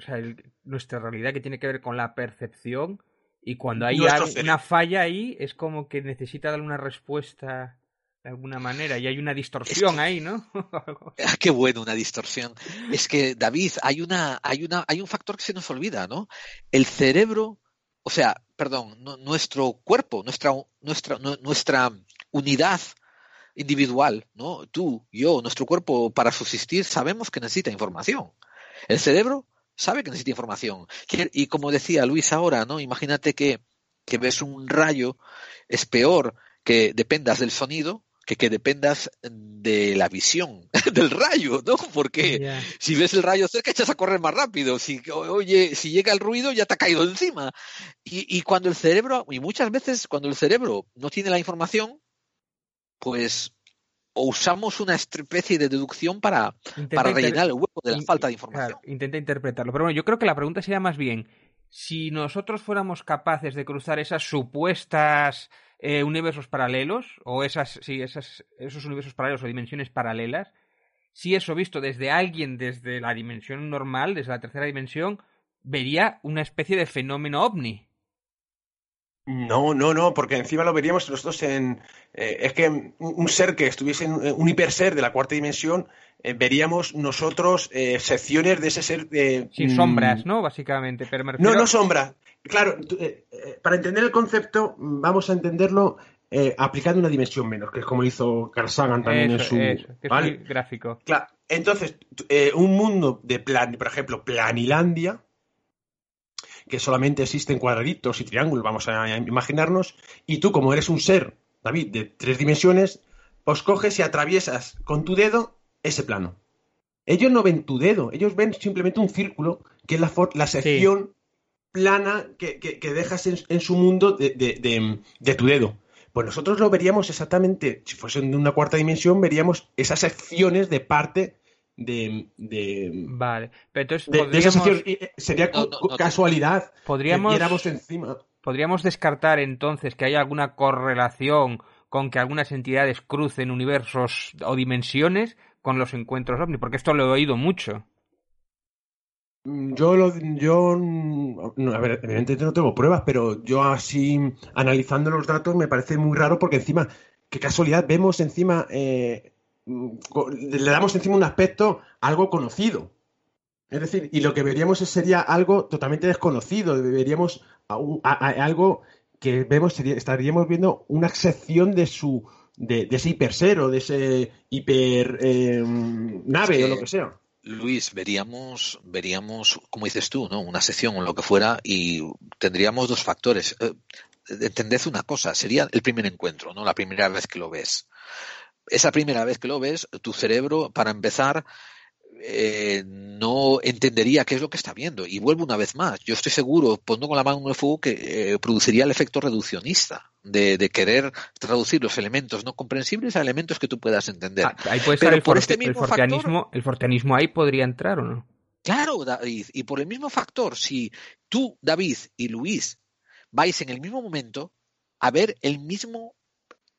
nuestra realidad que tiene que ver con la percepción y cuando hay una falla ahí es como que necesita dar una respuesta de alguna manera y hay una distorsión ahí, ¿no? Ah, qué bueno una distorsión. Es que David, hay una, hay una, hay un factor que se nos olvida, ¿no? El cerebro, o sea, perdón, nuestro cuerpo, nuestra, nuestra, nuestra unidad individual, ¿no? Tú, yo, nuestro cuerpo para subsistir sabemos que necesita información. El cerebro sabe que necesita información. Y como decía Luis ahora, ¿no? Imagínate que, que ves un rayo, es peor que dependas del sonido que que dependas de la visión del rayo, ¿no? Porque si ves el rayo cerca echas a correr más rápido, si oye, si llega el ruido ya te ha caído encima. Y, y cuando el cerebro, y muchas veces cuando el cerebro no tiene la información, pues o usamos una especie de deducción para, para rellenar el hueco de la falta de información. intenta interpretarlo. Pero bueno, yo creo que la pregunta sería más bien, si nosotros fuéramos capaces de cruzar esas supuestas eh, universos paralelos, o esas, sí, esas, esos universos paralelos o dimensiones paralelas, si eso visto desde alguien, desde la dimensión normal, desde la tercera dimensión, vería una especie de fenómeno ovni. No, no, no, porque encima lo veríamos nosotros en... Eh, es que un ser que estuviese en un hiperser de la cuarta dimensión, eh, veríamos nosotros eh, secciones de ese ser... Sin mm, sombras, ¿no? Básicamente. No, no sombras. Claro, para entender el concepto, vamos a entenderlo aplicando una dimensión menos, que es como hizo Carl Sagan también en su... gráfico. Claro, entonces, un mundo de plan, por ejemplo, Planilandia, que solamente existen cuadraditos y triángulos, vamos a imaginarnos, y tú como eres un ser David, de tres dimensiones, pues coges y atraviesas con tu dedo ese plano. Ellos no ven tu dedo, ellos ven simplemente un círculo, que es la, la sección plana que, dejas en, su mundo de, tu dedo. Pues nosotros lo veríamos exactamente, si fuese de una cuarta dimensión, veríamos esas secciones de parte de, vale pero entonces de, eh, sería casualidad podríamos encima. podríamos descartar entonces que haya alguna correlación con que algunas entidades crucen universos o dimensiones con los encuentros ovni porque esto lo he oído mucho. Mm, yo, lo, yo no, a ver, evidentemente no tengo pruebas, pero yo así analizando los datos me parece muy raro porque encima, qué casualidad, vemos encima, eh, mm, le damos encima un aspecto algo conocido. Es decir, y lo que veríamos sería algo totalmente desconocido, veríamos algo que vemos, estaríamos viendo una excepción de su, de, ese hiper o de ese hiper eh, nave o lo que sea. Luis, veríamos, veríamos, como dices tú, ¿no? Una sección o lo que fuera y tendríamos dos factores. Eh, entended una cosa, sería el primer encuentro, ¿no? La primera vez que lo ves. Esa primera vez que lo ves, tu cerebro, para empezar, eh, no entendería qué es lo que está viendo. Y vuelvo una vez más. Yo estoy seguro, pongo con la mano en el fuego, que eh, produciría el efecto reduccionista de, querer traducir los elementos no comprensibles a elementos que tú puedas entender. Ah, ahí puede Pero el, por este mismo forteanismo, el forteanismo ahí podría entrar o no. Claro, David. Y por el mismo factor, si tú, David y Luis vais en el mismo momento a ver el mismo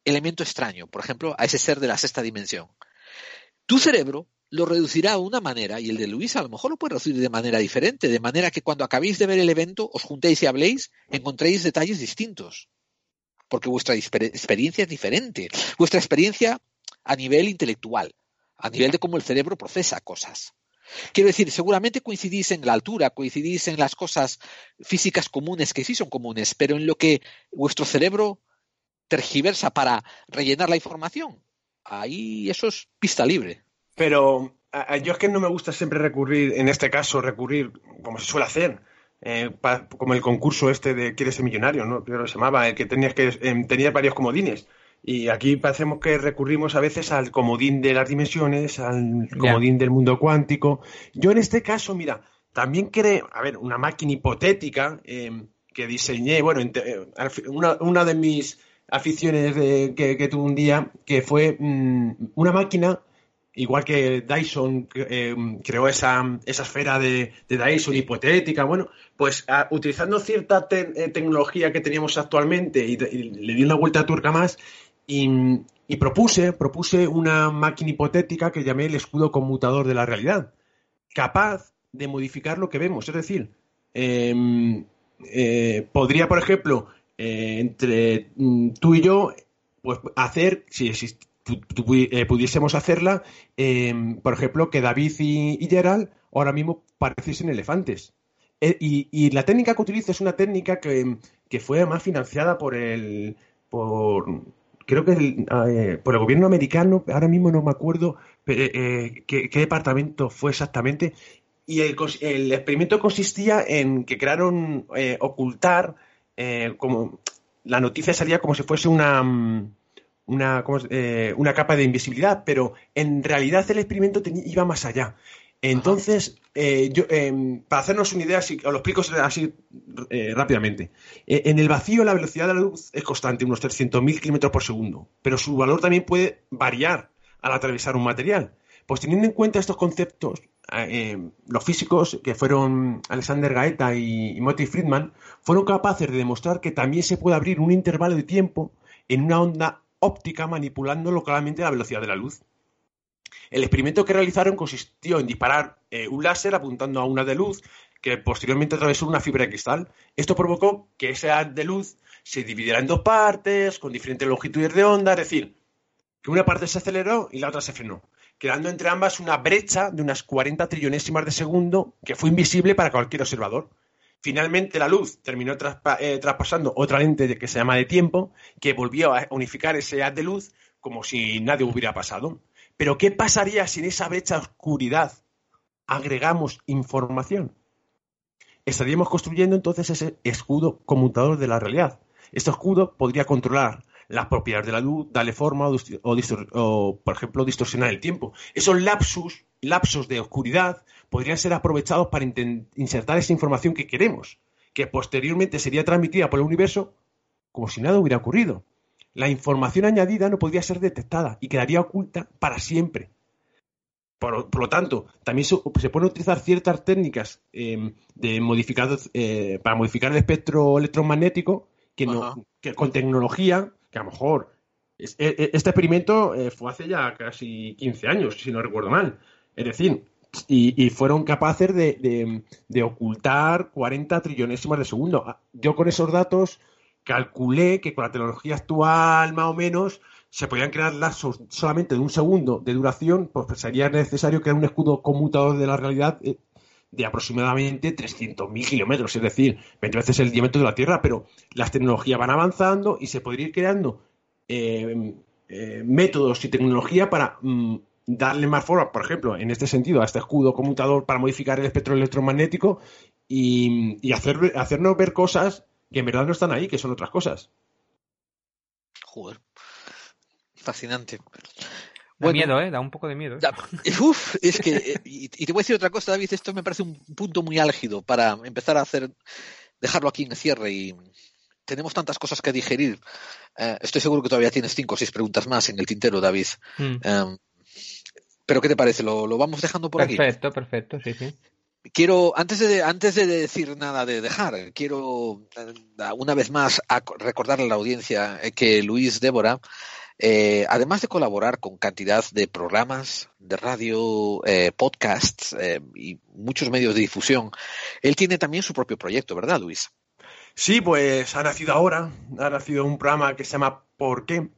elemento extraño, por ejemplo, a ese ser de la sexta dimensión, tu cerebro lo reducirá de una manera y el de Luis a lo mejor lo puede reducir de manera diferente, de manera que cuando acabéis de ver el evento os juntéis y habléis, encontréis detalles distintos, porque vuestra experiencia es diferente, vuestra experiencia a nivel intelectual, a nivel de cómo el cerebro procesa cosas. Quiero decir, seguramente coincidís en la altura, coincidís en las cosas físicas comunes que sí son comunes, pero en lo que vuestro cerebro tergiversa para rellenar la información, ahí eso es pista libre. Pero yo es que no me gusta siempre recurrir, en este caso, recurrir como se suele hacer, eh, como el concurso este de ¿Quieres ser millonario? ¿no? Creo que se llamaba, el que tenías, que, tenías varios comodines. Y aquí parecemos que recurrimos a veces al comodín de las dimensiones, al comodín del mundo cuántico. Yo en este caso, mira, también creo, a ver, una máquina hipotética em, que diseñé, bueno, eh, una, de mis aficiones que, tuve un día, que fue mm, una máquina igual que Dyson eh, creó esa, esfera de, Dyson hipotética, bueno, pues utilizando cierta eh, tecnología que teníamos actualmente y, le di una vuelta a turca más y, propuse, propuse una máquina hipotética que llamé el escudo conmutador de la realidad, capaz de modificar lo que vemos, es decir, em, eh, podría, por ejemplo, entre mm, tú y yo, pues hacer, si, existe eh, pudiésemos hacerla, em, por ejemplo, que David y, Gerald ahora mismo pareciesen elefantes. Eh, y, la técnica que utilizo es una técnica que, fue además financiada por el. por creo que eh, por el gobierno americano, ahora mismo no me acuerdo qué, departamento fue exactamente. Y el, experimento consistía en que crearon ocultar como la noticia salía como si fuese una mm, una, eh, una capa de invisibilidad, pero en realidad el experimento iba más allá. Entonces, eh, yo, em, para hacernos una idea, os lo explico así eh, rápidamente. en el vacío la velocidad de la luz es constante, unos 300.000 kilómetros por segundo, pero su valor también puede variar al atravesar un material. Pues teniendo en cuenta estos conceptos, em, los físicos, que fueron Alexander Gaeta y, y Friedman, fueron capaces de demostrar que también se puede abrir un intervalo de tiempo en una onda óptica manipulando localmente la velocidad de la luz. El experimento que realizaron consistió en disparar eh, un láser apuntando a una de luz que posteriormente atravesó una fibra de cristal. Esto provocó que esa de luz se dividiera en dos partes, con diferentes longitudes de onda, es decir, que una parte se aceleró y la otra se frenó, quedando entre ambas una brecha de unas 40 trillonésimas de segundo que fue invisible para cualquier observador. Finalmente la luz terminó eh, traspasando otra lente que se llama de tiempo, que volvió a unificar ese haz de luz como si nadie hubiera pasado. Pero ¿qué pasaría si en esa brecha de oscuridad agregamos información? Estaríamos construyendo entonces ese escudo conmutador de la realidad. Este escudo podría controlar las propiedades de la luz, darle forma o, o, por ejemplo, distorsionar el tiempo. Esos lapsus, lapsos de oscuridad podrían ser aprovechados para insertar esa información que queremos, que posteriormente sería transmitida por el universo como si nada hubiera ocurrido. La información añadida no podría ser detectada y quedaría oculta para siempre. Por, lo tanto, también se, pueden utilizar ciertas técnicas em, de eh, para modificar el espectro electromagnético que, con tecnología, que a lo mejor e, e, este experimento eh, fue hace ya casi 15 años, si no recuerdo mal. Es decir, y, fueron capaces de, de, ocultar 40 trillonésimas de segundo. Ah, yo con esos datos calculé que con la tecnología actual, más o menos, se podían crear lazos solamente de un segundo de duración, pues sería necesario crear un escudo conmutador de la realidad eh, de aproximadamente 300.000 kilómetros, es decir, 20 veces el diámetro de la Tierra, pero las tecnologías van avanzando y se podría ir creando eh, eh, métodos y tecnología para mm, darle más forma, por ejemplo, en este sentido, a este escudo conmutador para modificar el espectro electromagnético y, hacer, hacernos ver cosas que en verdad no están ahí, que son otras cosas. Joder. Fascinante. Da miedo, ¿eh? Da un poco de miedo. ¿eh? uf, es que, eh, y, te voy a decir otra cosa, David, esto me parece un punto muy álgido para empezar a hacer, dejarlo aquí en cierre y tenemos tantas cosas que digerir. Eh, estoy seguro que todavía tienes cinco o seis preguntas más en el tintero, David. Hmm. Em, pero ¿qué te parece? ¿Lo, vamos dejando por aquí? Perfecto, perfecto, sí, sí. Quiero, antes de, antes de decir nada de dejar, quiero una vez más recordarle a la audiencia que Luis Débora eh, además de colaborar con cantidad de programas de radio, eh, podcasts eh, y muchos medios de difusión, él tiene también su propio proyecto, ¿verdad, Luis? Sí, pues ha nacido ahora, ha nacido un programa que se llama ¿Por qué?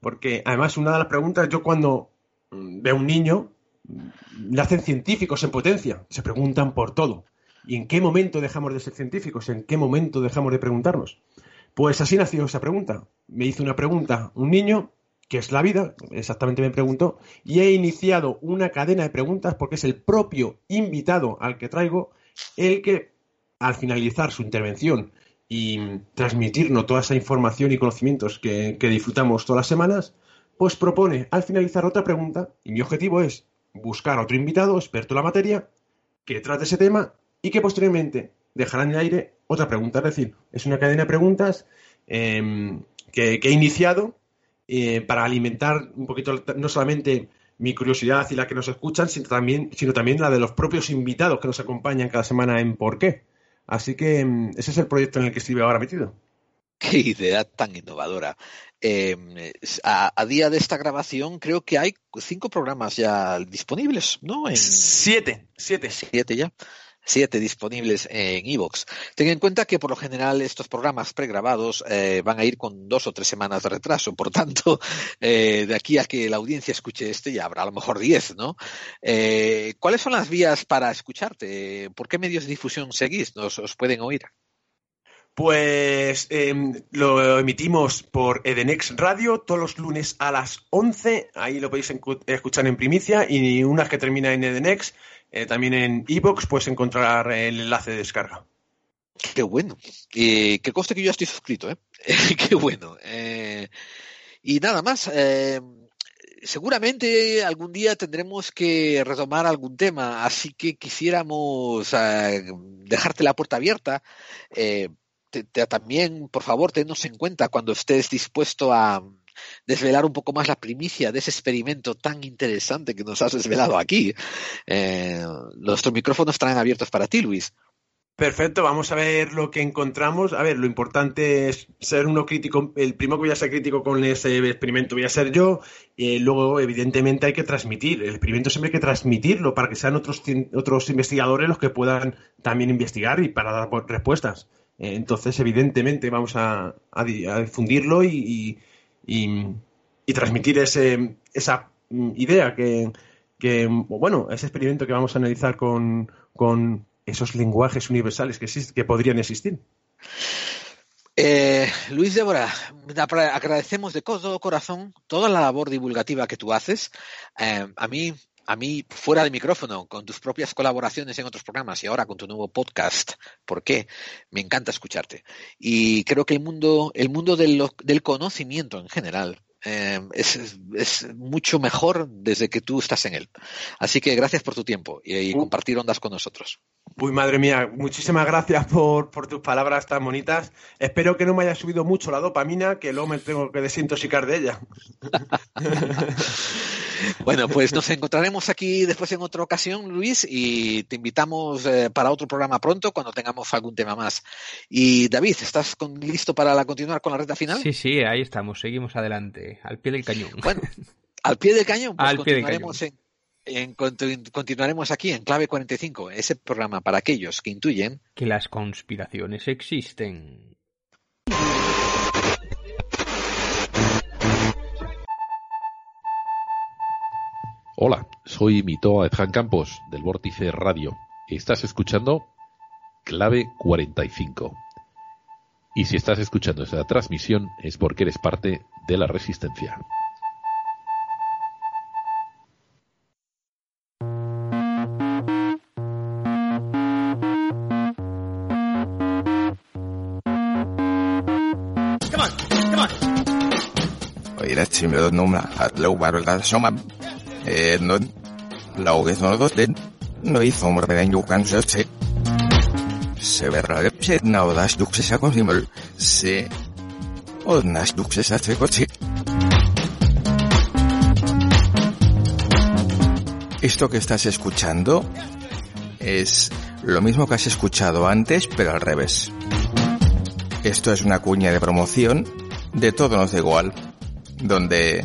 Porque además una de las preguntas, yo cuando mm, veo un niño, mm, le hacen científicos en potencia, se preguntan por todo. ¿Y en qué momento dejamos de ser científicos? ¿En qué momento dejamos de preguntarnos? Pues así nació esa pregunta. Me hizo una pregunta un niño ¿Qué es la vida? Exactamente me preguntó. Y he iniciado una cadena de preguntas porque es el propio invitado al que traigo el que, al finalizar su intervención y transmitirnos toda esa información y conocimientos que, disfrutamos todas las semanas, pues propone al finalizar otra pregunta y mi objetivo es buscar a otro invitado, experto en la materia, que trate ese tema y que posteriormente dejará en el aire otra pregunta. Es decir, es una cadena de preguntas em, que, he iniciado eh, para alimentar un poquito no solamente mi curiosidad y la que nos escuchan, sino también, sino también la de los propios invitados que nos acompañan cada semana en Por qué. Así que mm, ese es el proyecto en el que estoy ahora metido. Qué idea tan innovadora. Em, a, día de esta grabación creo que hay cinco programas ya disponibles, ¿no? Siete, siete. Siete ya siete disponibles en iVoox. Ten en cuenta que por lo general estos programas pregrabados eh, van a ir con dos o tres semanas de retraso, por tanto, eh, de aquí a que la audiencia escuche este ya habrá a lo mejor diez, ¿no? Eh, ¿Cuáles son las vías para escucharte? ¿Por qué medios de difusión seguís? ¿Nos os pueden oír? Pues em, lo emitimos por Edenex Radio todos los lunes a las 11. Ahí lo podéis escuchar en primicia y una que termina en Edenex eh, también en iBox puedes encontrar el enlace de descarga. Qué bueno. Eh, qué coste que yo ya estoy suscrito, ¿eh? qué bueno. Eh, y nada más. seguramente algún día tendremos que retomar algún tema, así que quisiéramos dejarte la puerta abierta. también, por favor, tenos en cuenta cuando estés dispuesto a, desvelar un poco más la primicia de ese experimento tan interesante que nos has desvelado aquí. Eh, nuestros micrófonos estarán abiertos para ti, Luis. Perfecto, vamos a ver lo que encontramos. A ver, lo importante es ser uno crítico. El primero que voy a ser crítico con ese experimento voy a ser yo. Y luego, evidentemente, hay que transmitir. El experimento siempre hay que transmitirlo para que sean otros, otros investigadores los que puedan también investigar y para dar respuestas. Eh, entonces, evidentemente, vamos a, difundirlo y, transmitir ese, esa idea que, bueno, ese experimento que vamos a analizar con, con esos lenguajes universales que, que podrían existir. Eh, Luis Débora, agradecemos de todo corazón toda la labor divulgativa que tú haces. Eh, a mí a mí fuera de micrófono, con tus propias colaboraciones en otros programas y ahora con tu nuevo podcast. ¿Por qué? Me encanta escucharte. Y creo que el mundo, el mundo del, del conocimiento en general eh, es, es, mucho mejor desde que tú estás en él. Así que gracias por tu tiempo y, y uh. compartir ondas con nosotros. Uy, madre mía, muchísimas gracias por, por, tus palabras tan bonitas. Espero que no me haya subido mucho la dopamina, que luego me tengo que desintoxicar de ella. bueno, pues nos encontraremos aquí después en otra ocasión, Luis, y te invitamos eh, para otro programa pronto cuando tengamos algún tema más. Y David, ¿estás con, listo para la, continuar con la recta final? Sí, sí, ahí estamos, seguimos adelante, al pie del cañón. Bueno, al pie del cañón, pues al continuaremos pie del cañón. En, en, continuaremos aquí en Clave 45, ese programa para aquellos que intuyen que las conspiraciones existen. Hola, soy Mitoa Edjan Campos del Vórtice Radio. Estás escuchando Clave 45. Y si estás escuchando esta transmisión es porque eres parte de la resistencia. Come on, come on. Eh, no, la UD no hizo morder en Se verá que no das duxes a consimol. Se. O nas duxes a coche. Esto que estás escuchando es lo mismo que has escuchado antes, pero al revés. Esto es una cuña de promoción de todo nos da igual, donde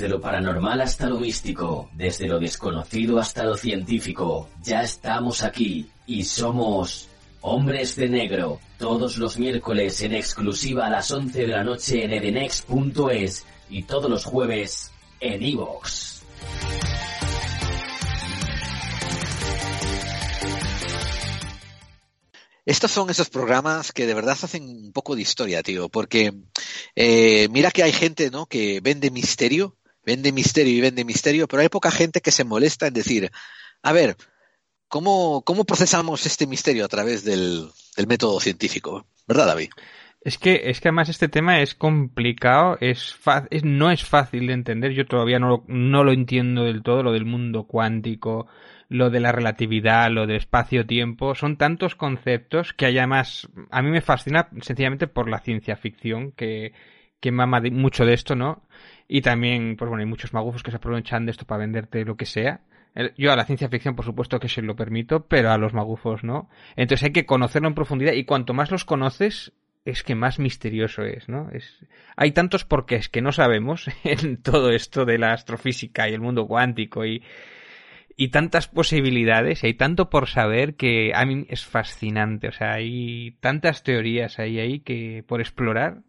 Desde lo paranormal hasta lo místico, desde lo desconocido hasta lo científico, ya estamos aquí y somos Hombres de Negro, todos los miércoles en exclusiva a las 11 de la noche en edenex.es y todos los jueves en iVoox. Estos son esos programas que de verdad hacen un poco de historia, tío, porque eh, mira que hay gente, ¿no? Que vende misterio, vende misterio y vende misterio, pero hay poca gente que se molesta en decir, a ver, ¿cómo, cómo procesamos este misterio a través del, método científico? ¿Verdad, David? Es que, es que además este tema es complicado, es, es no es fácil de entender. Yo todavía no lo, no lo entiendo del todo, lo del mundo cuántico, lo de la relatividad, lo del espacio-tiempo, son tantos conceptos que además a mí me fascina sencillamente por la ciencia ficción que, que mama mucho de esto, ¿no? Y también, pues bueno, hay muchos magufos que se aprovechan de esto para venderte lo que sea. Yo a la ciencia ficción, por supuesto que se lo permito, pero a los magufos no. Entonces hay que conocerlo en profundidad y cuanto más los conoces, es que más misterioso es, ¿no? Es... Hay tantos porqués que no sabemos en todo esto de la astrofísica y el mundo cuántico y, y tantas posibilidades, y hay tanto por saber que a mí es fascinante. O sea, hay tantas teorías ahí, ahí que por explorar.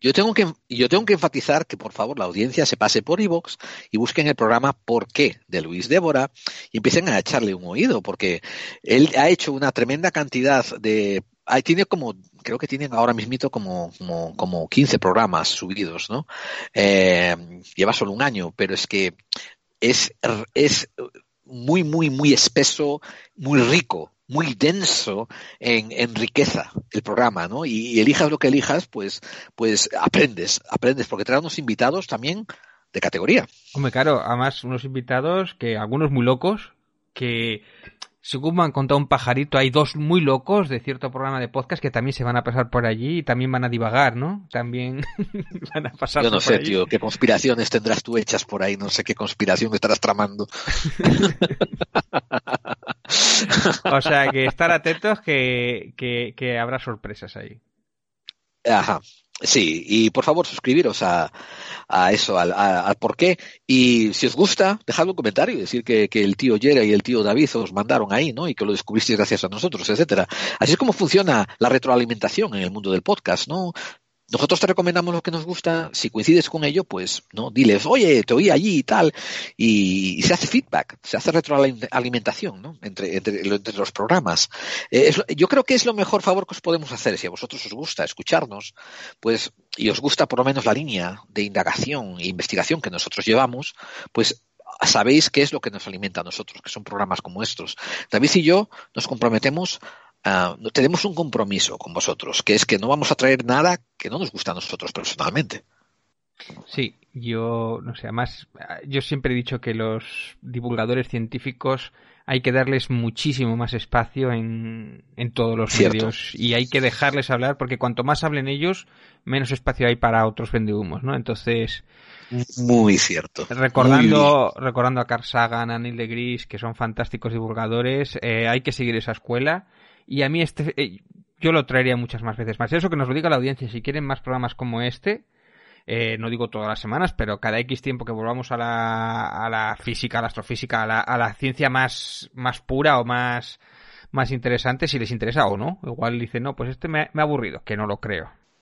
Yo tengo que, yo tengo que enfatizar que por favor la audiencia se pase por iVoox y busquen el programa ¿Por qué? de Luis Débora y empiecen a echarle un oído, porque él ha hecho una tremenda cantidad de Ahí tiene como, creo que tienen ahora mismito como, como, como 15 programas subidos, ¿no? Eh, lleva solo un año, pero es que es, es muy, muy, muy espeso, muy rico, muy denso en, en riqueza el programa, ¿no? Y, y, elijas lo que elijas, pues, pues aprendes, aprendes, porque trae unos invitados también de categoría. Hombre, claro, además unos invitados que algunos muy locos, que según me han contado un pajarito, hay dos muy locos de cierto programa de podcast que también se van a pasar por allí y también van a divagar, ¿no? También van a pasar Yo no por sé, allí. tío, qué conspiraciones tendrás tú hechas por ahí, no sé qué conspiración estarás tramando. o sea, que estar atentos que, que, que habrá sorpresas ahí. Ajá. Sí, y por favor suscribiros a, a eso, al, al por qué. Y si os gusta, dejadme un comentario y decir que, que, el tío Yera y el tío David os mandaron ahí, ¿no? Y que lo descubristeis gracias a nosotros, etcétera. Así es como funciona la retroalimentación en el mundo del podcast, ¿no? Nosotros te recomendamos lo que nos gusta, si coincides con ello, pues no, diles, oye, te oí allí y tal, y, se hace feedback, se hace retroalimentación, ¿no? Entre, entre, los programas. Eh, yo creo que es lo mejor favor que os podemos hacer, si a vosotros os gusta escucharnos, pues, y os gusta por lo menos la línea de indagación e investigación que nosotros llevamos, pues sabéis qué es lo que nos alimenta a nosotros, que son programas como estos. David y yo nos comprometemos Uh, tenemos un compromiso con vosotros, que es que no vamos a traer nada que no nos gusta a nosotros personalmente. Sí, yo no sé, además yo siempre he dicho que los divulgadores científicos hay que darles muchísimo más espacio en, en todos los Cierto. medios y hay que dejarles hablar porque cuanto más hablen ellos, menos espacio hay para otros vendehumos, ¿no? Entonces, muy cierto. Recordando, Muy recordando a Carl Sagan, a Neil deGrasse, que son fantásticos divulgadores, eh, hay que seguir esa escuela y a mí este, eh, yo lo traería muchas más veces más. Eso que nos lo diga la audiencia, si quieren más programas como este, eh, no digo todas las semanas, pero cada X tiempo que volvamos a la, a la física, a la astrofísica, a la, a la ciencia más, más pura o más, más interesante, si les interesa o no. Igual dicen, no, pues este me, me ha aburrido, que no lo creo.